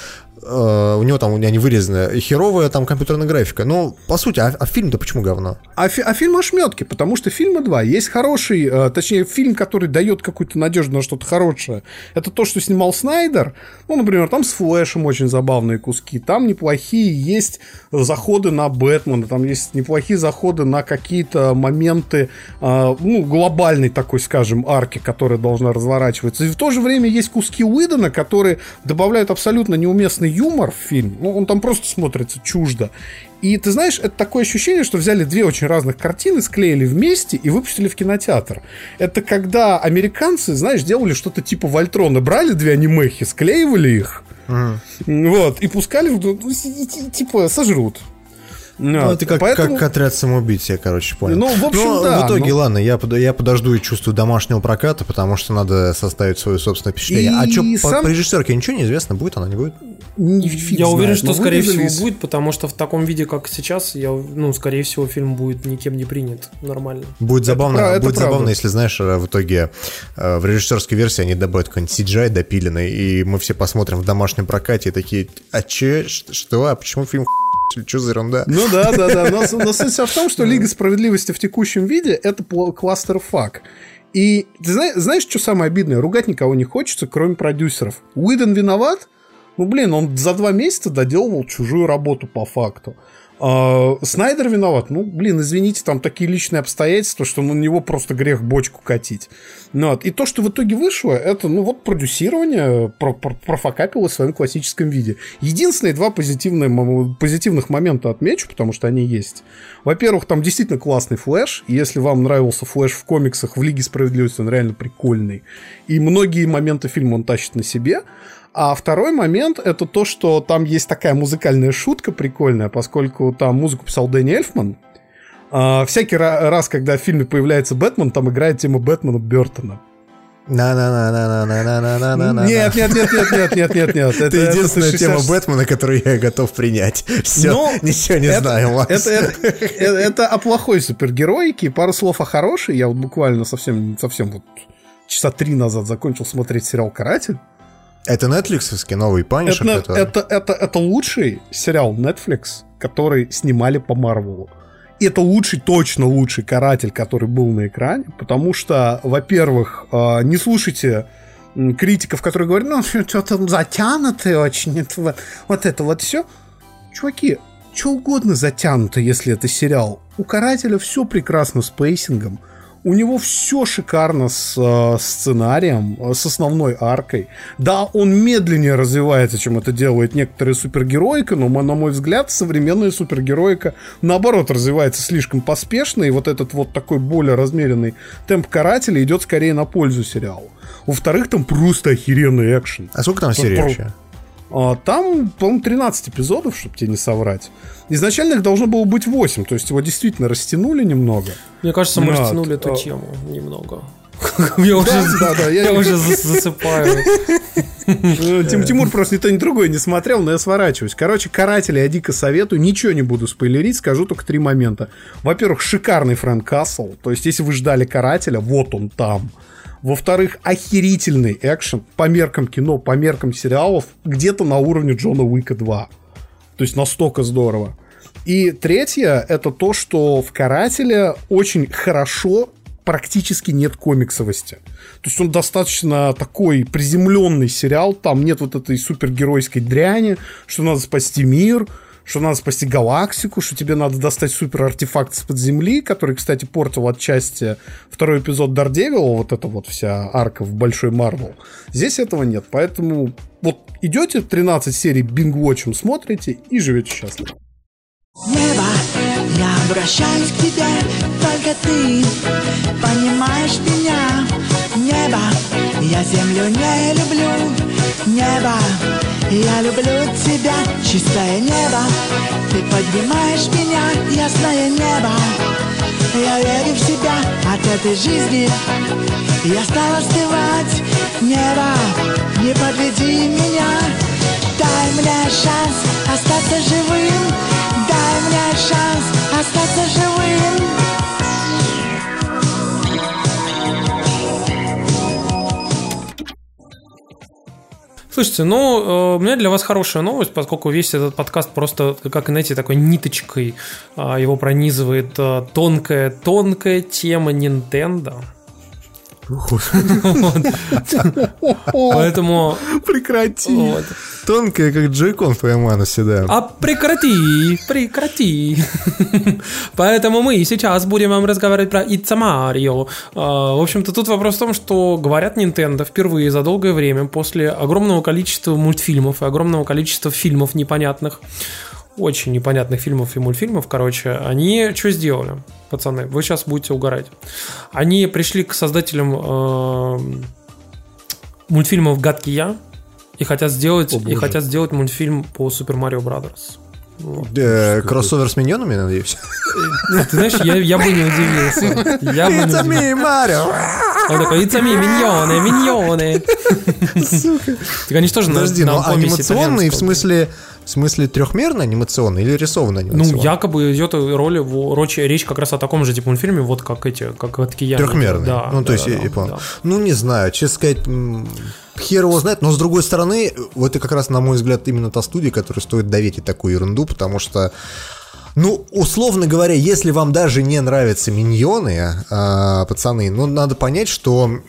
Э, у него там они вырезаны. Херовая там компьютерная графика. Ну, по сути, а, а фильм-то почему говно? А, фи- а фильм ошметки, потому что фильма два. Есть хороший, э, точнее, фильм, который дает какую-то надежду на что-то хорошее. Это то, что снимал Снайдер. Ну, например, там с Флэшем очень забавные куски. Там неплохие есть заходы на Бэтмена, там есть неплохие заходы на какие-то моменты, э, ну, глобальной такой, скажем, арки, которая должна разворачиваться. И в то же время есть куски Уидона, которые добавляют абсолютно неуместный юмор в фильм. Ну, он там просто смотрится чуждо. И ты знаешь, это такое ощущение, что взяли две очень разных картины, склеили вместе и выпустили в кинотеатр. Это когда американцы, знаешь, делали что-то типа Вольтрона. Брали две анимехи, склеивали их, вот, и пускали, ну, ти- ти- типа, сожрут. Ну, Вот, это как, поэтому- как отряд самоубийц, я, короче, понял. Ну, в общем, Но да, В итоге, ну- ладно, я, под- я подожду и чувствую домашнего проката, потому что надо составить свое собственное впечатление. И а что, сам- по, по режиссерке ничего не известно, будет она, не будет? Я уверен, что, скорее всего, будет, потому что в таком виде, как сейчас, я, ну, скорее всего, фильм будет никем не принят нормально. Будет забавно, это будет правда. забавно, если, знаешь, э, в итоге э, в режиссерской версии они добавят какой-нибудь CGI допиленный, и мы все посмотрим в домашнем прокате и такие, а че, что, а почему фильм что за ерунда? Ну да, да, да. Но, но суть в том, что Лига справедливости в текущем виде это кластер-фак. И ты знаешь, знаешь, что самое обидное? Ругать никого не хочется, кроме продюсеров. Уидон виноват? Ну, блин, он за два месяца доделывал чужую работу по факту. А, Снайдер виноват. Ну, блин, извините, там такие личные обстоятельства, что на него просто грех бочку катить. Ну, вот. И то, что в итоге вышло, это, ну, вот продюсирование про- про- профакапило в своем классическом виде. Единственные два позитивные, позитивных момента отмечу, потому что они есть. Во-первых, там действительно классный флэш. Если вам нравился флэш в комиксах, в Лиге Справедливости он реально прикольный. И многие моменты фильма он тащит на себе. А второй момент это то, что там есть такая музыкальная шутка прикольная, поскольку там музыку писал Дэнни Эльфман. А, всякий ра- раз, когда в фильме появляется Бэтмен, там играет тема Бэтмена Бертона. На-на-на-на-на-на-на-на-на. Нет, нет, нет, нет, нет, нет, нет, нет. Это единственная ты тема 60 Бэтмена, которую я готов принять. Все, Ну, ничего не это- знаю. Макс. Это, это, это- это о плохой супергероике. Пару слов о хорошей. Я вот буквально совсем, совсем вот часа три назад закончил смотреть сериал «Каратель». Это Netflix новый Punisher, Это, это, это, это лучший сериал Netflix, который снимали по Марвелу. И это лучший, точно лучший каратель, который был на экране, потому что, во-первых, э, не слушайте критиков, которые говорят, ну, что там затянуто очень, это вот, вот это вот все. Чуваки, что угодно затянуто, если это сериал. У карателя все прекрасно с pacing ом. У него все шикарно с э, сценарием, э, с основной аркой. Да, он медленнее развивается, чем это делает некоторые супергероика, но, на мой взгляд, современная супергероика, наоборот, развивается слишком поспешно, и вот этот вот такой более размеренный темп карателя идет скорее на пользу сериалу. Во-вторых, там просто охеренный экшен. А сколько там серий вообще? А, Там, по-моему, 13 эпизодов, чтобы тебе не соврать. Изначально их должно было быть 8, то есть его действительно растянули немного. Мне кажется, мы Да, растянули эту а, тему немного. Я уже засыпаю. Тим Тимур просто ни то, ни другое не смотрел, но я сворачиваюсь. Короче, «Каратели» я дико советую. Ничего не буду спойлерить, скажу только три момента. Во-первых, шикарный Фрэнк Кассел. То есть, если вы ждали «Карателя», вот он там. Во-вторых, охерительный экшен по меркам кино, по меркам сериалов, где-то на уровне Джона Уика 2. То есть настолько здорово. И третье, это то, что в «Карателе» очень хорошо практически нет комиксовости. То есть он достаточно такой приземленный сериал, там нет вот этой супергеройской дряни, что надо спасти мир, что надо спасти галактику, что тебе надо достать супер артефакт из-под земли, который, кстати, портил отчасти второй эпизод Дардевила, вот эта вот вся арка в Большой Марвел. Здесь этого нет, поэтому вот идете 13 серий бингвотчем смотрите и живете счастливо. Небо, я обращаюсь к тебе, только ты понимаешь меня. Небо, я землю не люблю. Небо, я люблю тебя, чистое небо. Ты поднимаешь меня, ясное небо. Я верю в себя от этой жизни. Я стал остывать. Небо, не подведи меня. Дай мне шанс остаться живым. Дай мне шанс остаться живым. Слушайте, ну, э, у меня для вас хорошая новость, поскольку весь этот подкаст просто, как, знаете, такой ниточкой а, его пронизывает тонкая-тонкая тема Nintendo. Поэтому... Прекрати. Тонкая, как Джейкон в твоем анусе, да. А прекрати, прекрати. Поэтому мы сейчас будем вам разговаривать про It's Mario. А, В общем-то, тут вопрос в том, что говорят Nintendo впервые за долгое время после огромного количества мультфильмов и огромного количества фильмов непонятных, очень непонятных фильмов и мультфильмов, короче, они что сделали, пацаны? Вы сейчас будете угорать. Они пришли к создателям э, мультфильмов «Гадкий я» и хотят сделать, О, и хотят сделать мультфильм по Super Mario Brothers. Вот. Э, Кроссовер с миньонами, надеюсь? Ты знаешь, я, я бы не удивился. Я бы It's me, Mario! Он такой, it's me, миньоны, миньоны. Так они же тоже на- Подожди, на ну помеси анимационный в смысле... В смысле трехмерно анимационный или рисованный Ну, анимационный? якобы идет роли, в- речь, речь как раз о таком же типа мультфильме, вот как эти, как вот такие Трехмерный. Да. ну, то да, есть, да, я, я да, понял. да. Ну, не знаю, честно сказать, хер его знает, но с другой стороны, вот это как раз, на мой взгляд, именно та студия, которая стоит доверить такую ерунду, потому что ну, условно говоря, если вам даже не нравятся миньоны, а, пацаны, ну, надо понять, что э,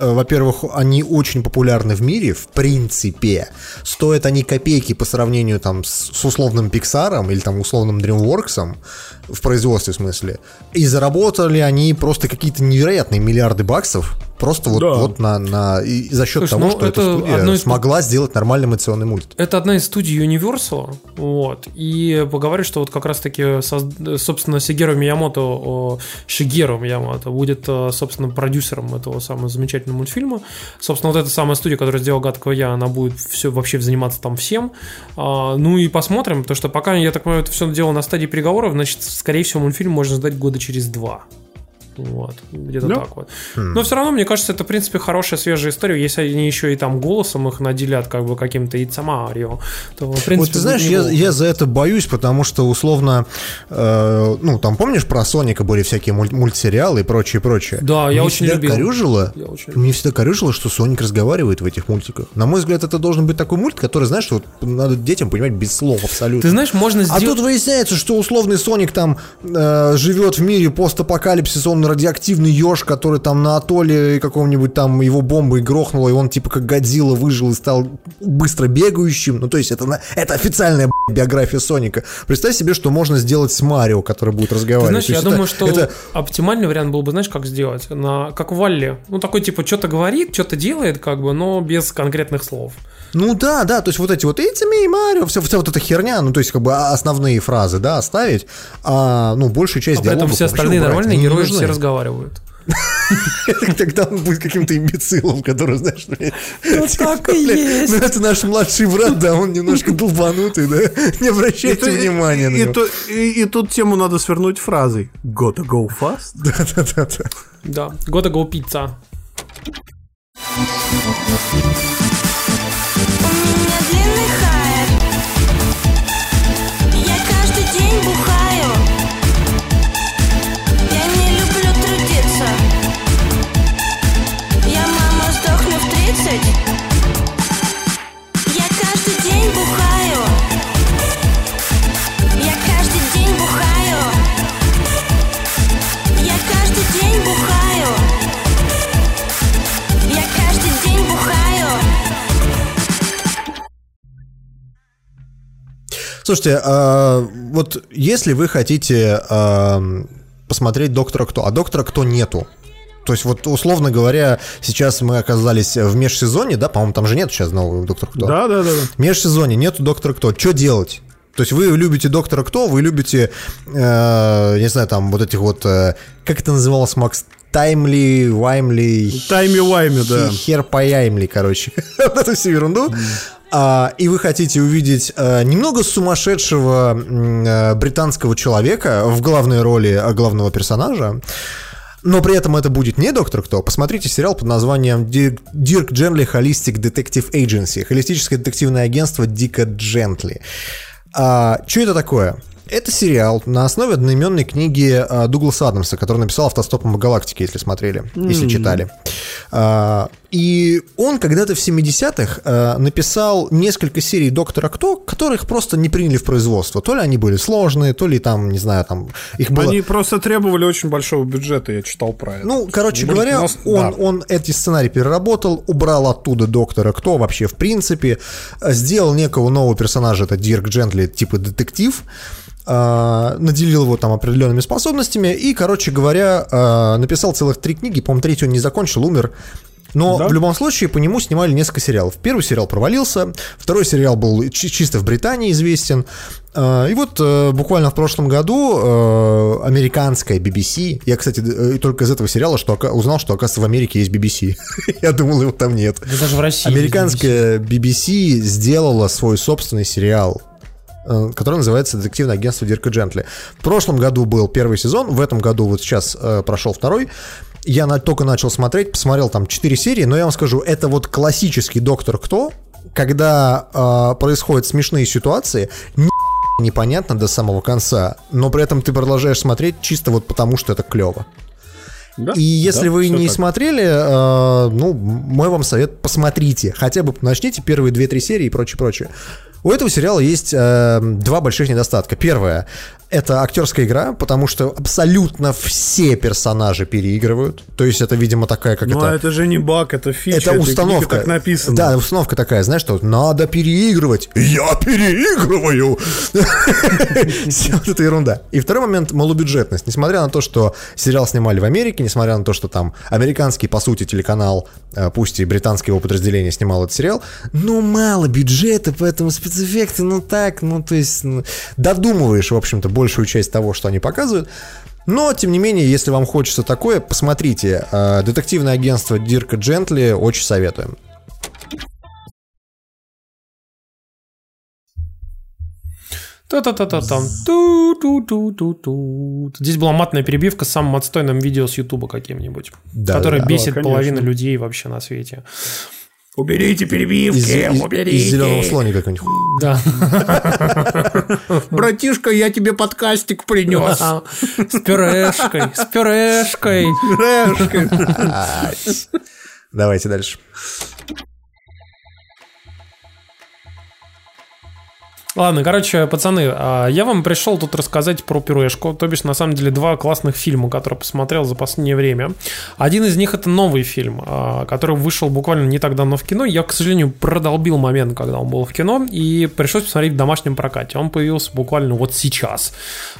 во-первых, они очень популярны в мире, в принципе. Стоят они копейки по сравнению там с, условным Пиксаром или там условным DreamWorks в производстве в смысле. И заработали они просто какие-то невероятные миллиарды баксов. Просто вот, Да. вот на, на и за счет Слушай, того, ну, что эта студия из- смогла сделать нормальный анимационный мульт. Это одна из студий Universal, вот, и поговорю, что вот как раз-таки, собственно, Сигеру Миямото, Шигеру Миямото будет, э, собственно, продюсером этого самого замечательного мультфильма. Собственно, вот эта самая студия, которая сделала «Гадкого я», она будет все, вообще заниматься там всем. А, ну и посмотрим, потому что пока, я так понимаю, это все дело на стадии переговоров, значит, скорее всего, мультфильм можно ждать года через два. Вот, где-то Да. так вот. Но все равно, мне кажется, это, в принципе, хорошая свежая история. Если они еще и там голосом их наделят, как бы каким-то Mario, то, в принципе, вот ты знаешь, я, я за это боюсь, потому что условно, э, ну там помнишь про Соника были всякие муль- мультсериалы и прочее, прочее. Да, я Мне очень всегда любил. Корюжило, Я очень мне всегда корюжило, что Соник разговаривает в этих мультиках. На мой взгляд, это должен быть такой мульт, который, знаешь, вот надо детям понимать без слов абсолютно. Ты знаешь, можно А сделать... тут выясняется, что условный Соник там э, живет в мире постапокалипсиса, он радиоактивный еж, который там на атолле каком-нибудь там его бомбой грохнуло, и он типа как Годзилла выжил и стал быстро бегающим. Ну, то есть это, на- это официальная биография Соника. Представь себе, что можно сделать с Марио, который будет Ты разговаривать. знаешь, То я есть думаю, это- что это оптимальный вариант был бы, знаешь, как сделать? На, как в Валле. Ну, такой, типа, что-то говорит, что-то делает, как бы, но без конкретных слов. Ну да, да, то есть вот эти вот It's me, Марио, вся, вся вот эта херня, ну то есть как бы основные фразы, да, оставить, а ну большую часть А диалогов все остальные убрать, нормальные герои нужны. все разговаривают. Тогда он будет каким-то имбецилом, который, знаешь, Ну, так и есть. Ну, это наш младший брат, да, он немножко долбанутый, да. Не обращайте внимания на и, него. и- и тут тему надо свернуть фразой Gotta go fast. Да-да-да. Да. Года Go Pizza. Oh. Слушайте, а, вот если вы хотите а, посмотреть Доктора Кто, а Доктора Кто нету, то есть вот условно говоря, сейчас мы оказались в межсезоне, да, по-моему, там же нет сейчас нового Доктора Кто. Да, да, да. да. Межсезоне нету Доктора Кто, что делать? То есть вы любите Доктора Кто, вы любите, э, не знаю, там вот этих вот, э, как это называлось, Макс, Таймли, Ваймли... Тайми-вайми, да. Хер паяймли, короче. вот эту всю ерунду. А, и вы хотите увидеть а, немного сумасшедшего а, британского человека в главной роли а, главного персонажа, но при этом это будет не Доктор Кто. Посмотрите сериал под названием Дирк, Джентли Holistic Detective Agency. Холистическое детективное агентство Дика Джентли. А, что это такое? Это сериал на основе одноименной книги а, Дугласа Адамса, который написал «Автостопом по галактике», если смотрели, если М. читали. И он когда-то в 70-х а, написал несколько серий «Доктора Кто», которых просто не приняли в производство. То ли они были сложные, то ли там, не знаю, там их было... Они просто требовали очень большого бюджета, я читал про это. Ну, короче Блин, говоря, нас- он, да. он эти сценарии переработал, убрал оттуда доктора Кто вообще в принципе, э, сделал некого нового персонажа, это Дирк Джентли, типа детектив, э, наделил его там определенными способностями и, короче говоря, э, написал целых три книги, по-моему, третью он не закончил, умер. Но Да? в любом случае по нему снимали несколько сериалов. Первый сериал провалился, второй сериал был чи- чисто в Британии известен. Э, И вот э, буквально в прошлом году э, американская BBC, я, кстати, только из этого сериала что, узнал, что, оказывается, в Америке есть BBC. я думал, его там нет. даже в России Американская BBC сделала свой собственный сериал который называется «Детективное агентство Дирка Джентли». В прошлом году был первый сезон, в этом году вот сейчас прошел второй. Я на- только начал смотреть, посмотрел там 4 серии, но я вам скажу, это вот классический «Доктор Кто», когда э, происходят смешные ситуации, ни непонятно до самого конца, но при этом ты продолжаешь смотреть чисто вот потому, что это клево. Да? И если Да, вы не так. смотрели, э, ну, мой вам совет, посмотрите. Хотя бы начните первые 2-3 серии и прочее, прочее. У этого сериала есть э, два больших недостатка. Первое – это актерская игра, потому что абсолютно все персонажи переигрывают. То есть это, видимо, такая, как Ну, это... а это же не баг, это фича. Это этой установка. так написано. Да, установка такая, знаешь, что надо переигрывать. Я переигрываю. Вся вот эта ерунда. И второй момент – малобюджетность. Несмотря на то, что сериал снимали в Америке, несмотря на то, что там американский, по сути, телеканал, э, пусть и британское его подразделение снимал этот сериал, но мало бюджета, поэтому спецэффекты, ну так, ну то есть ну, додумываешь, в общем-то, большую часть того, что они показывают. Но, тем не менее, если вам хочется такое, посмотрите. Э, Детективное агентство Дирка Джентли очень советуем. Та-та-та-та-там. Ту-ту-ту-ту-ту. Здесь была матная перебивка с самым отстойным видео с Ютуба каким-нибудь, Да, которое да, бесит да, половину людей вообще на свете. Уберите перебивки, Из, из- уберите. из зеленого слоника какой-нибудь. Да. Братишка, я тебе подкастик принес. С пюрешкой, с пюрешкой. Давайте дальше. Ладно, короче, пацаны, а, я вам пришел тут рассказать про пюрешку, то бишь, на самом деле, два классных фильма, которые посмотрел за последнее время. Один из них это новый фильм, а, который вышел буквально не так давно в кино. Я, к сожалению, продолбил момент, когда он был в кино, и пришлось посмотреть в домашнем прокате. Он появился буквально вот сейчас.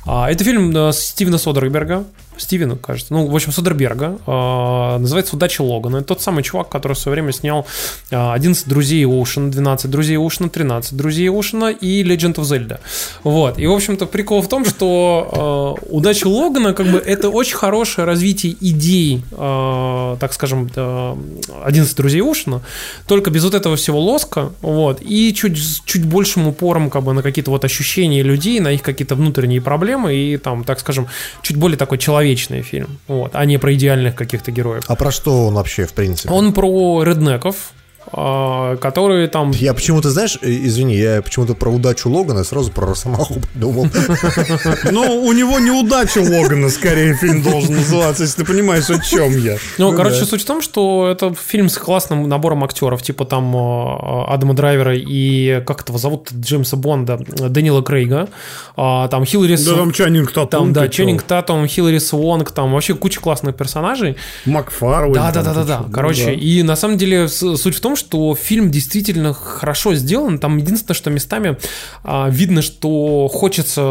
А, Это фильм э, Стивена Содерберга. Стивена, кажется. Ну, в общем, Содерберга. А, Называется «Удача Логана». Это тот самый чувак, который в свое время снял а, 11 друзей Оушена, 12 друзей Оушена, 13 друзей Оушена и Legend of Zelda. Вот. И, в общем-то, прикол в том, что э, «Удача Логана» как бы это очень хорошее развитие идей, э, так скажем, э, 11 друзей Оушена, только без вот этого всего лоска, вот, и чуть, чуть большим упором как бы на какие-то вот ощущения людей, на их какие-то внутренние проблемы и там, так скажем, чуть более такой человечный фильм, вот, а не про идеальных каких-то героев. А про что он вообще, в принципе? Он про реднеков, которые там... Я почему-то, знаешь, э, извини, я почему-то про удачу Логана сразу про Росомаху подумал. Ну, у него неудача Логана, скорее, фильм должен называться, если ты понимаешь, о чем я. Ну, короче, суть в том, что это фильм с классным набором актеров, типа там э, Адама Драйвера и как этого зовут Джеймса Бонда, Дэниела Крейга, А, там Хилари Да там Чаннинг Татум. там, да? Ченнинг Татум, Хилари Суэнк, там вообще куча классных персонажей. Макфарлейн. Да, да, там, да, да, ты да. чё? Ну Короче, и на самом деле суть в том, что фильм действительно хорошо сделан. Там единственное, что местами а, видно, что хочется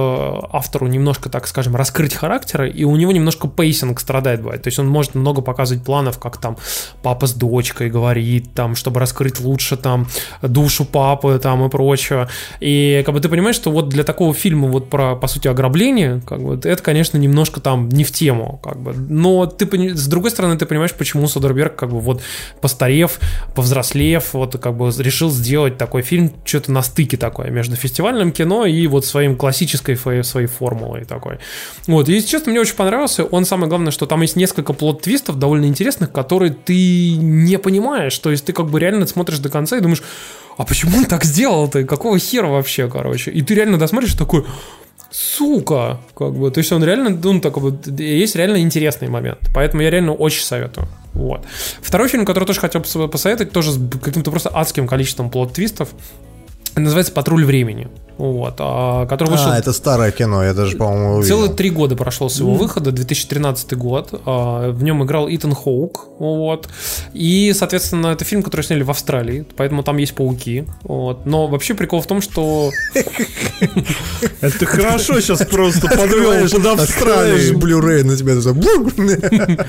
автору немножко, так скажем, раскрыть характера, и у него немножко pacing страдает бывает. То есть он может много показывать планов, как там папа с дочкой говорит, там, чтобы раскрыть лучше там душу папы там и прочее. И как бы ты понимаешь, что вот для такого фильма вот про, по сути, ограбление, как бы, это, конечно, немножко там не в тему, как бы. Но ты, с другой стороны, ты понимаешь, почему Содерберг, как бы, вот, постарев, повзрослев, вот, как бы, решил сделать такой фильм, что-то на стыке такое, между фестивальным кино и вот своим классической своей формулой такой. Вот, и, если честно, мне очень понравился. Он, самое главное, что там есть несколько плод-твистов довольно интересных, которые ты не понимаешь. То есть ты как бы реально смотришь до конца и думаешь, а почему он так сделал-то? Какого хера вообще, короче? И ты реально досмотришь такой, сука, как бы, то есть он реально, ну, такой вот, есть реально интересный момент, поэтому я реально очень советую. Вот. Второй фильм, который тоже хотел посоветовать, тоже с каким-то просто адским количеством плод-твистов, называется «Патруль времени», вот, а, который вышел... А, это старое кино, я даже, по-моему, увидел. Целых три года прошло с его выхода, 2013 год. А, В нем играл Итан Хоук. Вот. И, соответственно, это фильм, который сняли в Австралии, поэтому там есть пауки. Вот. Но вообще прикол в том, что... Это хорошо сейчас просто подвел Открываешь- под открываешь Австралию. Blu-ray на тебя тут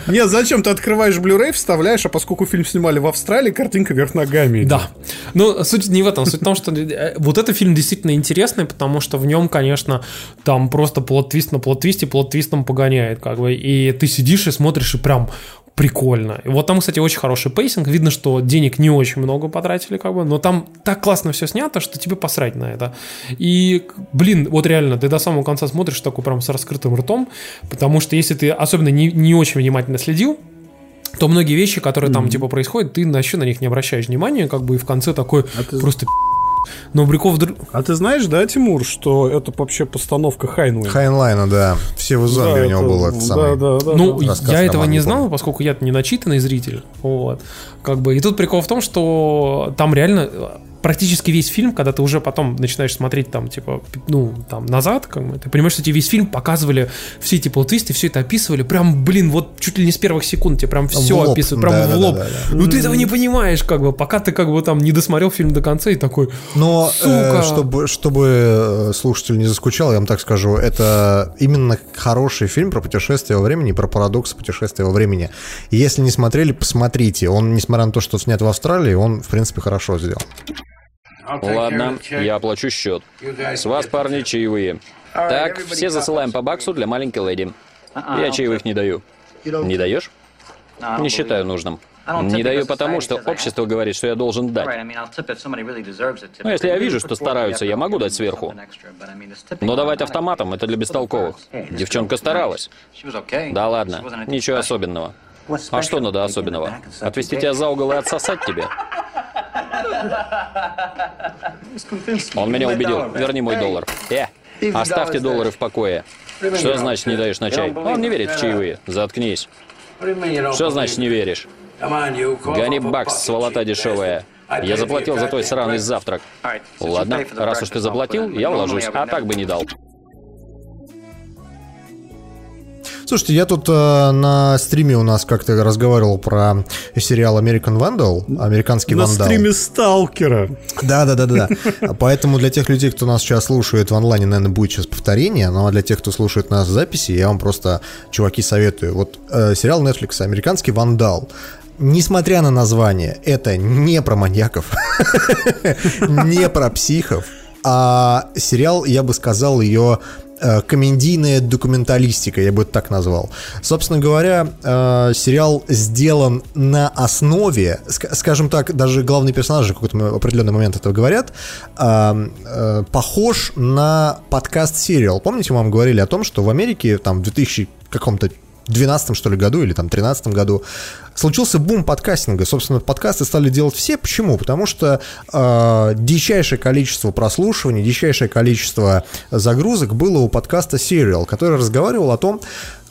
Нет, зачем ты открываешь Blu-ray, вставляешь, а поскольку фильм снимали в Австралии, картинка вверх ногами. Да. Но суть не в этом. Суть в том, что э, вот этот фильм действительно интересный, потому что в нем, конечно, там просто плод-твист на плод-твисте, плод-твистом погоняет, как бы, и ты сидишь и смотришь, и прям прикольно. И вот там, кстати, очень хороший pacing. Видно, что денег не очень много потратили, как бы, но там так классно все снято, что тебе посрать на это. И, блин, вот реально, ты до самого конца смотришь такой прям с раскрытым ртом, потому что если ты особенно не, не очень внимательно следил, то многие вещи, которые там типа происходят, ты вообще на них не обращаешь внимания, как бы и в конце такой просто но Брюков... др- А ты знаешь, да, Тимур, что это вообще постановка Хайнлайна? Хайнлайна, да. Все в зомби Да, у него это- был этот да, самый. да, да, Ну, Рассказ я этого не знал, поскольку я не начитанный зритель. Вот. Как бы. И тут прикол в том, что там реально э, практически весь фильм, когда ты уже потом начинаешь смотреть там, типа, ну, там, назад, как бы, ты понимаешь, что тебе весь фильм показывали все эти плотвисты, все это описывали, прям, блин, вот чуть ли не с первых секунд тебе прям все лоб. описывают, прям Да, в да, лоб. да, да, Ну, ты этого не понимаешь, как бы, пока ты, как бы, там, не досмотрел фильм до конца и такой, Но сука. э, чтобы, чтобы э, слушатель не заскучал, я вам так скажу, это именно хороший фильм про путешествие во времени, про парадокс путешествия во времени. Если не смотрели, посмотрите. Он, несмотря на то, что снят в Австралии, он, в принципе, хорошо сделан. Ладно, я оплачу счет. С вас, парни, чаевые. Так, все засылаем по баксу для маленькой леди. Я чаевых не даю. Не даешь? Не считаю нужным. Не даю потому, что общество говорит, что я должен дать. Но если я вижу, что стараются, я могу дать сверху. Но давать автоматом — это для бестолковых. Девчонка старалась. Да ладно, ничего особенного. А что надо особенного? Отвести тебя за угол и отсосать тебе? Он меня убедил. Верни мой доллар. Э, оставьте доллары в покое. Что значит не даешь на чай? Он не верит в чаевые. Заткнись. Что значит не веришь? Гони бакс, сволота дешевая. Я заплатил за твой сраный завтрак. Ладно, раз уж ты заплатил, я вложусь, а так бы не дал. Слушайте, я тут э, на стриме у нас как-то разговаривал про сериал American Vandal, американский На вандал. стриме Сталкера. Да, да, да, да. да. Поэтому для тех людей, кто нас сейчас слушает в онлайне, наверное, будет сейчас повторение. Ну а для тех, кто слушает нас в записи, я вам просто, чуваки, советую. Вот э, сериал Netflix Американский вандал. Несмотря на название, это не про маньяков, не про психов, а сериал, я бы сказал, ее комедийная документалистика, я бы это так назвал. Собственно говоря, э, сериал сделан на основе, ск- скажем так, даже главные персонажи в какой-то определенный момент это говорят, э, э, похож на подкаст сериал. Помните, мы вам говорили о том, что в Америке там в 2000 каком-то 12 что ли, году или там 13 году случился бум подкастинга. Собственно, подкасты стали делать все. Почему? Потому что э, дичайшее количество прослушиваний, дичайшее количество загрузок было у подкаста Serial, который разговаривал о том,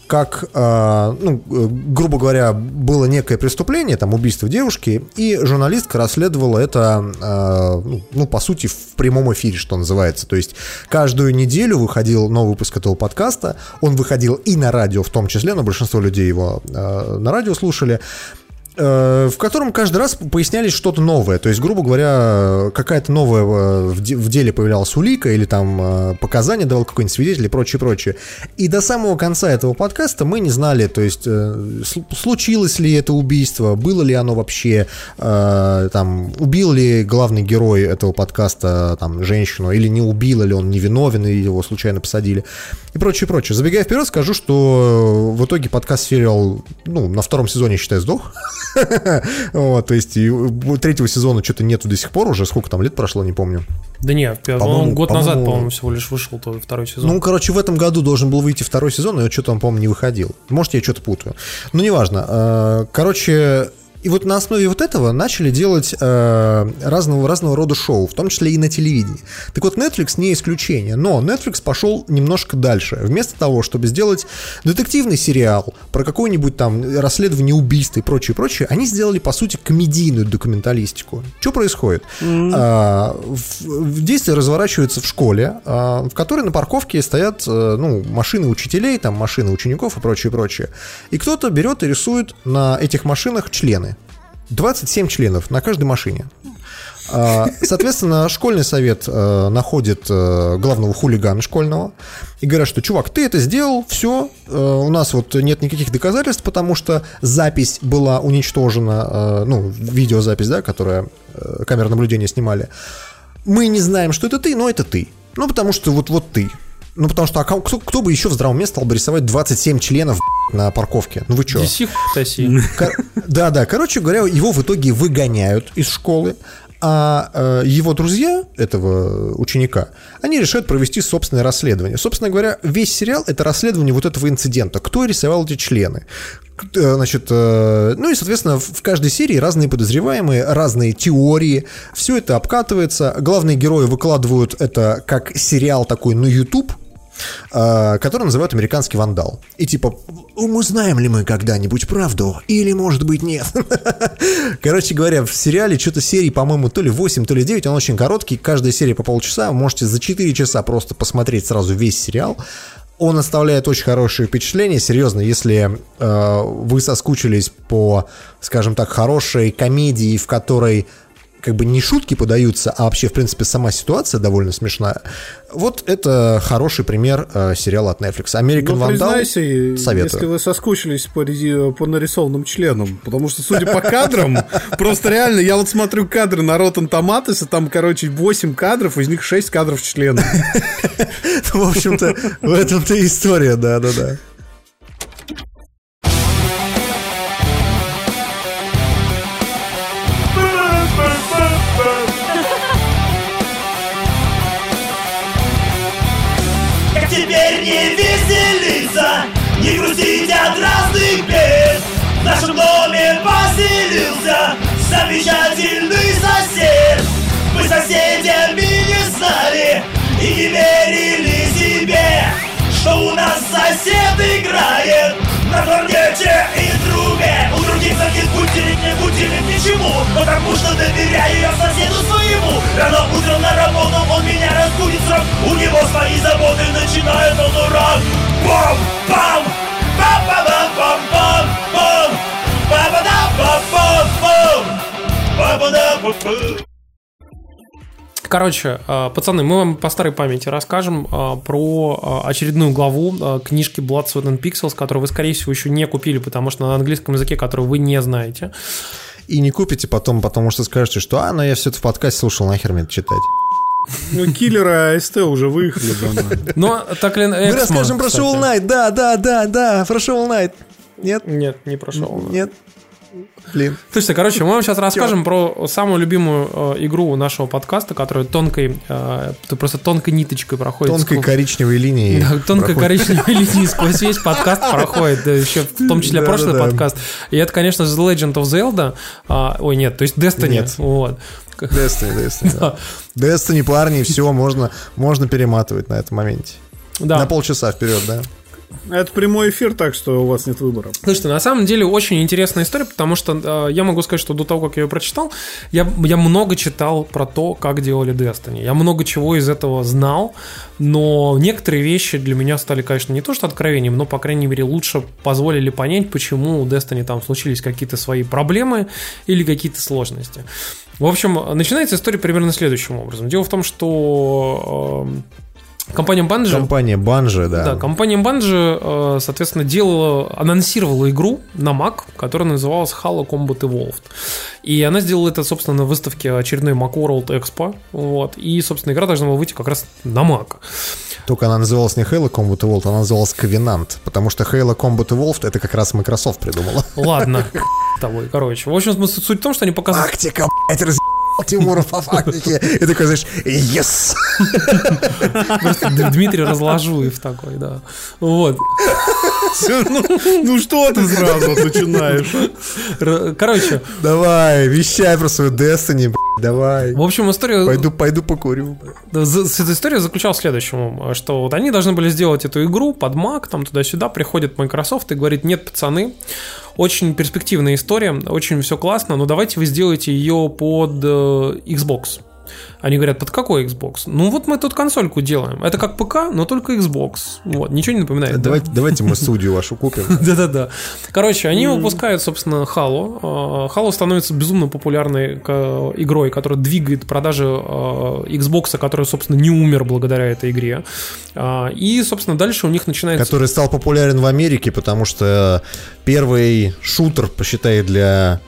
как, э, ну, грубо говоря, было некое преступление, там, убийство девушки, и журналистка расследовала это, э, ну, ну, по сути, в прямом эфире, что называется. То есть каждую неделю выходил новый выпуск этого подкаста, он выходил и на радио в том числе, но большинство людей его э, на радио слушали, в котором каждый раз пояснялись что-то новое. То есть, грубо говоря, какая-то новая э, в де- в деле появлялась улика или там э, показания давал какой-нибудь свидетель и прочее, прочее. И до самого конца этого подкаста мы не знали, то есть, э, сл- случилось ли это убийство, было ли оно вообще, э, там, убил ли главный герой этого подкаста там женщину, или не убил, или он невиновен, или его случайно посадили, и прочее, прочее. Забегая вперед, скажу, что в итоге подкаст сериал, ну, на втором сезоне, считай, сдох. Вот, то есть и третьего сезона что-то нету до сих пор уже. Сколько там лет прошло, не помню. Да нет, По-моему, год назад, по-моему- всего лишь вышел то второй сезон. Ну, короче, в этом году должен был выйти второй сезон, но что-то он, по-моему, не выходил. Может, я что-то путаю. Ну, неважно. Э, Короче, и вот на основе вот этого начали делать э, разного, разного рода шоу, в том числе и на телевидении. Так вот, Netflix не исключение, но Netflix пошел немножко дальше. Вместо того, чтобы сделать детективный сериал про какое-нибудь там расследование убийства и прочее, прочее, они сделали, по сути, комедийную документалистику. Что происходит? А, в, в действие разворачивается в школе, а, в которой на парковке стоят э, ну, машины учителей, там машины учеников и прочее, прочее. И кто-то берет и рисует на этих машинах члены. 27 членов на каждой машине. А, Соответственно, школьный совет э, находит э, главного хулигана школьного и говорят, что, чувак, ты это сделал, все, у нас вот нет никаких доказательств, потому что запись была уничтожена, э, ну, видеозапись, да, которая э, камеры наблюдения снимали. Мы не знаем, что это ты, но это ты. Ну, потому что вот, вот ты. Ну, потому что а кто, кто бы еще в здравом уме стал бы рисовать 27 членов на парковке? Ну вы что? Таси. Да, да. Короче говоря, его в итоге выгоняют из школы, а э, его друзья этого ученика, они решают провести собственное расследование. Собственно говоря, весь сериал это расследование вот этого инцидента. Кто рисовал эти члены? Э, Значит, э, ну и, соответственно, в каждой серии разные подозреваемые, разные теории. Все это обкатывается. Главные герои выкладывают это как сериал такой на YouTube, который называют «Американский вандал». И типа, узнаем ли мы когда-нибудь правду? Или, может быть, нет? Короче говоря, в сериале что-то серий, по-моему, то ли 8, то ли 9, он очень короткий, каждая серия по полчаса, можете за 4 часа просто посмотреть сразу весь сериал. Он оставляет очень хорошее впечатление, серьезно, если э, вы соскучились по, скажем так, хорошей комедии, в которой как бы не шутки подаются, а вообще, в принципе, сама ситуация довольно смешная. Вот это хороший пример э, сериала от Netflix. American Ну, Vandal советую. если вы соскучились по, по нарисованным членам, потому что, судя по кадрам, просто реально, я вот смотрю кадры на Rotten Tomatoes, и там, короче, 8 кадров, из них 6 кадров членов. В общем-то, в этом-то история, да-да-да. Замечательный сосед. Мы соседями не знали и не верили себе, что у нас сосед играет на кларнете и трубе. У других таких будильник не будильник ничему, потому что доверяю я соседу своему. Рано утром на работу он меня разбудит срок, у него свои заботы, начинает он урок. Бам, бам, пам Короче, э, пацаны, мы вам по старой памяти расскажем э, про э, очередную главу книжки Blood, Sweat and Pixels, которую вы, скорее всего, еще не купили, потому что на английском языке, который вы не знаете. И не купите потом, потому что скажете, что «А, ну я все это в подкасте слушал, нахер мне это читать». Ну, киллеры АСТ уже выехали давно. Но так ли Мы расскажем про Shovel Knight, да, да, да, да, про Shovel Knight. Нет? Нет, не про Shovel Knight. Нет. Блин. Слушайте, короче, мы вам сейчас расскажем про самую любимую э, игру нашего подкаста, которая тонкой, э, просто тонкой ниточкой проходит. Тонкой сквозь- коричневой линией. Да, тонкой проходит. коричневой линии сквозь весь подкаст проходит, да, еще в том числе Да-да-да. прошлый подкаст. И это, конечно, The Legend of Zelda. А, ой, нет, то есть Destiny. Нет. Вот. Destiny, Destiny. да. Destiny, парни, все, можно, можно перематывать на этом моменте. Да. На полчаса вперед, да. Это прямой эфир, так что у вас нет выбора. Слушайте, на самом деле очень интересная история, потому что э, я могу сказать, что до того, как я ее прочитал, я, я много читал про то, как делали Destiny. Я много чего из этого знал, но некоторые вещи для меня стали, конечно, не то что откровением, но, по крайней мере, лучше позволили понять, почему у Destiny там случились какие-то свои проблемы или какие-то сложности. В общем, начинается история примерно следующим образом. Дело в том, что э, компания Bungie... Компания Банжи, да. Да, компания Bungie, э, соответственно, делала, анонсировала игру на Mac, которая называлась Halo Combat Evolved. И она сделала это, собственно, на выставке очередной Macworld Expo. Вот. И, собственно, игра должна была выйти как раз на Mac. Только она называлась не Halo Combat Evolved, она называлась Covenant, потому что Halo Combat Evolved это как раз Microsoft придумала. Ладно, тобой, короче. В общем, суть в том, что они показывают... Тактика, блядь, Тимура по фактике. И такой, знаешь, yes! Дмитрий Разложуев такой, да. Вот. Ну, ну что ты сразу начинаешь? Короче, Давай, вещай про свою Destiny, давай. в общем, история... Пойду, пойду покурю. История заключалась в следующем, что вот они должны были сделать эту игру под Mac, там туда-сюда, приходит Microsoft и говорит, нет, пацаны, очень перспективная история, очень все классно, но давайте вы сделаете ее под э, Xbox. Они говорят, под какой Xbox? Ну вот мы тут консольку делаем. Это как ПК, но только Xbox. Вот, ничего не напоминает. да? Давайте, давайте мы студию вашу купим. Да-да-да. Короче, они выпускают, собственно, Halo. А, Halo становится безумно популярной к- игрой, которая двигает продажи а, Xbox, который, собственно, не умер благодаря этой игре. А, И, собственно, дальше у них начинается... Который стал популярен в Америке, потому что первый шутер, посчитай, для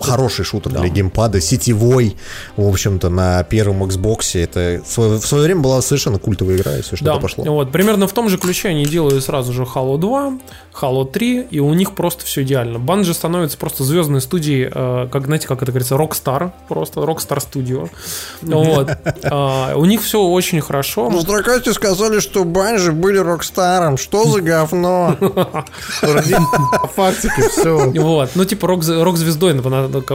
хороший шутер для геймпада, сетевой, в общем-то, на первом Xbox. Это в свое, в свое время была совершенно культовая игра, если что-то Да, пошло. вот, примерно в том же ключе они делают сразу же Halo 2, Halo 3, и у них просто все идеально. Bungie становится просто звездной студией, э, как, знаете, как это говорится, Rockstar, просто Rockstar Studio. Вот. А, У них все очень хорошо. Ну, здракайте сказали, что Банжи были рокстаром. Что за говно? Фактики, все. Вот, ну типа рок, рок-звездой,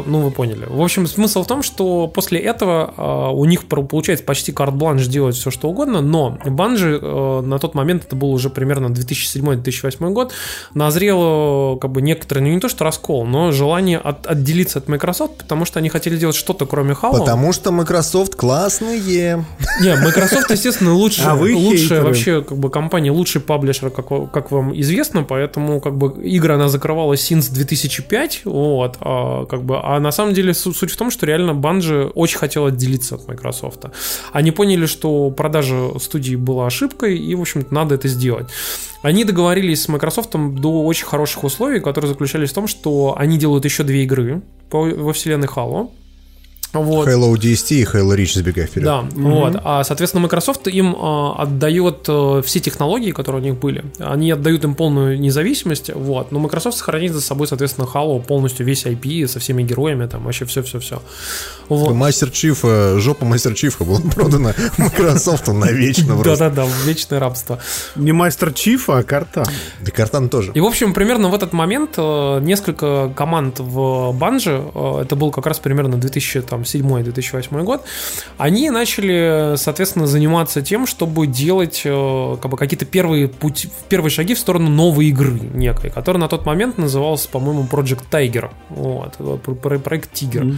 ну вы поняли. В общем, смысл в том, что после этого а, у них получается почти карт-бланш делать все что угодно, но Банжи э, на тот момент, это был уже примерно 2007-2008 год, назрело как бы некоторое, ну не то что раскол, но желание от- отделиться от Microsoft, потому что они хотели делать что-то кроме Halo. Потому что Microsoft классные. Не, Microsoft, естественно, лучше, А вы лучшая вообще как бы компания, лучший паблишер, как, как вам известно, поэтому как бы игры она закрывала since 2005, вот, а, как бы, а на самом деле су- суть в том, что реально Bungie очень хотела отделиться от Microsoft. Они поняли, что продажа студии была ошибкой, и, в общем-то, надо это сделать. Они договорились с Microsoft до очень хороших условий, которые заключались в том, что они делают еще две игры во вселенной Halo. Вот. Halo DST и Halo Reach, забегая вперед. Да, вот. А, соответственно, Microsoft им а, отдает э, все технологии, которые у них были. Они отдают им полную независимость, вот. Но Microsoft сохранит за собой, соответственно, Halo полностью весь IP со всеми героями, там вообще все-все-все. Вот. Мастер Чифа, жопа Мастер Чифа была продана Microsoft навечно просто. Да-да-да, вечное рабство. Не мастер Чифа, а карта. Да Картан тоже. И, в общем, примерно в этот момент э, несколько команд в Банже, это был как раз примерно 2007-2008 год, они начали, соответственно, заниматься тем, чтобы делать э, как бы, какие-то первые, пути, первые шаги в сторону новой игры некой, которая на тот момент называлась, по-моему, Project Tiger. Вот, э, про- про- проект Тигр.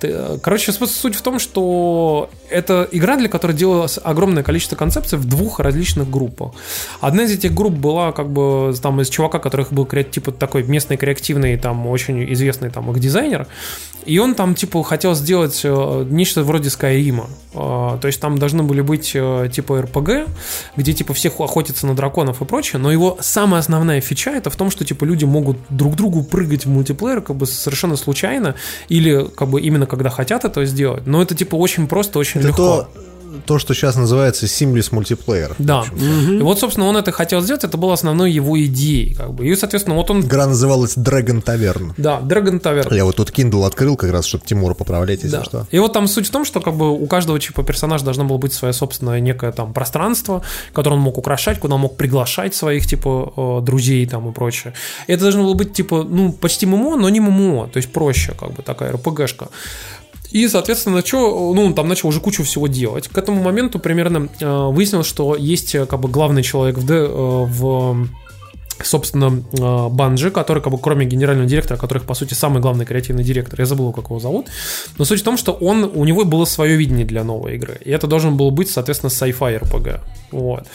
Т- Короче, суть в том, что это игра, для которой делалось огромное количество концепций в двух различных группах. Одна из этих групп была как бы там из чувака, которых был типа такой местный креативный, там очень известный там их дизайнер, и он там типа хотел сделать э, нечто вроде Скайрима. Э, то есть там должны были быть э, типа РПГ, где типа всех охотятся на драконов и прочее, но его самая основная фича это в том, что типа люди могут друг другу прыгать в мультиплеер как бы совершенно случайно или как бы именно когда хотят это сделать. Но это типа очень просто, очень Это легко. то, то, что сейчас называется Seamless Multiplayer. Да. И вот, собственно, он это хотел сделать, это было основной его идеей. Как бы. И, соответственно, вот он... Игра называлась Dragon Tavern. Да, Dragon Tavern. Я вот тут Kindle открыл как раз, чтобы Тимура поправлять, если Да. что. И вот там суть в том, что как бы у каждого типа персонажа должно было быть свое собственное некое там пространство, которое он мог украшать, куда он мог приглашать своих типа э, друзей там и прочее. И это должно было быть типа, ну, почти ММО, но не ММО, то есть проще, как бы такая РПГшка. И, соответственно, что, ну, он там начал уже кучу всего делать. К этому моменту примерно э, выяснилось, что есть э, как бы главный человек в, э, в собственно, э, Банжи, который, как бы, кроме генерального директора, который, по сути, самый главный креативный директор, я забыл, как его зовут, но суть в том, что он, у него было свое видение для новой игры, и это должен был быть, соответственно, sci-fi RPG, вот.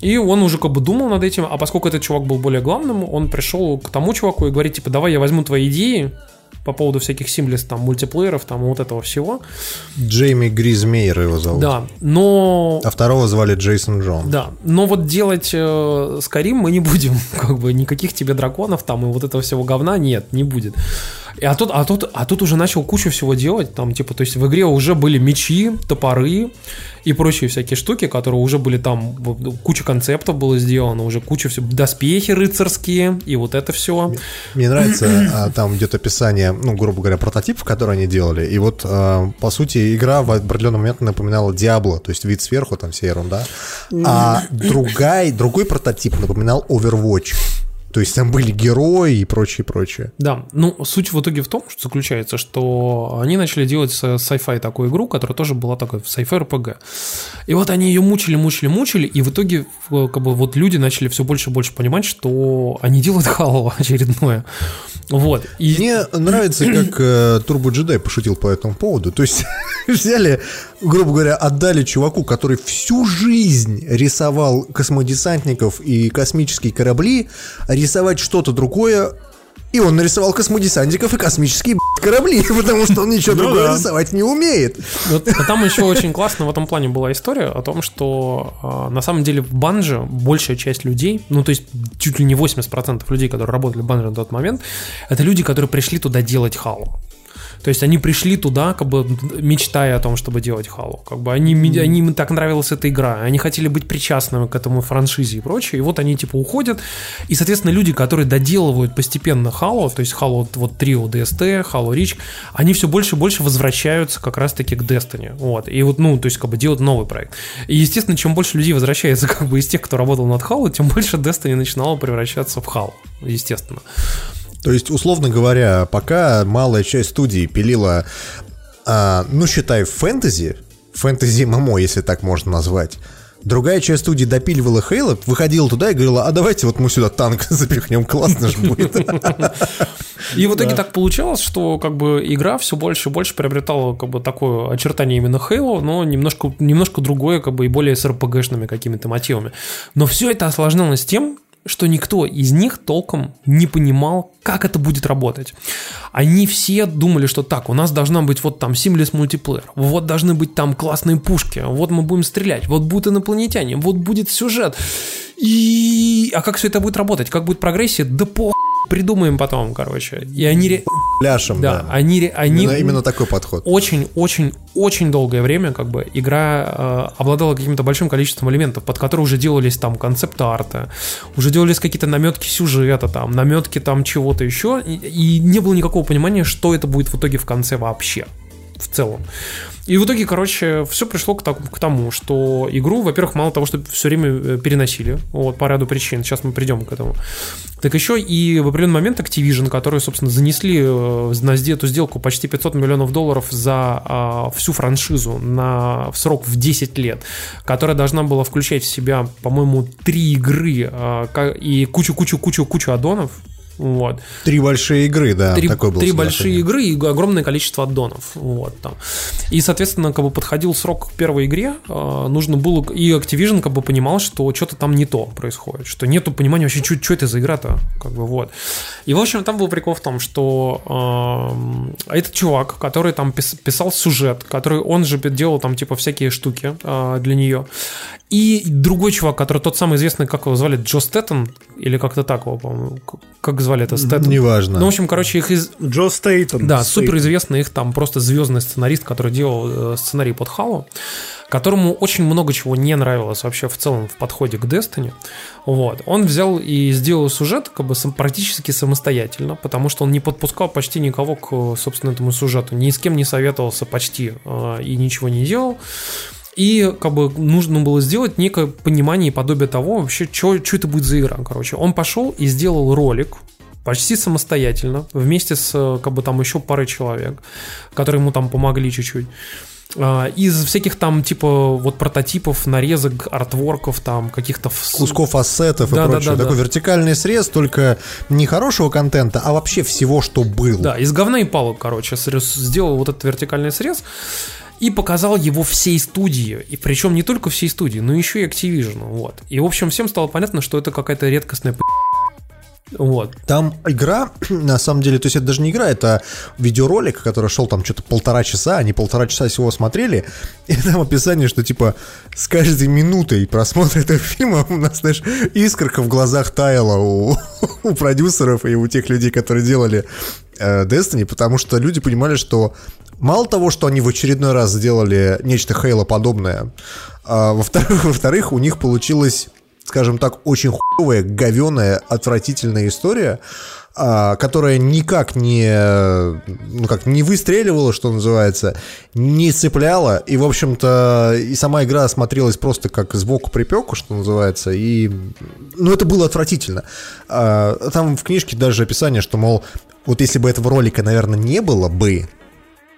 И он уже как бы думал над этим, а поскольку этот чувак был более главным, он пришел к тому чуваку и говорит, типа, давай я возьму твои идеи по поводу всяких симлес, там, мультиплееров, там, вот этого всего, Джейми Гризмейер его зовут. да, но А второго звали Джейсон Джон. да, но вот делать э, Скарим мы не будем, как бы никаких тебе драконов там и вот этого всего говна нет, не будет. И, а, тут, а, тут, а тут уже начал кучу всего делать, там, типа, то есть в игре уже были мечи, топоры и прочие всякие штуки, которые уже были там, куча концептов было сделано, уже куча всего, доспехи рыцарские и вот это все. Мне нравится, а, там идет описание, ну, грубо говоря, прототипов, которые они делали. И вот, а, по сути, игра в определенный момент напоминала Диабло, то есть вид сверху, там вся ерунда. А другой, другой прототип напоминал Overwatch. То есть там были герои и прочее, прочее. Да, ну суть в итоге в том, что заключается, что они начали делать sci-fi такую игру, которая тоже была такой sci-fi RPG. И вот они ее мучили, мучили, мучили, и в итоге э, как бы вот люди начали все больше и больше понимать, что они делают халово очередное. Вот. И... Мне нравится, как э, Турбо Джедай пошутил по этому поводу. То есть взяли, грубо говоря, отдали чуваку, который всю жизнь рисовал космодесантников и космические корабли, рисовать что-то другое. И он нарисовал космодесантников и космические корабли, потому что он ничего Ну другое да. рисовать не умеет. А там еще очень классно в этом плане была история о том, что а, на самом деле в банже большая часть людей, ну то есть чуть ли не 80% людей, которые работали в банже на тот момент, это люди, которые пришли туда делать халу. То есть они пришли туда, как бы мечтая о том, чтобы делать Halo. Как бы они, они им так нравилась эта игра, они хотели быть причастными к этому франшизе и прочее. И вот они типа уходят. И, соответственно, люди, которые доделывают постепенно Halo, то есть Halo вот Trio DST, Halo Reach, они все больше и больше возвращаются как раз-таки к Destiny. Вот. И вот, ну, то есть, как бы делают новый проект. И, естественно, чем больше людей возвращается как бы из тех, кто работал над Halo, тем больше Destiny начинало превращаться в Halo, естественно. То есть, условно говоря, пока малая часть студии пилила, а, ну, считай, фэнтези, фэнтези ММО, если так можно назвать, другая часть студии допиливала Хейла, выходила туда и говорила, а давайте вот мы сюда танк запихнем, классно же будет. И в итоге так получалось, что как бы игра все больше и больше приобретала как бы такое очертание именно Halo, но немножко, немножко другое, как бы и более с RPG-шными какими-то мотивами. Но все это осложнялось тем, что никто из них толком не понимал, как это будет работать. Они все думали, что так, у нас должна быть вот там Seamless мультиплеер, вот должны быть там классные пушки, вот мы будем стрелять, вот будут инопланетяне, вот будет сюжет. И... А как все это будет работать? Как будет прогрессия? Да по придумаем потом, короче. И они... Пляшем, Да, да. они... они... Именно, именно такой подход. Очень-очень-очень долгое время как бы игра э, обладала каким-то большим количеством элементов, под которые уже делались там концепт-арты, уже делались какие-то наметки сюжета, там, наметки там чего-то еще, и, и не было никакого понимания, что это будет в итоге в конце вообще в целом. И в итоге, короче, все пришло к, так- к тому, что игру, во-первых, мало того, что все время э, переносили, вот, по ряду причин, сейчас мы придем к этому, так еще и в определенный момент Activision, которые, собственно, занесли э, на эту сделку почти 500 миллионов долларов за а, всю франшизу на в срок в 10 лет, которая должна была включать в себя, по-моему, три игры а, и кучу-кучу-кучу-кучу аддонов, вот. Три большие игры, да, Три, такой был три большие игры и огромное количество аддонов. Вот, там. И, соответственно, как бы подходил срок к первой игре, э, нужно было... И Activision как бы понимал, что что-то там не то происходит, что нету понимания вообще, что это за игра-то, как бы вот. И, в общем, там был прикол в том, что эм, этот чувак, который там пис- писал сюжет, который он же делал там типа всякие штуки э, для нее, и другой чувак, который тот самый известный, как его звали, Джо Стэттон, или как-то так его, по-моему, как звали это, Стэттон? Неважно. Ну, в общем, короче, их из... Джо Стейтон. Да, суперизвестный их там просто звездный сценарист, который делал э, сценарий под Хало. которому очень много чего не нравилось вообще в целом в подходе к Destiny. Вот. Он взял и сделал сюжет как бы сам- практически самостоятельно, потому что он не подпускал почти никого к, собственно, этому сюжету. Ни с кем не советовался почти э, и ничего не делал. И как бы нужно было сделать некое понимание и подобие того вообще, что это будет за игра. Короче, он пошел и сделал ролик почти самостоятельно, вместе с э, как бы там еще парой человек, которые ему там помогли чуть-чуть. А, Из всяких там типа вот прототипов, нарезок, артворков, там каких-то Кусков ассетов Да, и да, прочее. да, да. Такой вертикальный срез, только не хорошего контента, а вообще всего, что было. Да, из говна и палок, короче, сделал вот этот вертикальный срез и показал его всей студии. И причем не только всей студии, но еще и Activision. Вот. И, в общем, всем стало понятно, что это какая-то редкостная. Вот. Там игра, на самом деле, то есть это даже не игра, это видеоролик, который шел там что-то полтора часа, они полтора часа всего смотрели, и там описание, что типа с каждой минутой просмотра этого фильма у нас, знаешь, искорка в глазах таяла у, у продюсеров и у тех людей, которые делали э, Destiny, потому что люди понимали, что мало того, что они в очередной раз сделали нечто Хейла подобное, а, во-вторых, во-вторых, у них получилось скажем так, очень хуевая, говеная, отвратительная история, а, которая никак не, ну как, не выстреливала, что называется, не цепляла, и, в общем-то, и сама игра смотрелась просто как сбоку припеку, что называется, и, ну, это было отвратительно. А, Там в книжке даже описание, что, мол, вот если бы этого ролика, наверное, не было бы,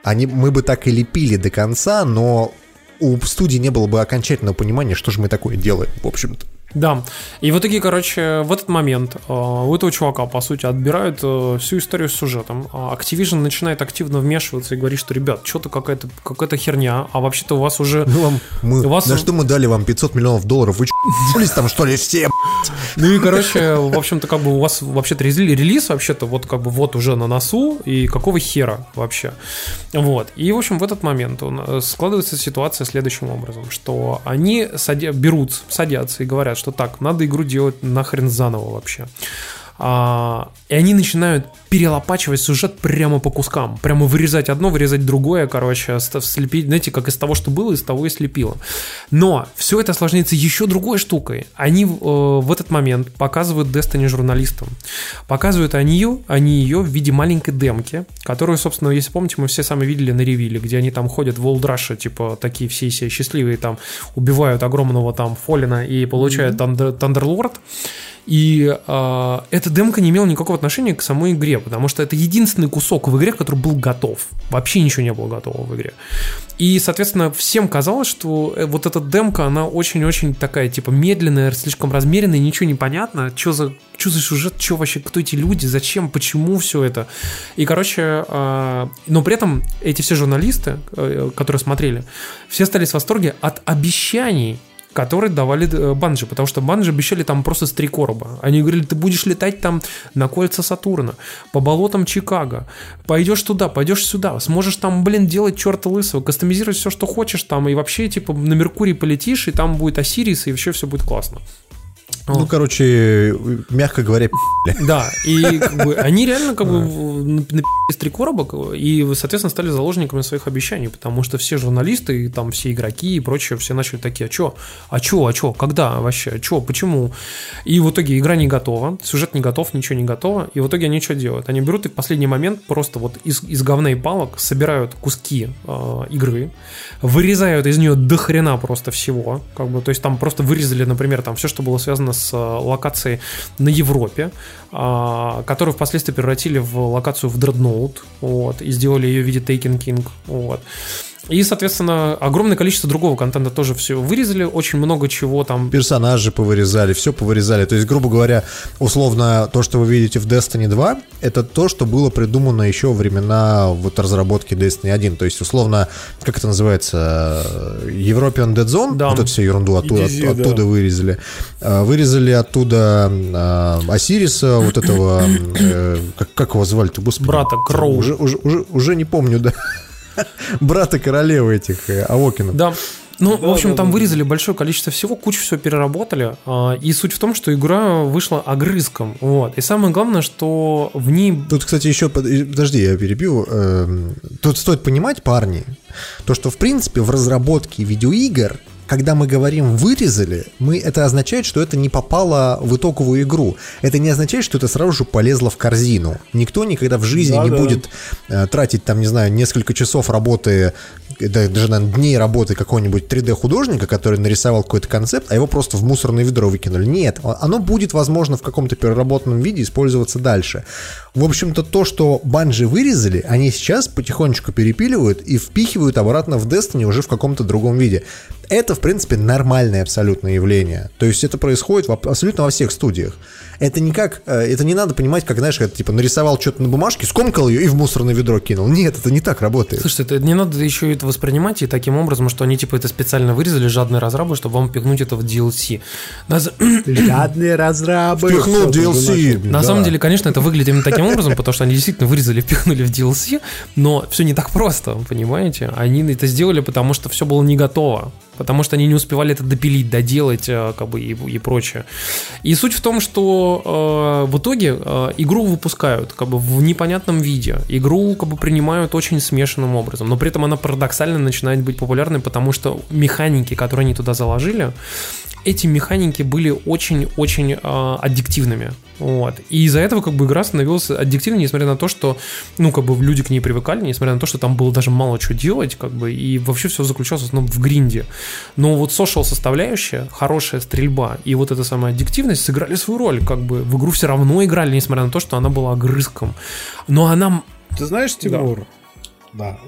они, мы бы так и лепили до конца, но у студии не было бы окончательного понимания, что же мы такое делаем, в общем-то. Да. И в итоге, короче, в этот момент э, у этого чувака, по сути, отбирают э, всю историю с сюжетом. А Activision начинает активно вмешиваться и говорит, что, ребят, что-то какая-то какая херня, а вообще-то у вас уже... Ну, вам, мы, у вас за что мы дали вам 500 миллионов долларов? Вы чулись там, что ли, все? Ну и, короче, в общем-то, как бы у вас вообще-то релиз, вообще-то вот как бы вот уже на носу, и какого хера вообще? Вот. И, в общем, в этот момент э, складывается ситуация следующим образом, что они берут, садятся и говорят, что так, надо игру делать нахрен заново вообще. А, и они начинают перелопачивать сюжет прямо по кускам. Прямо вырезать одно, вырезать другое, короче, слепить, знаете, как из того, что было, из того и слепило. Но все это осложняется еще другой штукой. Они э, в этот момент показывают Destiny журналистам. Показывают они ее, они ее в виде маленькой демки, которую, собственно, если помните, мы все сами видели на ревиле, где они там ходят в Old Rush, типа такие все все счастливые, там убивают огромного там Фолина и получают Тандер- Тандерлорд. И э, эта демка не имела никакого отношения к самой игре, потому что это единственный кусок в игре, который был готов. Вообще ничего не было готово в игре. И, соответственно, всем казалось, что э, вот эта демка, она очень-очень такая, типа, медленная, слишком размеренная, ничего не понятно, что за, что за сюжет, что вообще, кто эти люди, зачем, почему все это. И, короче, э, но при этом эти все журналисты, э, которые смотрели, все остались в восторге от обещаний которые давали э, Банжи, потому что Банжи обещали там просто с три короба. Они говорили, ты будешь летать там на кольца Сатурна, по болотам Чикаго, пойдешь туда, пойдешь сюда, сможешь там, блин, делать черта лысого, кастомизировать все, что хочешь там, и вообще, типа, на Меркурий полетишь, и там будет Осирис, и вообще все будет классно. Ну, короче, мягко говоря. Да, и как бы, они реально как бы напи***ли три коробок и, соответственно, стали заложниками своих обещаний, потому что все журналисты, и там все игроки и прочее, все начали такие, а чё, а чё, а чё, когда вообще, а чё, почему? И в итоге игра не готова, сюжет не готов, ничего не готово, и в итоге они что делают? Они берут и в последний момент просто вот из, из говна и палок собирают куски э, игры, вырезают из нее до хрена просто всего, как бы, то есть там просто вырезали, например, там все, что было связано с э, локацией на Европе, а, которую впоследствии превратили в локацию в Дредноут, вот, и сделали ее в виде Taken King, вот. И, соответственно, огромное количество другого контента тоже все вырезали, очень много чего там. Персонажи повырезали, все повырезали. То есть, грубо говоря, условно, то, что вы видите в Destiny 2, это то, что было придумано еще во времена вот разработки Destiny 1. То есть, условно, как это называется, European Dead Zone, Да. вот эту всю ерунду оттуда, EDZ, от- оттуда да. вырезали. А, Вырезали оттуда а, Осириса, вот этого, э, как, как его звали-то, господи. Брата Кроу. Уже, уже, уже, уже не помню, да. Брата королевы этих э, Аокинов. Да. Ну, Да, в общем, да, там да. вырезали большое количество всего, кучу всего переработали. а, И суть в том, что игра вышла огрызком. Вот. И самое главное, что в ней Тут, кстати, еще, под- подожди, я перебью. Эм, Тут стоит понимать, парни, то, что, в принципе, в разработке видеоигр, когда мы говорим «вырезали», мы, это означает, что это не попало в итоговую игру. Это не означает, что это сразу же полезло в корзину. Никто никогда в жизни не Да-да. будет э, тратить, там, не знаю, несколько часов работы, э, да, даже, наверное, дней работы какого-нибудь 3D-художника, который нарисовал какой-то концепт, а его просто в мусорное ведро выкинули. Нет, оно будет, возможно, в каком-то переработанном виде использоваться дальше. В общем-то, то, что банжи вырезали, они сейчас потихонечку перепиливают и впихивают обратно в Destiny уже в каком-то другом виде. Это, в принципе, нормальное абсолютно явление. То есть это происходит абсолютно во всех студиях. Это не как, э, это не надо понимать, как, знаешь, это типа нарисовал что-то на бумажке, скомкал ее и в муторное ведро кинул. Нет, это не так работает. Слушайте, это не надо еще это воспринимать и таким образом, что они типа это специально вырезали, жадные разрабы, чтобы вам пихнуть это в DLC. На, Жадные разрабы. Впихнул DLC. на Да. самом деле, конечно, это выглядит именно таким образом, потому что они действительно вырезали, впихнули в DLC, но все не так просто, понимаете? Они это сделали, потому что все было не готово. Потому что они не успевали это допилить, доделать, э, как бы и, и прочее. И суть в том, что э, в итоге э, игру выпускают как бы в непонятном виде. Игру как бы принимают очень смешанным образом. Но при этом она парадоксально начинает быть популярной, потому что механики, которые они туда заложили, эти механики были очень-очень э, аддиктивными. Вот. И из-за этого как бы игра становилась аддиктивной, несмотря на то, что, ну, как бы люди к ней привыкали, несмотря на то, что там было даже мало что делать, как бы, и вообще все заключалось в основном в гринде. Но вот social составляющая, хорошая стрельба и вот эта самая аддиктивность сыграли свою роль, как бы в игру все равно играли, несмотря на то, что она была огрызком. Но она... Ты знаешь, Тимур, да,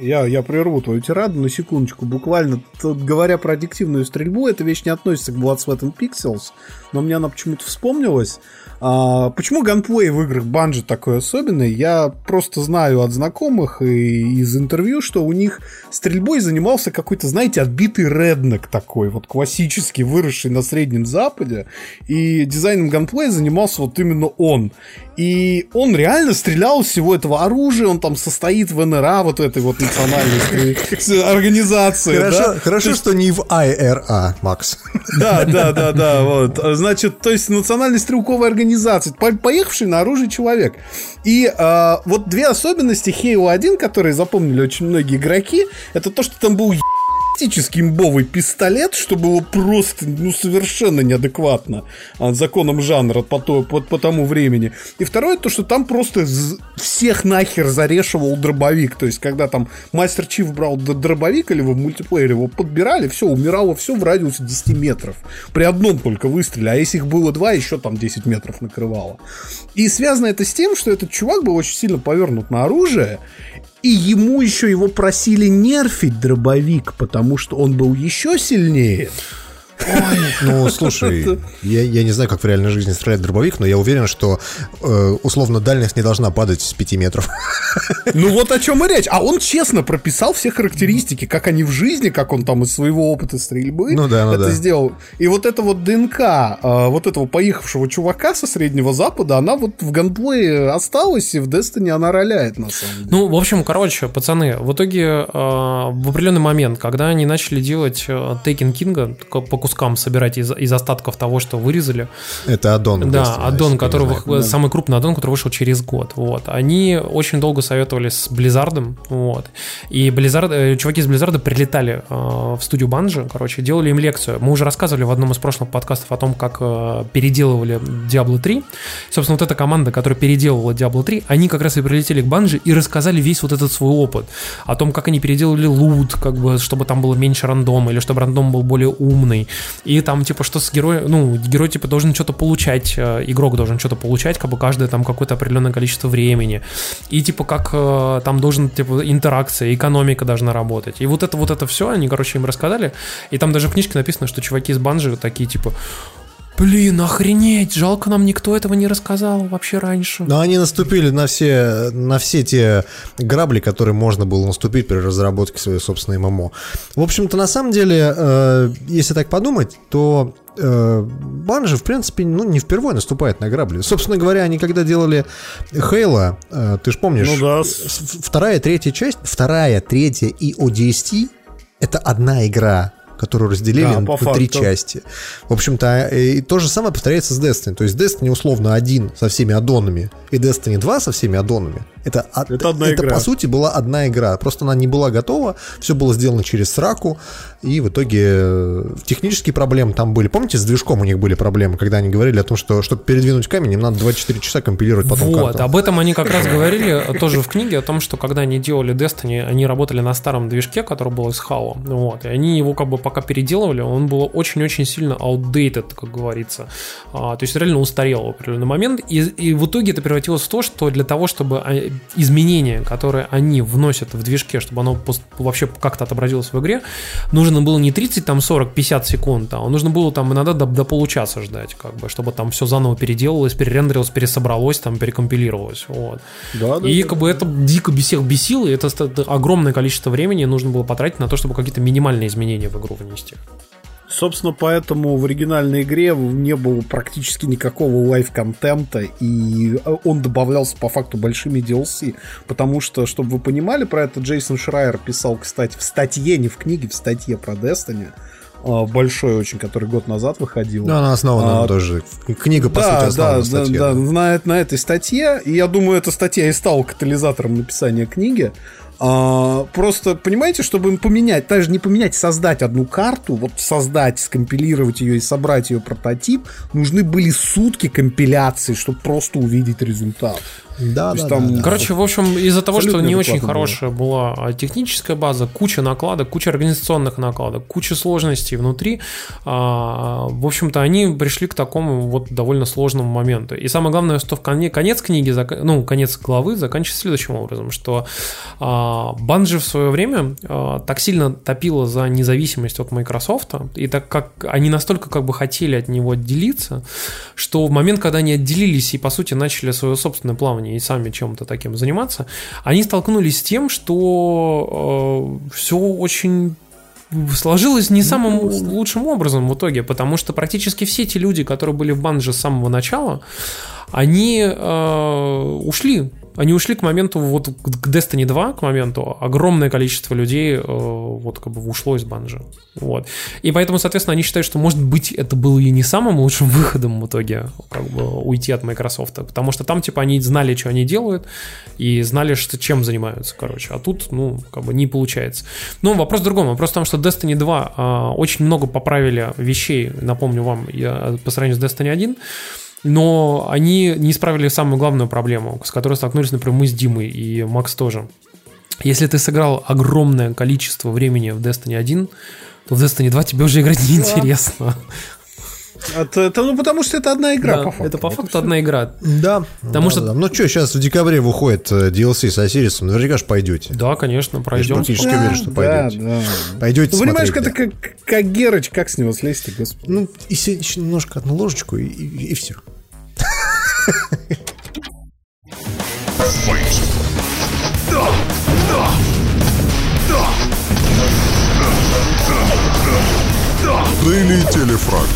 я, я прерву твою тираду на секундочку. Буквально, тут, говоря про аддиктивную стрельбу, эта вещь не относится к Blood, Sweat and Pixels, но мне она почему-то вспомнилась. А, почему ганплей в играх Банжи такой особенный? Я просто знаю от знакомых и из интервью, что у них стрельбой занимался какой-то, знаете, отбитый реднек такой, вот классический, выросший на Среднем Западе, и дизайном ганплея занимался вот именно он. И он реально стрелял всего этого оружия, он там состоит в НРА, вот этой вот национальной организации. Хорошо, да? хорошо То что не в IRA, Макс. да, да, да, да, вот. Значит, то есть национальной стрелковой организации, по- поехавший на оружие человек. И а, вот две особенности Halo 1, которые запомнили очень многие игроки, это то, что там был ебастический имбовый пистолет, что было просто, ну, совершенно неадекватно а, законам жанра по, то- по, по тому времени. И второе, то, что там просто всех нахер зарешивал дробовик. То есть, когда там Мастер Чиф брал дробовик или в мультиплеере его подбирали, все, умирало все в радиусе 10 метров. При одном только выстреле. А если их было два, еще там 10 метров накрывало. И связано это с тем, что этот чувак был очень сильно повернут на оружие, и ему еще его просили нерфить дробовик, потому что он был еще сильнее. Ну, слушай, я, я не знаю, как в реальной жизни стреляет дробовик, но я уверен, что э, условно дальность не должна падать с 5 метров. Ну вот о чем и речь. А он честно прописал все характеристики, как они в жизни, как он там из своего опыта стрельбы Ну да, ну это да. сделал. И вот эта вот ДНК э, вот этого поехавшего чувака со Среднего Запада, она вот в ганплее осталась, и в Destiny она роляет на самом деле. Ну, в общем, короче, пацаны, в итоге э, в определенный момент, когда они начали делать э, Taken King, по кускам собирать из, из остатков того, что вырезали, Это аддон. да, аддон, который вых- знает. самый крупный аддон, который вышел через год. Вот. Они очень долго советовались с Blizzard. Вот. И Blizzard, э, чуваки из Blizzard прилетали э, в студию Банжи, короче, делали им лекцию. Мы уже рассказывали в одном из прошлых подкастов о том, как э, переделывали Diablo 3. Собственно, вот эта команда, которая переделывала Diablo 3, они как раз и прилетели к Банжи и рассказали весь вот этот свой опыт. О том, как они переделали лут, как бы, чтобы там было меньше рандома, или чтобы рандом был более умный. И там, типа, что с героем, ну, герой, типа, должен что-то получать, э, игрок должен что-то получать, как бы каждое там какое-то определенное количество времени. И, типа, как э, там должен, типа, интеракция, экономика должна работать. И вот это, вот это все, они, короче, им рассказали. И там даже в книжке написано, что чуваки из Банжи такие, типа, Блин, охренеть, жалко нам никто этого не рассказал вообще раньше. Но они наступили на все, на все те грабли, которые можно было наступить при разработке своей собственной ММО. В общем-то, на самом деле, э, если так подумать, то э, Банжи, в принципе, ну, не впервые наступает на грабли. Собственно говоря, они когда делали Хейла, э, ты же помнишь, Ну да. вторая, третья часть, вторая, третья и ODST — это одна игра. Которую разделили Да, на по три факту. части. В общем-то, и то же самое повторяется с Destiny. То есть Destiny условно один со всеми аддонами и Destiny 2 со всеми аддонами. Это, од- Это одна это игра. по сути была одна игра. Просто она не была готова, все было сделано через сраку, и в итоге э, технические проблемы там были. Помните, с движком у них были проблемы, когда они говорили о том, что чтобы передвинуть камень, им надо 24 часа компилировать потом Вот, карту. об этом они как раз говорили э, тоже в книге, о том, что когда они делали Destiny, они работали на старом движке, который был из Halo, вот, и они его как бы пока переделывали, он был очень-очень сильно outdated, как говорится, А, то есть реально устарел в определенный момент, и, и в итоге это превратилось в то, что для того, чтобы а, изменения, которые они вносят в движке, чтобы оно вообще как-то отобразилось в игре, нужно было не 30, там 40, 50 секунд, а нужно было там иногда до, до получаса ждать, как бы, чтобы там все заново переделалось, перерендерилось, пересобралось, там перекомпилировалось. Вот. Да, да, и да, как бы это дико без всех бесило, и это это огромное количество времени нужно было потратить на то, чтобы какие-то минимальные изменения в игру внести. Собственно, поэтому в оригинальной игре не было практически никакого live-контента, и э, он добавлялся по факту большими DLC, потому что, чтобы вы понимали, про это Джейсон Шрайер писал, кстати, в статье, не в книге, в статье про Destiny, э, большой очень, который год назад выходил. Ну, она основана А, тоже. Книга, по да, сути, основана да, да, да. да, на, на этой статье. И я думаю, эта статья и стала катализатором написания книги. А, просто, понимаете, чтобы им поменять, даже не поменять, создать одну карту, вот создать, скомпилировать ее и собрать ее прототип, нужны были сутки компиляции, чтобы просто увидеть результат. Да, То да, там- да, да. Короче, в общем, из-за того, что не очень хорошая была а, техническая база, куча накладок, куча организационных накладок, куча сложностей внутри, а, в общем-то, они пришли к такому вот довольно сложному моменту. И самое главное, что в коне- конец книги, ну, конец главы заканчивается следующим образом, что Банжи в свое время а, так сильно топила за независимость от Microsoft, и так как они настолько как бы хотели от него отделиться, что в момент, когда они отделились и, по сути, начали свое собственное плавание и сами чем-то таким заниматься, они столкнулись с тем, что все очень сложилось не самым лучшим образом в итоге, потому что практически все те люди, которые были в банже с самого начала, они э, ушли. Они ушли к моменту, вот к Destiny 2, к моменту, огромное количество людей э, вот как бы ушло из банжа. Вот. И поэтому, соответственно, они считают, что, может быть, это было и не самым лучшим выходом в итоге, как бы уйти от Microsoft. Потому что там, типа, они знали, что они делают, и знали, что, чем занимаются, короче. А тут, ну, как бы не получается. Но вопрос в другом. Вопрос в том, что Destiny 2 э, очень много поправили вещей, напомню вам, я, по сравнению с Destiny 1, но они не исправили самую главную проблему, с которой столкнулись, например, мы с Димой и Макс тоже. Если ты сыграл огромное количество времени в Destiny 1, то в Destiny 2 тебе уже играть неинтересно. Это, это, ну, потому что это одна игра, Да, по факту. это по факту одна игра. Да. Потому да, что- да. Ну что, сейчас в декабре выходит э, DLC с Осирисом, наверняка же пойдете. Да, конечно, Я пройдем. практически Да, уверен, что да, пойдете. да. Пойдете Ну, понимаешь, смотреть, это как, как Герыч, как с него слезть господи. Ну, и немножко одну ложечку, и, и, все. Дели телефраг.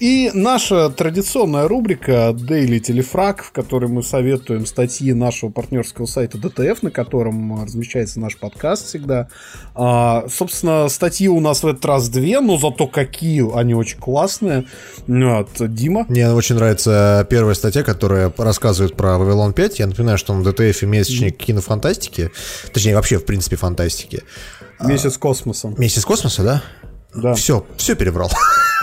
И наша традиционная рубрика Daily Телефраг, в которой мы советуем статьи нашего партнерского сайта DTF, на котором размещается наш подкаст всегда. А, собственно, статьи у нас в этот раз две, но зато какие они очень классные. Вот, Дима. Мне очень нравится первая статья, которая рассказывает про Вавилон 5. Я напоминаю, что на DTF месячник кинофантастики. Точнее, вообще, в принципе, фантастики. Месяц космоса. Месяц космоса, да? Да. Все, все перебрал.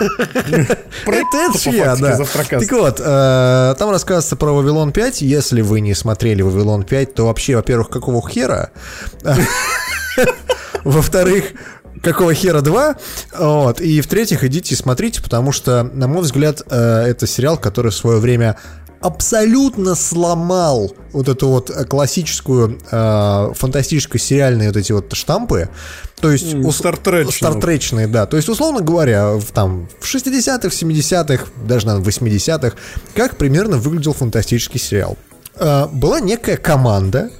Это я, да. Так вот, э, там рассказывается про Вавилон 5. Если вы не смотрели Вавилон 5, то вообще, во-первых, какого хера? Во-вторых, какого хера 2? Вот. И в-третьих, идите и смотрите, потому что, на мой взгляд, э, это сериал, который в свое время абсолютно сломал вот эту вот классическую э, фантастическую сериальные вот эти вот штампы. То есть... Ус- стартречные. Стартречные, да. То есть, условно говоря, в, там, в 60-х, в 70-х, даже, наверное, в 80-х, как примерно выглядел фантастический сериал. Э, была некая команда,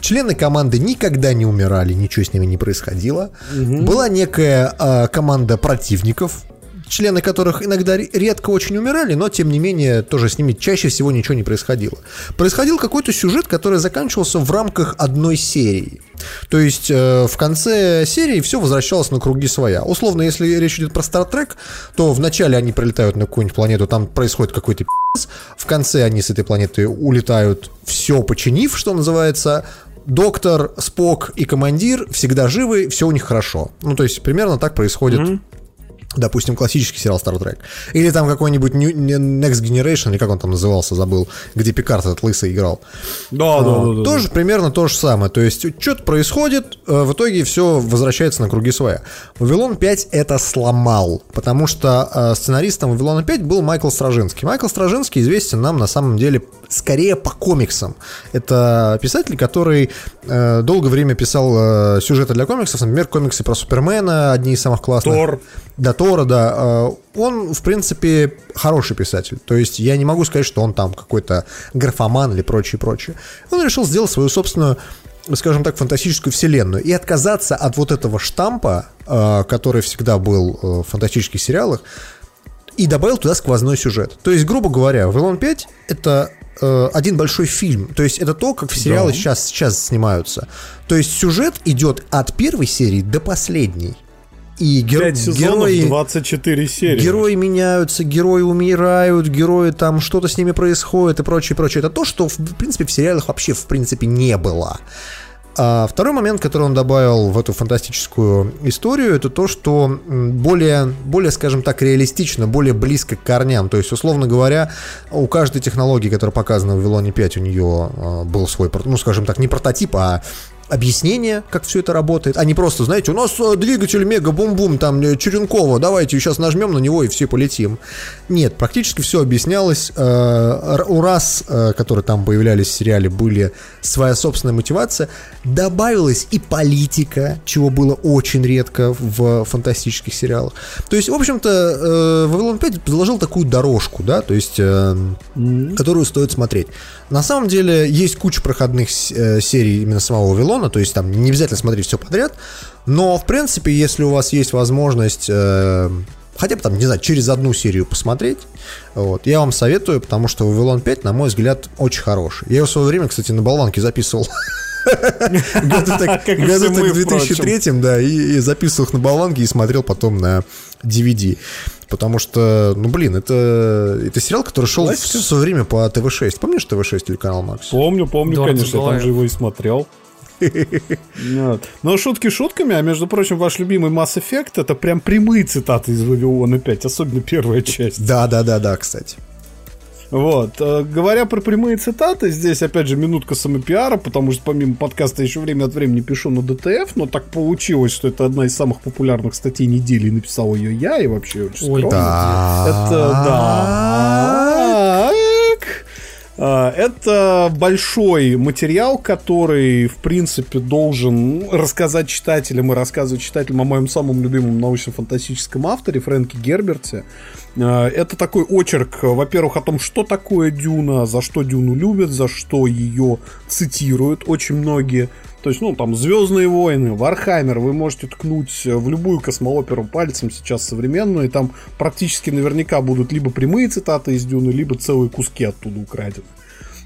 Члены команды никогда не умирали, ничего с ними не происходило. Была некая э, команда противников, члены которых иногда ре- редко очень умирали, но тем не менее тоже с ними чаще всего ничего не происходило. Происходил какой-то сюжет, который заканчивался в рамках одной серии. То есть э, в конце серии все возвращалось на круги своя. Условно, если речь идет про Star Trek, то вначале они прилетают на какую-нибудь планету, там происходит какой-то пи***ц, в конце они с этой планеты улетают, все починив, что называется, доктор, Спок и командир всегда живы, все у них хорошо. Ну, то есть примерно так происходит допустим, классический сериал Star Trek. Или там какой-нибудь New- Next Generation, или как он там назывался, забыл, где Пикард этот лысый играл. Да, да, А, да, да, Тоже примерно то же самое. То есть что-то происходит, э, в итоге все возвращается на круги своя. Вавилон 5 это сломал, потому что э, сценаристом Вавилона 5 был Майкл Стражинский. Майкл Стражинский известен нам на самом деле скорее по комиксам. Это писатель, который э, долгое время писал э, сюжеты для комиксов, например, комиксы про Супермена, одни из самых классных. Тор. Да, Тора, да. Э, Он, в принципе, хороший писатель. То есть я не могу сказать, что он там какой-то графоман или прочее, прочее. Он решил сделать свою собственную скажем так, фантастическую вселенную. И отказаться от вот этого штампа, э, который всегда был э, в фантастических сериалах, и добавил туда сквозной сюжет. То есть, грубо говоря, Вавилон 5 это э, один большой фильм. То есть это то, как сериалы Да. сейчас, сейчас снимаются. То есть сюжет идет от первой серии до последней. И гер- 5 сезонов, герои, 24 серии. герои меняются, герои умирают, герои там что-то с ними происходит и прочее, прочее. Это то, что в в принципе в сериалах вообще в принципе не было. А второй момент, который он добавил в эту фантастическую историю, это то, что более, более, скажем так, реалистично, более близко к корням. То есть, условно говоря, у каждой технологии, которая показана в Вавилоне 5, у нее а, был свой, ну, скажем так, не прототип, а объяснение, как все это работает, а не просто, знаете, у нас э, двигатель мега-бум-бум, там, э, Черенкова, давайте сейчас нажмем на него и все полетим. Нет, практически все объяснялось. Э, У раз, которые там появлялись в сериале, были своя собственная мотивация. Добавилась и политика, чего было очень редко в фантастических сериалах. То есть, в общем-то, Вавилон 5 заложил такую дорожку, да, то есть, которую стоит смотреть. На самом деле, есть куча проходных серий именно самого Вавилона, то есть, там не обязательно смотреть все подряд, но, в принципе, если у вас есть возможность э, хотя бы там, не знаю, через одну серию посмотреть, вот, я вам советую, потому что Вавилон 5, на мой взгляд, очень хороший. Я его в свое время, кстати, на болванке записывал. Году так все в 2003, да, и, записывал их на болванке и смотрел потом на DVD. Потому что, ну блин, это, это сериал, который шел в Классика. свое время по ТВ-6. Помнишь ТВ-6 телеканал Макс? Помню, помню, конечно, я там же его и смотрел. Вот. Но шутки шутками, а между прочим, ваш любимый Mass Effect это прям прямые цитаты из Вавилона 5, особенно первая часть. Да, да, да, да, кстати. Вот. э, Говоря про прямые цитаты, здесь опять же минутка самопиара, потому что помимо подкаста еще время от времени пишу на ДТФ, но так получилось, что это одна из самых популярных статей недели, и написал ее я, и вообще очень Ой, скромно. так. Это да. А, Это большой материал, который, в принципе, должен рассказать читателям и рассказывать читателям о моем самом любимом научно-фантастическом авторе Фрэнке Герберте. А, Это такой очерк, во-первых, о том, что такое Дюна, за что Дюну любят, за что ее цитируют очень многие. То есть, ну, там, Звездные войны, Вархаммер, вы можете ткнуть в любую космооперу пальцем сейчас современную, и там практически наверняка будут либо прямые цитаты из Дюны, либо целые куски оттуда украдены.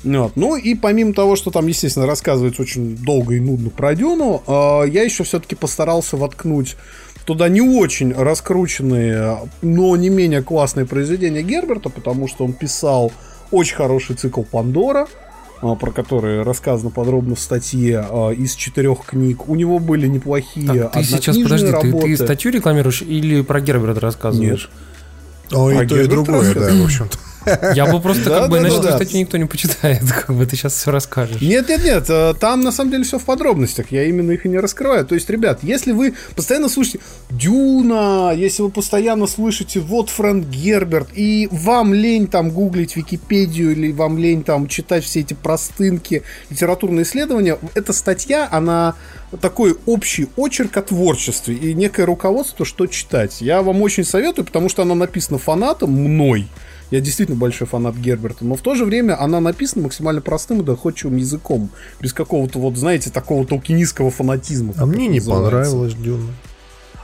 Вот. Ну и помимо того, что там, естественно, рассказывается очень долго и нудно про Дюну, э, я еще все-таки постарался воткнуть туда не очень раскрученные, но не менее классные произведения Герберта, потому что он писал очень хороший цикл Пандора, а, про который рассказано подробно в статье а, из четырех книг. У него были неплохие Так, ты сейчас, подожди, ты, работы. ты статью рекламируешь или про Герберта рассказываешь? О, и А то, и другое, да, в общем-то. Я бы просто как бы, иначе статью никто не почитает, как бы ты сейчас все расскажешь. Нет, нет, нет, э, там на самом деле все в подробностях. Я именно их и не раскрываю. То есть, ребят, если вы постоянно слышите Дюна, если вы постоянно слышите вот Фрэнк Герберт, и вам лень там гуглить Википедию, или вам лень там читать все эти простынки, литературные исследования, эта статья, она такой общий очерк о творчестве и некое руководство, что читать. Я вам очень советую, потому что она написана фанатом мной. Я действительно большой фанат Герберта, но в то же время она написана максимально простым и доходчивым языком, без какого-то вот, знаете, такого толкинистского фанатизма. А мне не называется. понравилось Дюна.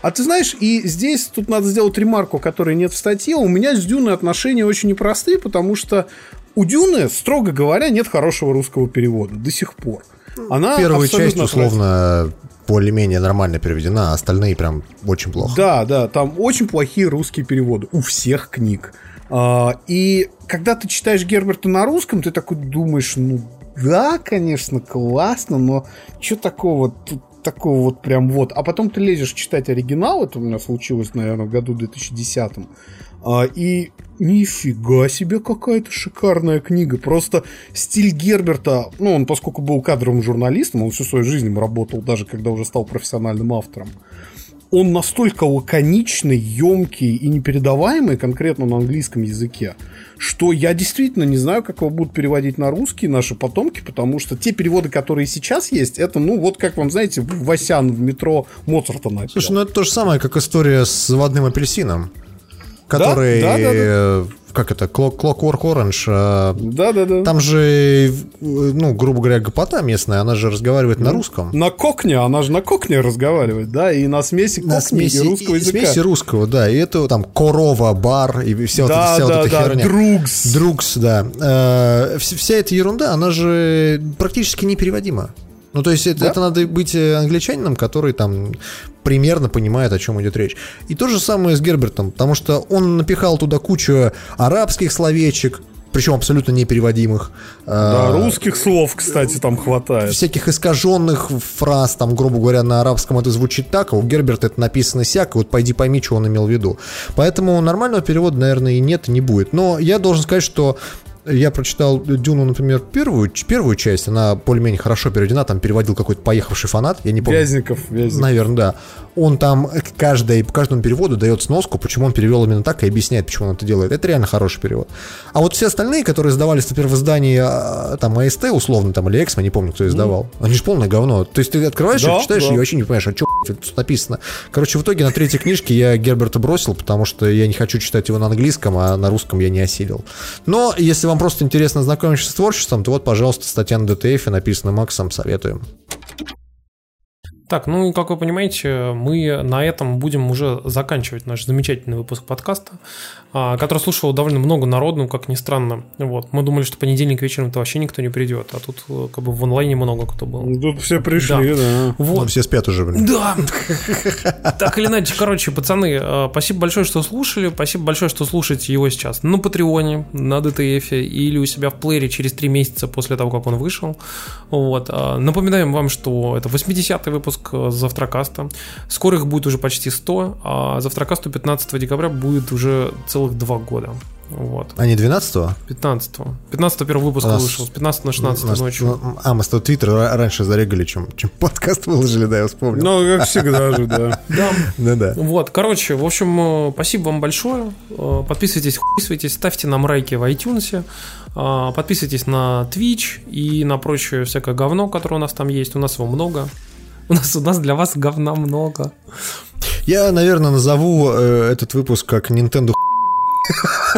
А ты знаешь, и здесь тут надо сделать ремарку, которой нет в статье. У меня с Дюной отношения очень непростые, потому что у Дюны, строго говоря, нет хорошего русского перевода до сих пор. Она Первая часть, условно, более-менее нормально переведена, а остальные прям очень плохо. Да, да, там очень плохие русские переводы у всех книг. А, и когда ты читаешь Герберта на русском, ты такой думаешь, ну да, конечно, классно, но что такого тут такого вот прям вот. А потом ты лезешь читать оригинал, это у меня случилось, наверное, в году 2010 а, и нифига себе какая-то шикарная книга. Просто стиль Герберта, ну, он поскольку был кадровым журналистом, он всю свою жизнь работал, даже когда уже стал профессиональным автором, он настолько лаконичный, емкий и непередаваемый конкретно на английском языке, что я действительно не знаю, как его будут переводить на русский наши потомки, потому что те переводы, которые сейчас есть, это, ну, вот как вам, знаете, Васян в метро Моцарта написал. Слушай, ну это то же самое, как история с заводным апельсином, который... да, да, да. Как это? Clock- Clockwork Orange. э, Да, да, да. Там же, ну, грубо говоря, гопота местная, она же разговаривает на русском. На кокне, она же на кокне разговаривает, да, и на смеси кокни На смеси, и русского и- языка. смеси русского, да. И это там корова, бар и вся, вот, Да, эта, вся вот да, эта да, херня. другс. Другс, да. Э, вс- вся эта ерунда, она же практически непереводима. Ну, то есть это, это надо быть э, англичанином, который там примерно понимает, о чем идет речь. И то же самое с Гербертом, потому что он напихал туда кучу арабских словечек, причем абсолютно непереводимых. Да, Э, русских слов, кстати, там хватает. всяких искаженных фраз, там, грубо говоря, на арабском это звучит так, а у Герберта это написано сяк, и вот пойди пойми, что он имел в виду. Поэтому нормального перевода, наверное, и нет, и не будет. Но я должен сказать, что я прочитал Дюну, например, первую, первую часть, она более-менее хорошо переведена, там переводил какой-то поехавший фанат, я не помню. Вязников, Вязников. Наверное, да. Он там каждой, по каждому переводу дает сноску, почему он перевел именно так и объясняет, почему он это делает. Это реально хороший перевод. А вот все остальные, которые сдавались, например, в издании а, там АСТ условно, там, или Эксмо, не помню, кто издавал, они же полное говно. То есть ты открываешь Да, их, читаешь да. и вообще не понимаешь, а что тут написано. Короче, в итоге на третьей книжке я Герберта бросил, потому что я не хочу читать его на английском, а на русском я не осилил. Но если вам просто интересно знакомиться с творчеством, то вот, пожалуйста, статья на DTF, написана Максом, советуем. Так, ну, как вы понимаете, мы на этом будем уже заканчивать наш замечательный выпуск подкаста, который слушал довольно много народу, как ни странно. Вот. Мы думали, что понедельник вечером-то вообще никто не придет, а тут э, как бы в онлайне много кто был. Тут все пришли, да. Вот. Ну, все спят уже, блин. Да. Так или иначе, короче, пацаны, э, спасибо большое, что слушали. Спасибо большое, что слушаете его сейчас на Патреоне, на DTF или у себя в плеере через три месяца после того, как он вышел. Вот. А, Напоминаем вам, что это 80-й выпуск э, Завтракаста. Скоро их будет уже почти 100, а Завтракасту 15 декабря будет уже целых два года. Вот. А не 12-го? 15 15 первый выпуск нас- вышел, с 15 на 16 у нас- ночью. ну, А, мы с того твиттер ра- раньше зарегали, чем, чем подкаст выложили, да, я вспомнил. Ну, как всегда же, да. Да. Да-да. Вот, короче, в общем, э, спасибо вам большое. Э, Подписывайтесь, подписывайтесь, ставьте нам райки в iTunes. э, Подписывайтесь на Twitch и на прочее всякое говно, которое у нас там есть. У нас его много. У нас, у нас для вас говна много. Я, наверное, назову этот выпуск как Nintendo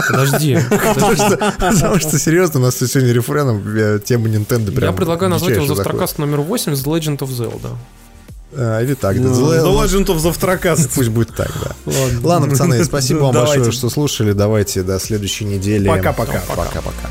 Подожди. Потому что, серьезно, у нас сегодня рефреном э, тема Nintendo прям Я предлагаю назвать его Завтракаст номер 8 The Legend of Zelda. заходит. А, Или так, да. Ну, The Legend of Завтракаст. Пусть будет так, да. Ладно. Ладно, пацаны, спасибо вам большое, что слушали. Давайте до следующей недели. Пока-пока. Пока-пока.